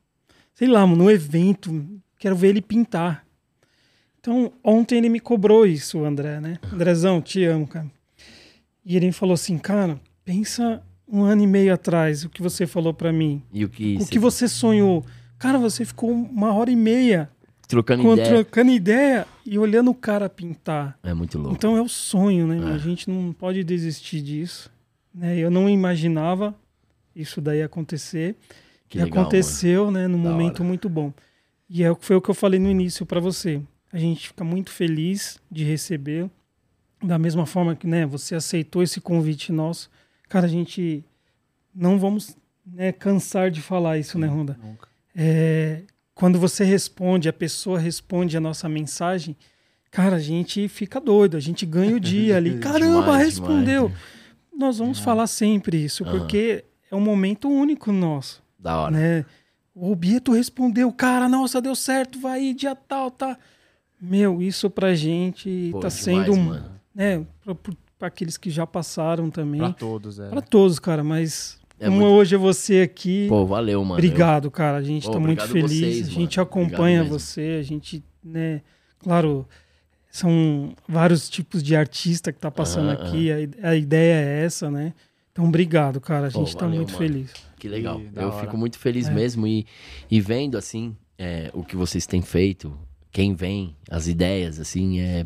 sei lá, num evento, quero ver ele pintar. Então, ontem ele me cobrou isso, o André, né? Andrezão, te amo, cara. E ele falou assim, cara, pensa um ano e meio atrás, o que você falou pra mim. E o que, O que você sonhou. Cara, você ficou uma hora e meia trocando com- ideia trocando ideia e olhando o cara pintar. é muito louco. Então é o sonho, né? É. A gente não pode desistir disso. Né? Eu não imaginava isso daí acontecer. que e legal, aconteceu, né, num Da momento hora. muito bom. E é, o que foi o que eu falei no início para você. A gente fica muito feliz de receber. Da mesma forma que né, você aceitou esse convite nosso. Cara, a gente não vamos né, cansar de falar isso, né, Ronda? Nunca. É, quando você responde, a pessoa responde a nossa mensagem, cara, a gente fica doido, a gente ganha o dia ali. <laughs> Caramba, Demais, respondeu. demais. Nós vamos falar sempre isso, Aham. porque é um momento único nosso, Da hora. né? O Bieto respondeu, cara, nossa, deu certo, vai dia tal, tá. Meu, isso pra gente Pô, tá sendo, um, mano. Né, pra, pra aqueles que já passaram também, Pra pra, todos, é. todos, cara, mas É como muito- hoje é você aqui, Pô, valeu, mano. Obrigado, cara. A gente Pô, tá muito obrigado feliz. vocês, a gente mano. acompanha você. A gente, né? Claro, são vários tipos de artista que tá passando Aham, aqui. A, i- a ideia é essa, né? Então, obrigado, cara. A Pô, gente tá valeu, muito mano. feliz. Que legal. Que Eu hora. fico muito feliz É. mesmo e, e vendo, assim, é, o que vocês têm feito, quem vem, as ideias, assim, é,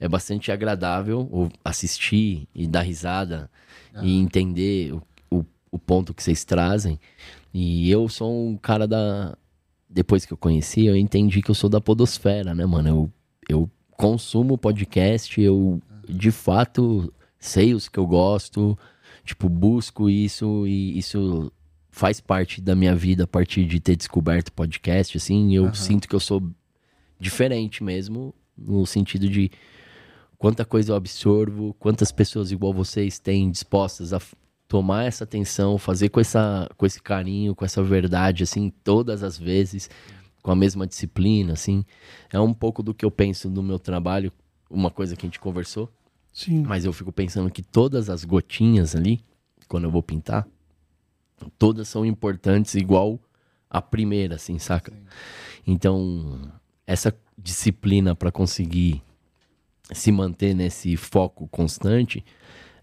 é bastante agradável assistir e dar risada e entender o, o, o ponto que vocês trazem. E eu sou um cara da. Depois que eu conheci, eu entendi que eu sou da Podosfera, né, mano? Eu, eu consumo podcast, eu de fato sei os que eu gosto, tipo, busco isso e isso faz parte da minha vida a partir de ter descoberto podcast, assim, eu Aham. sinto que eu sou diferente mesmo, no sentido de quanta coisa eu absorvo, quantas pessoas igual vocês têm dispostas a tomar essa atenção, fazer com, essa, com esse carinho, com essa verdade, assim, todas as vezes, com a mesma disciplina, assim. É um pouco do que eu penso no meu trabalho, uma coisa que a gente conversou, Sim. mas eu fico pensando que todas as gotinhas ali, quando eu vou pintar, todas são importantes igual a primeira, assim, saca? Então, essa disciplina para conseguir se manter nesse foco constante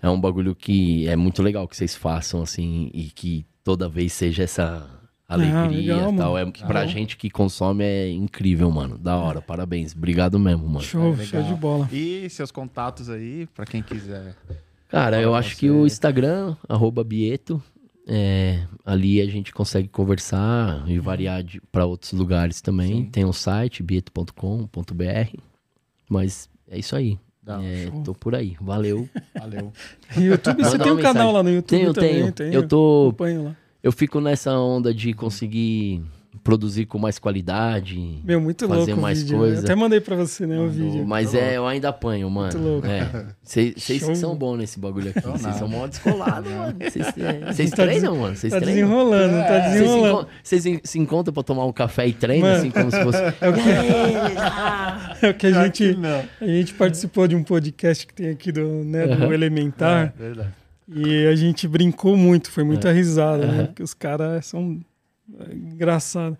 é um bagulho que é muito legal que vocês façam, assim, e que toda vez seja essa alegria legal, e tal. É, Que pra bom. gente que consome é incrível, mano. Da hora, parabéns. Obrigado mesmo, mano. Show, É, show de bola. E seus contatos aí, pra quem quiser. Cara, eu acho você. que o Instagram, arroba Bieto, é, ali a gente consegue conversar e variar para outros lugares também. Sim. Tem o site, bieto.com.br. Mas é isso aí. Dá, É, show. tô por aí. Valeu. <laughs> Valeu. YouTube, você tem um uma canal mensagem. lá no YouTube Tenho, também? tenho. Tem, Eu tô. Acompanho lá. Eu fico nessa onda de conseguir produzir com mais qualidade. Meu, muito Fazer louco mais o vídeo. coisa. Eu até mandei pra você, né, o vídeo. Mas é, eu ainda apanho, mano. Muito louco. Vocês Show. que são bons nesse bagulho aqui. Vocês são mó descolados, mano. Vocês <laughs> Tá treinam, mano? Vocês Tá treinam? desenrolando, tá Vocês se, desenrolando. vocês se- se encontram pra tomar um café e treinam, Mano. assim, como se fosse. <laughs> É o que, <laughs> é o que a gente, a gente participou de um podcast que tem aqui do, né, do. Elementar. É, verdade. E a gente brincou muito, foi muita risada, né? Porque os caras são é, engraçados.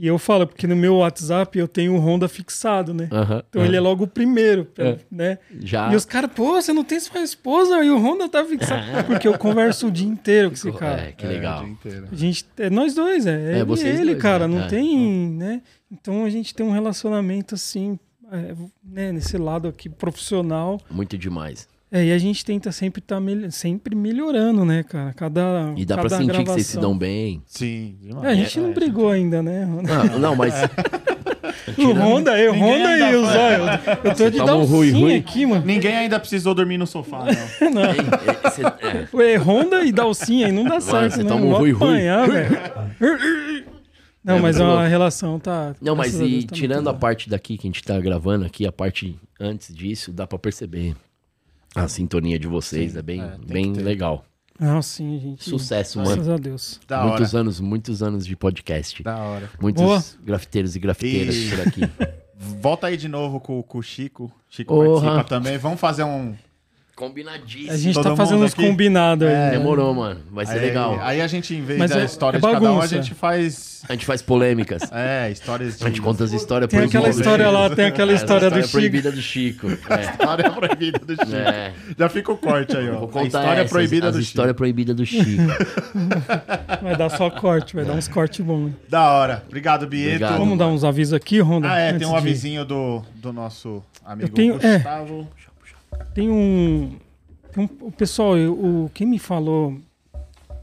E eu falo, porque no meu WhatsApp eu tenho o Honda fixado, né? Aham, Então ele é logo o primeiro, É. né? Já. E os caras, pô, você não tem sua esposa e o Honda tá fixado. É <laughs> porque eu converso o dia inteiro com esse cara. É, que legal. É, o dia inteiro. A gente, é nós dois, é. É, ele e vocês ele, dois, cara, né? não É. tem, né? Então a gente tem um relacionamento assim, é, né, nesse lado aqui profissional. Muito demais. É, e a gente tenta sempre estar sempre melhorando, né, cara? Cada E dá cada pra sentir gravação. que vocês se dão bem. Sim, É, demais. a gente não brigou ainda, né? Ah, não, mas. <laughs> O Honda, eu, Honda e fora. olhos. Eu tô de dar um ruim, ruim. aqui, mano. Ninguém ainda precisou dormir no sofá, não. <laughs> Ei, ei, cê- é. Ué, Honda e Dalcinha aí não dá certo, você né? toma um ruim, ruim. velho. Não, É, mas a relação tá. Não, mas e tá tirando a parte daqui que a gente tá gravando aqui, a parte antes disso, dá pra perceber a sintonia de vocês. é bem, É, bem legal. Ah, sim, gente. Sucesso, mano. Graças a Deus. Da muitos hora. anos, muitos anos de podcast. Da hora. Muitos Boa. grafiteiros e grafiteiras E- por aqui. <laughs> Volta aí de novo com, com o Chico. Chico participa também. Vamos fazer um. Combinadíssimo. A gente Todo tá fazendo uns combinados aí. É. Demorou, mano. Vai ser aí, legal. Aí a gente, em vez Mas da é- história é de cada um, a gente faz. A gente faz polêmicas. <laughs> É, histórias de. A gente conta as histórias Tem aquela história lá, <laughs> tem aquela É, história a do Chico. proibida do Chico. <laughs> É. História proibida do Chico. É. Já fica o corte aí, ó. Vou A contar história essas, proibida as do história Chico. proibida do Chico. Vai dar só corte, vai dar uns cortes bons. Da hora. Obrigado, Bieto. Obrigado. Vamos dar uns avisos aqui, Ronda? Ah, é, tem um avisinho do, do nosso amigo é. Gustavo. Tem um. Tem um o pessoal, o, quem me falou,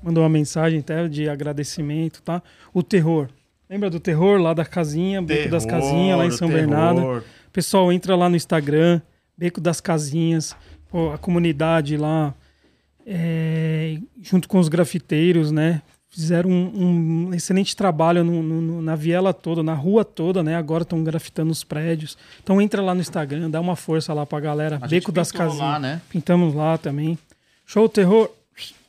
mandou uma mensagem até de agradecimento, tá? O terror. Lembra do terror lá da casinha, Beco das Terror, Casinhas, lá em São terror. Bernardo? Pessoal, entra lá no Instagram, Beco das Casinhas, pô, a comunidade lá, é, junto com os grafiteiros, né? Fizeram um, um excelente trabalho no- no- no- na viela toda, na rua toda, né? Agora estão grafitando os prédios. Então entra lá no Instagram, dá uma força lá pra galera. A gente Beco das Casinhas. lá, né? Pintamos lá também. Show terror.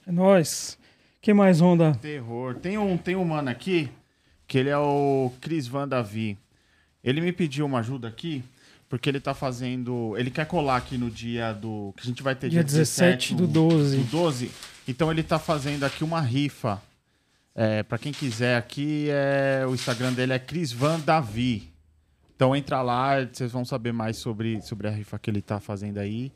É nóis. que mais, Honda? Terror. Tem um, tem um mano aqui, que ele é o Cris Van Davi. Ele me pediu uma ajuda aqui, porque ele tá fazendo. Ele quer colar aqui no dia do. Que a gente vai ter Dia 17 do 12. do 12. Então ele tá fazendo aqui uma rifa. É, para quem quiser aqui, é, o Instagram dele é Cris Van Davi. Então entra lá, vocês vão saber mais sobre, sobre a rifa que ele tá fazendo aí.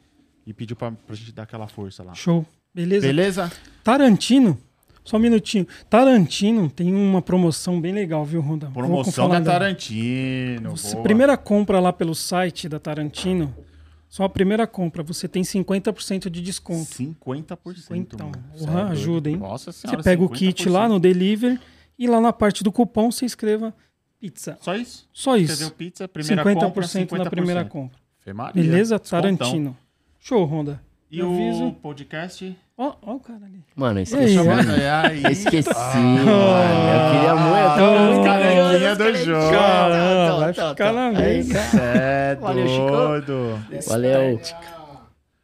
E pediu pra, pra gente dar aquela força lá. Show. Beleza? Beleza? Tarantino. Só um minutinho. Tarantino tem uma promoção bem legal, viu, Honda? Vou Promoção da Tarantino. Você- primeira compra lá pelo site da Tarantino, só a primeira compra, você tem 50% de desconto. 50%. Então, doido. ajuda, hein? Nossa Você senhora, pega o kit 50%. lá no delivery e lá na parte do cupom você escreva pizza. Só isso? Só Escreveu isso. pizza, primeira 50% compra, 50% na primeira compra. Fê Maria, Beleza? descontão. Tarantino. Show, Honda. E Eu o aviso. podcast? Ó, ó o cara ali. Mano, eu esqueci. aí, Mano, é aí. Esqueci, Ah. mano. Eu queria muito. Ah, do jogo. Caramba, vai ficar na mesa. cara, É Valeu, Chico. Valeu.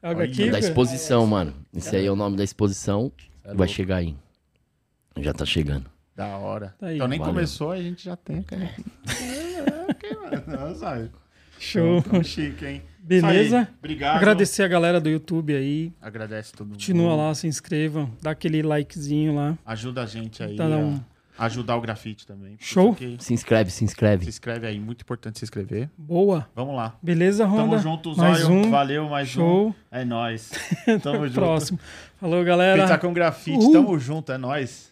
Olha, aqui, Da exposição, mano. Esse aí é o nome da exposição. Vai chegar aí. Já tá chegando. Da hora. Tá aí. Então nem Valeu. começou, a gente já tem a canequinha. <laughs> É, ok, mano. Não, sabe? Show. Tão chique, hein? Beleza? Aí. Obrigado. Agradecer a galera do YouTube aí. Agradece todo mundo. Continua lá, se inscrevam, dá aquele likezinho lá. Ajuda a gente aí Tá, um- a ajudar o grafite também. Show. Isso aqui- Se inscreve, se Se inscreve. inscreve aí, muito importante se inscrever. Boa. Vamos lá. Beleza, Tamo Ronda? junto, Mais Zóio. um. Valeu, mais Show. um. É nóis. <laughs> Tamo junto. Próximo. Falou, galera. Pizza com grafite, Uhul. tamo junto, é nóis.